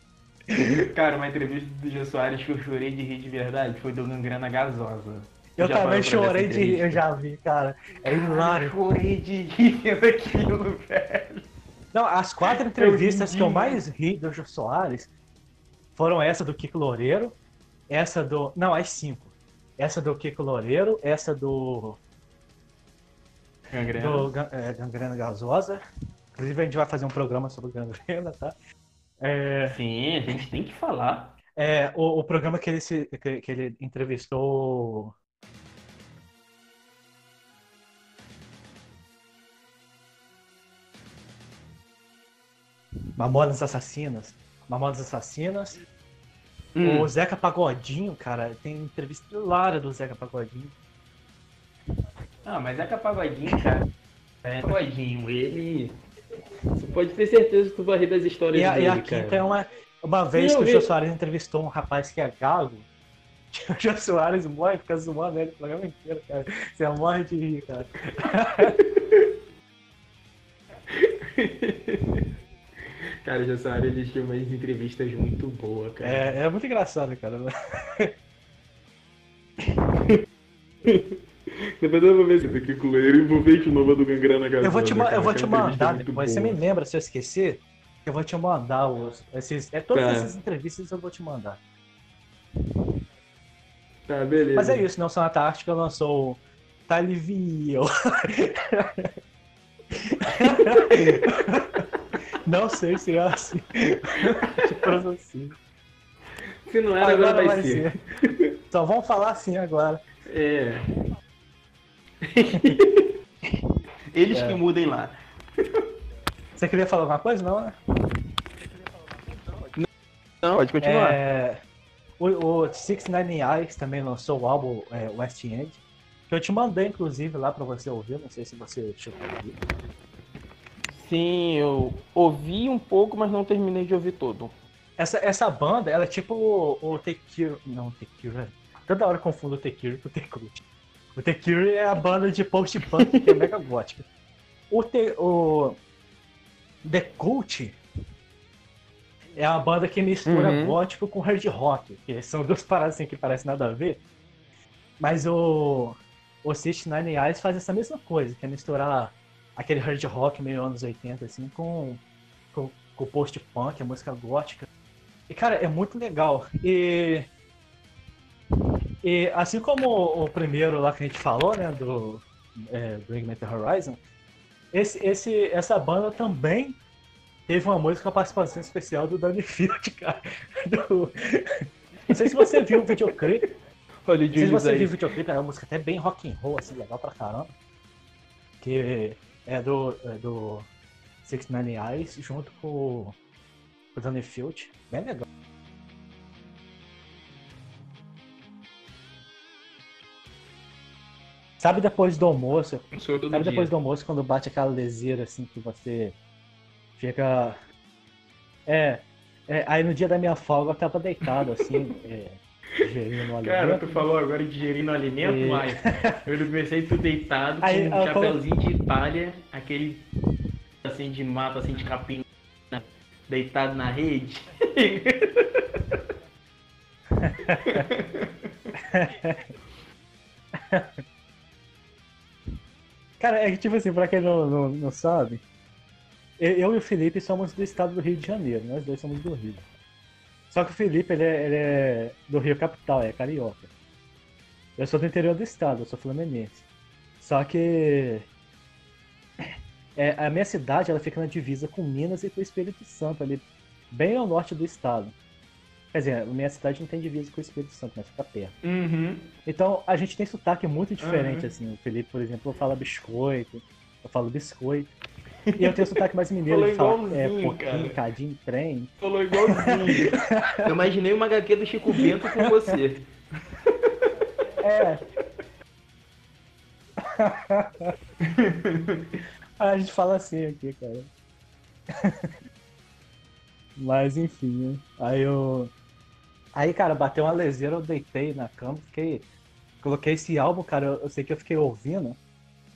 Cara, uma entrevista do Jô Soares que eu chorei de rir de verdade foi do Gangrena Gasosa. Eu Já também chorei de rir, eu já vi, cara. É Eu hilário. chorei de rir vendo aquilo, velho. Não, as quatro entrevistas que eu mais ri do Jô Soares foram essa do Kiko Loureiro, essa do. Não, as cinco. Essa do Kiko Loureiro, essa do. Gangrena. do é, Gangrena Gasosa. Inclusive a gente vai fazer um programa sobre gangrena, tá? É, Sim, a gente tem que falar. é, o, o programa que ele, se, que, que ele entrevistou. Mamonas Assassinas. Mamonas Assassinas. Hum. O Zeca Pagodinho, cara, tem entrevista hilária do Zeca Pagodinho. Ah, mas é que a Pagodinho, cara. É Pagodinho, ele. Você pode ter certeza que tu vai rir das histórias E a, dele, e a cara. quinta é uma, uma vez Eu que o. Jô Soares entrevistou um rapaz que é gago. O Jô Soares morre, fica zoando ele o programa inteiro, cara. Você morre de rir, cara. Cara, o Jô Soares, ele tinha umas entrevistas muito boas, cara. É, é muito engraçado, cara. Depois eu vou ver se aqui com o envolvente nova do Gangrena Gasosa. Eu vou te, cara, eu vou te mandar depois. Você me lembra se eu esquecer? Eu vou te mandar os. Esses, é, todas Tá. essas entrevistas eu vou te mandar. Tá, beleza. Mas é isso, não Sonata Ártica lançou o Talivio. Não sei se é assim. Assim. Se não era, agora, vai, ser. ser. Só vamos falar assim agora. É. Eles É. que mudem lá. Você queria falar alguma coisa? Não, né? Não, pode continuar. É, o, o Six Nine Eyes também lançou o álbum é, West End. Que eu te mandei, inclusive, lá pra você ouvir. Não sei se você chegou a ouvir. Sim, eu ouvi um pouco, mas não terminei de ouvir todo. Essa, essa banda, ela é tipo o, o Tekir. Não, Tekir. Toda hora eu confundo o Tekir com o Tekut. O Tekir é a banda de post-punk que é mega gótica. O, te, o The Cult é a banda que mistura Uhum. gótico com hard rock, que são duas paradas assim que parecem nada a ver. Mas o, o Six Nine Eyes faz essa mesma coisa, que é misturar aquele hard rock meio anos 80 assim com, com, com post-punk, a música gótica. E cara, é muito legal. E, e assim como o primeiro lá que a gente falou, né, do é, Bring Me The Horizon, esse, esse, essa banda também teve uma música com a participação especial do Danny Field, cara. Do- Não sei se você viu o videoclipe. Olha Não sei se você aí. viu o videoclipe, é uma música até bem rock and roll, assim, legal pra caramba. Que é do, é do Six Nine Eyes junto com, o- com o Danny Field. Bem legal. Sabe depois do almoço, Sabe dia. depois do almoço, quando bate aquela leseira assim que você fica. É. é, aí no dia da minha folga eu tava deitado assim, é, digerindo o Cara, alimento. tu falou agora de digerindo alimento, E- mas eu comecei tu deitado, Aí, com um eu falo- de palha, aquele assim de mato, assim de capim, né, deitado na rede. Cara, é que tipo assim, pra quem não, não, não sabe, eu, e o Felipe somos do estado do Rio de Janeiro, nós dois somos do Rio. Só que o Felipe, ele é, ele é do Rio Capital, é carioca. Eu sou do interior do estado, eu sou fluminense. Só que é, a minha cidade, ela fica na divisa com Minas e com o Espírito Santo, ali bem ao norte do estado. Quer dizer, a minha cidade não tem divisa com o Espírito Santo, mas fica perto. Uhum. Então a gente tem sotaque muito diferente, Aham. assim. O Felipe, por exemplo, fala biscoito, eu falo biscoito. E eu tenho sotaque mais mineiro, Falou ele fala é, cara. cadinho, trem. Falou igualzinho. Eu imaginei uma HQ do Chico Bento com você. É. Aí a gente fala assim aqui, cara. Mas enfim, né? Aí eu. Aí, cara, bateu uma leseira, eu deitei na cama, fiquei. Coloquei esse álbum, cara, eu, eu sei que eu fiquei ouvindo.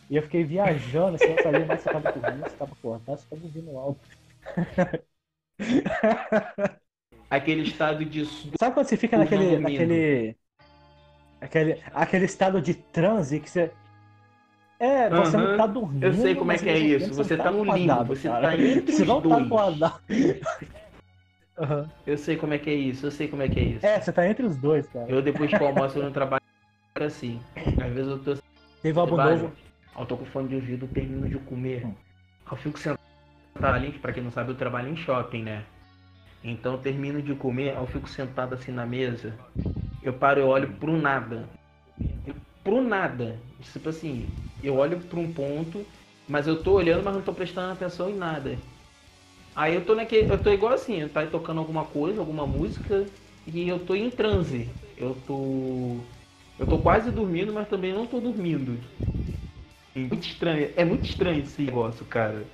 E eu fiquei viajando, assim, eu sabia mais se eu tava dormindo, se eu tava acordado, se eu tava ouvindo o álbum. Aquele estado de. Sabe quando você fica Não naquele. naquele. Aquele, aquele estado de transe que você. É, você não Aham. tá dormindo. Eu sei como é que é isso. Você tá no limbo, você cara. tá entre Você os não tá dois. acordado. Aham. Eu sei como é que é isso, eu sei como é que é isso. É, você tá entre os dois, cara. Eu depois que eu almoço no trabalho assim. Às vezes eu tô Teve um álbum novo. eu tô com fone de ouvido, termino de comer. Hum. Eu fico sentado ali, pra quem não sabe, eu trabalho em shopping, né? Então eu termino de comer, eu fico sentado assim na mesa, eu paro e olho pro nada. Pro nada. Tipo assim, eu olho pra um ponto, mas eu tô olhando, mas não tô prestando atenção em nada. Aí eu tô naquele. Eu tô igual assim, tá tocando alguma coisa, alguma música, e eu tô em transe. Eu tô. Eu tô quase dormindo, mas também não tô dormindo. É muito estranho. É muito estranho esse negócio, cara.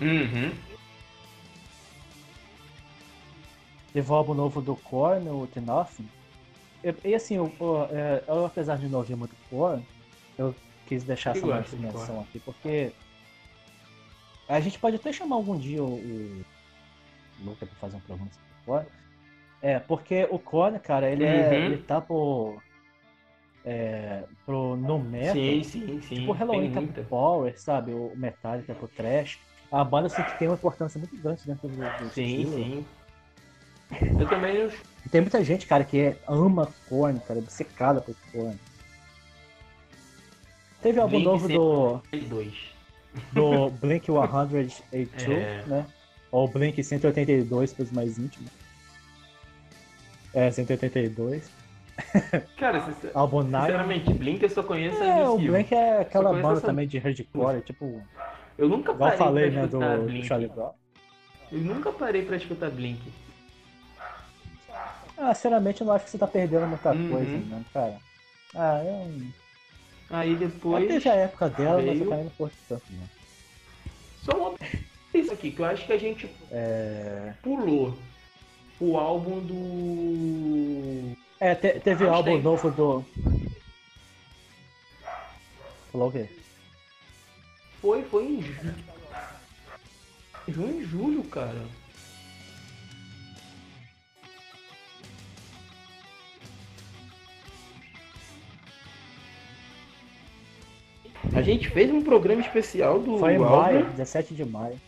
Uhum. Um álbum novo do Korn, o The Nothing. E, assim, eu, eu, é, eu, apesar de não ouvir muito Korn, eu quis deixar Eu essa gosto menção aqui, porque a gente pode até chamar algum dia o, o Luca pra fazer um programa sobre Korn. É, porque o Korn, cara, ele, é, Uhum. ele tá pro, é, pro no metal, Sim, sim, sim. tipo o Halloween tá pro Power, sabe? O Metallica pro Trash. A banda assim, que tem uma importância muito grande dentro do, do Sim, estilo. sim. Eu também. Tem muita gente, cara, que é- ama Korn, cara, obcecada por Korn. Teve álbum novo do, do Blink 182, É. né? Ou Blink 182 para os mais íntimos. É, 182. Cara, sincer- sinceramente, Blink eu só conheço É, o. Blink é aquela banda essa- também de hardcore, tipo, Eu nunca igual parei eu falei, pra né, do Blink. Charlie Brown. Eu nunca parei pra escutar Blink. Ah, sinceramente, eu não acho que você tá perdendo muita Uhum. coisa, né, cara? Ah, eu. Aí depois. teve a época dela, mas eu veio- também não curto tanto, não. Só uma isso aqui, que eu acho que a gente É. pulou o álbum do. É, te- teve o Acho álbum novo do. Falou o quê? Foi, foi em junho. Junho e julho, cara. A gente fez um programa especial do Foi em álbum. maio, 17 de maio.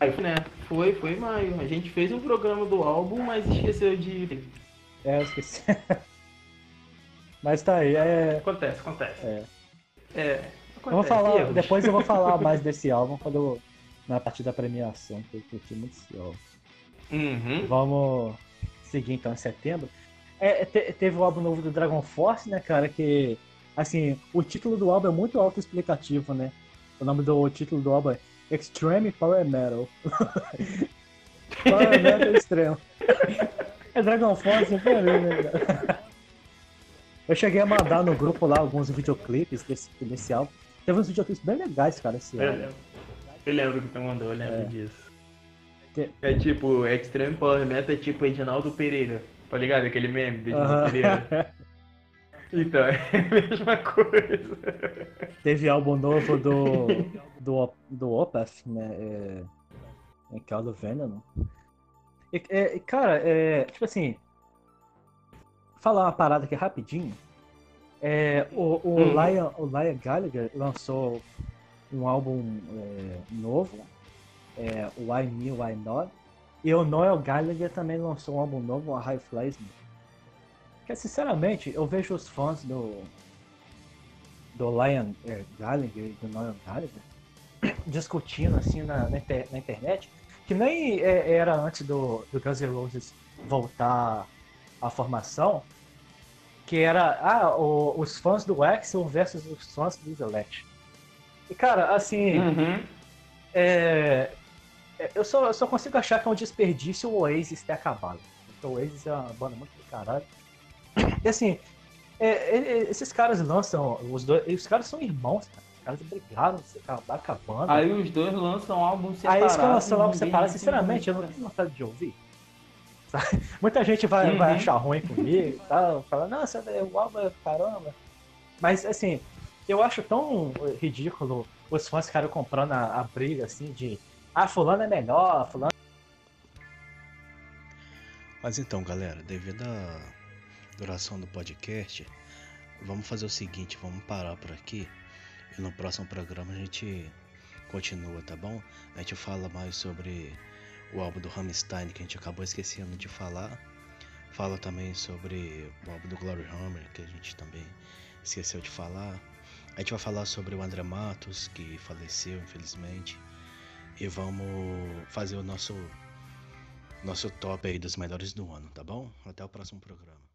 Aí, né? Foi, foi em maio. A gente fez um programa do álbum, mas esqueceu de. É, eu esqueci. Mas tá aí, é. Acontece, acontece. É. É. Eu vou falar, erros. depois eu vou falar mais desse álbum quando eu, na partir da premiação, que eu curti muito esse álbum. Uhum. Vamos seguir então em setembro. É, te- teve o álbum novo do Dragon Force, né, cara? Que, assim, o título do álbum é muito autoexplicativo, né? O nome do título do álbum é Extreme Power Metal. Power Metal extremo. É Dragon Force, pô, né, cara? Eu cheguei a mandar no grupo lá alguns videoclipes desse, desse álbum. Teve uns videoclipes bem legais, cara, esse Eu álbum. lembro. Eu lembro que tu mandou, eu lembro É. disso. É tipo, Extreme Power Metal é tipo Edinaldo Pereira. Tá ligado? Aquele meme do Edinaldo Aham. Pereira. Então, é a mesma coisa. Teve álbum novo do, do, do Opeth, né? É, é que é o do Venom. E, é, cara, é, tipo assim, falar uma parada aqui rapidinho. É, o, o, Hum. Liam, o Liam Gallagher lançou um álbum é, novo, é, Why Me, Why Not. E o Noel Gallagher também lançou um álbum novo, a High Flies. Sinceramente, eu vejo os fãs do, do Lion é, Gallagher e do Noel Gallagher discutindo assim na, na, inter- na internet, que nem é, era antes do, do Guns N' Roses voltar à formação, que era ah, o- os fãs do Axel versus os fãs do Zelect. E cara, assim, Uhum. é, é, eu, só, eu só consigo achar que é um desperdício o Oasis ter acabado. Porque o Oasis é uma banda muito do caralho. E assim, é, é, esses caras lançam. Os, dois, os caras são irmãos, cara. Os caras brigaram, acabaram com a banda. Aí os dois lançam álbum Aí separado. eles que lançam ninguém separado, sinceramente, eu não tenho vontade de ouvir. Sabe? Muita gente vai, Uhum. vai achar ruim comigo e tal, falar, nossa, o álbum é caramba. Mas assim, eu acho tão ridículo os fãs ficarem comprando a, a briga assim de ah, fulano é melhor, fulano. Mas então, galera, devido à duração do podcast, vamos fazer o seguinte, vamos parar por aqui e no próximo programa a gente continua, tá bom? A gente fala mais sobre o álbum do Rammstein que a gente acabou esquecendo de falar. Fala também sobre o álbum do Glory Hammer que a gente também esqueceu de falar. A gente vai falar sobre o André Matos que faleceu infelizmente e vamos fazer o nosso nosso top aí dos melhores do ano, tá bom? Até o próximo programa.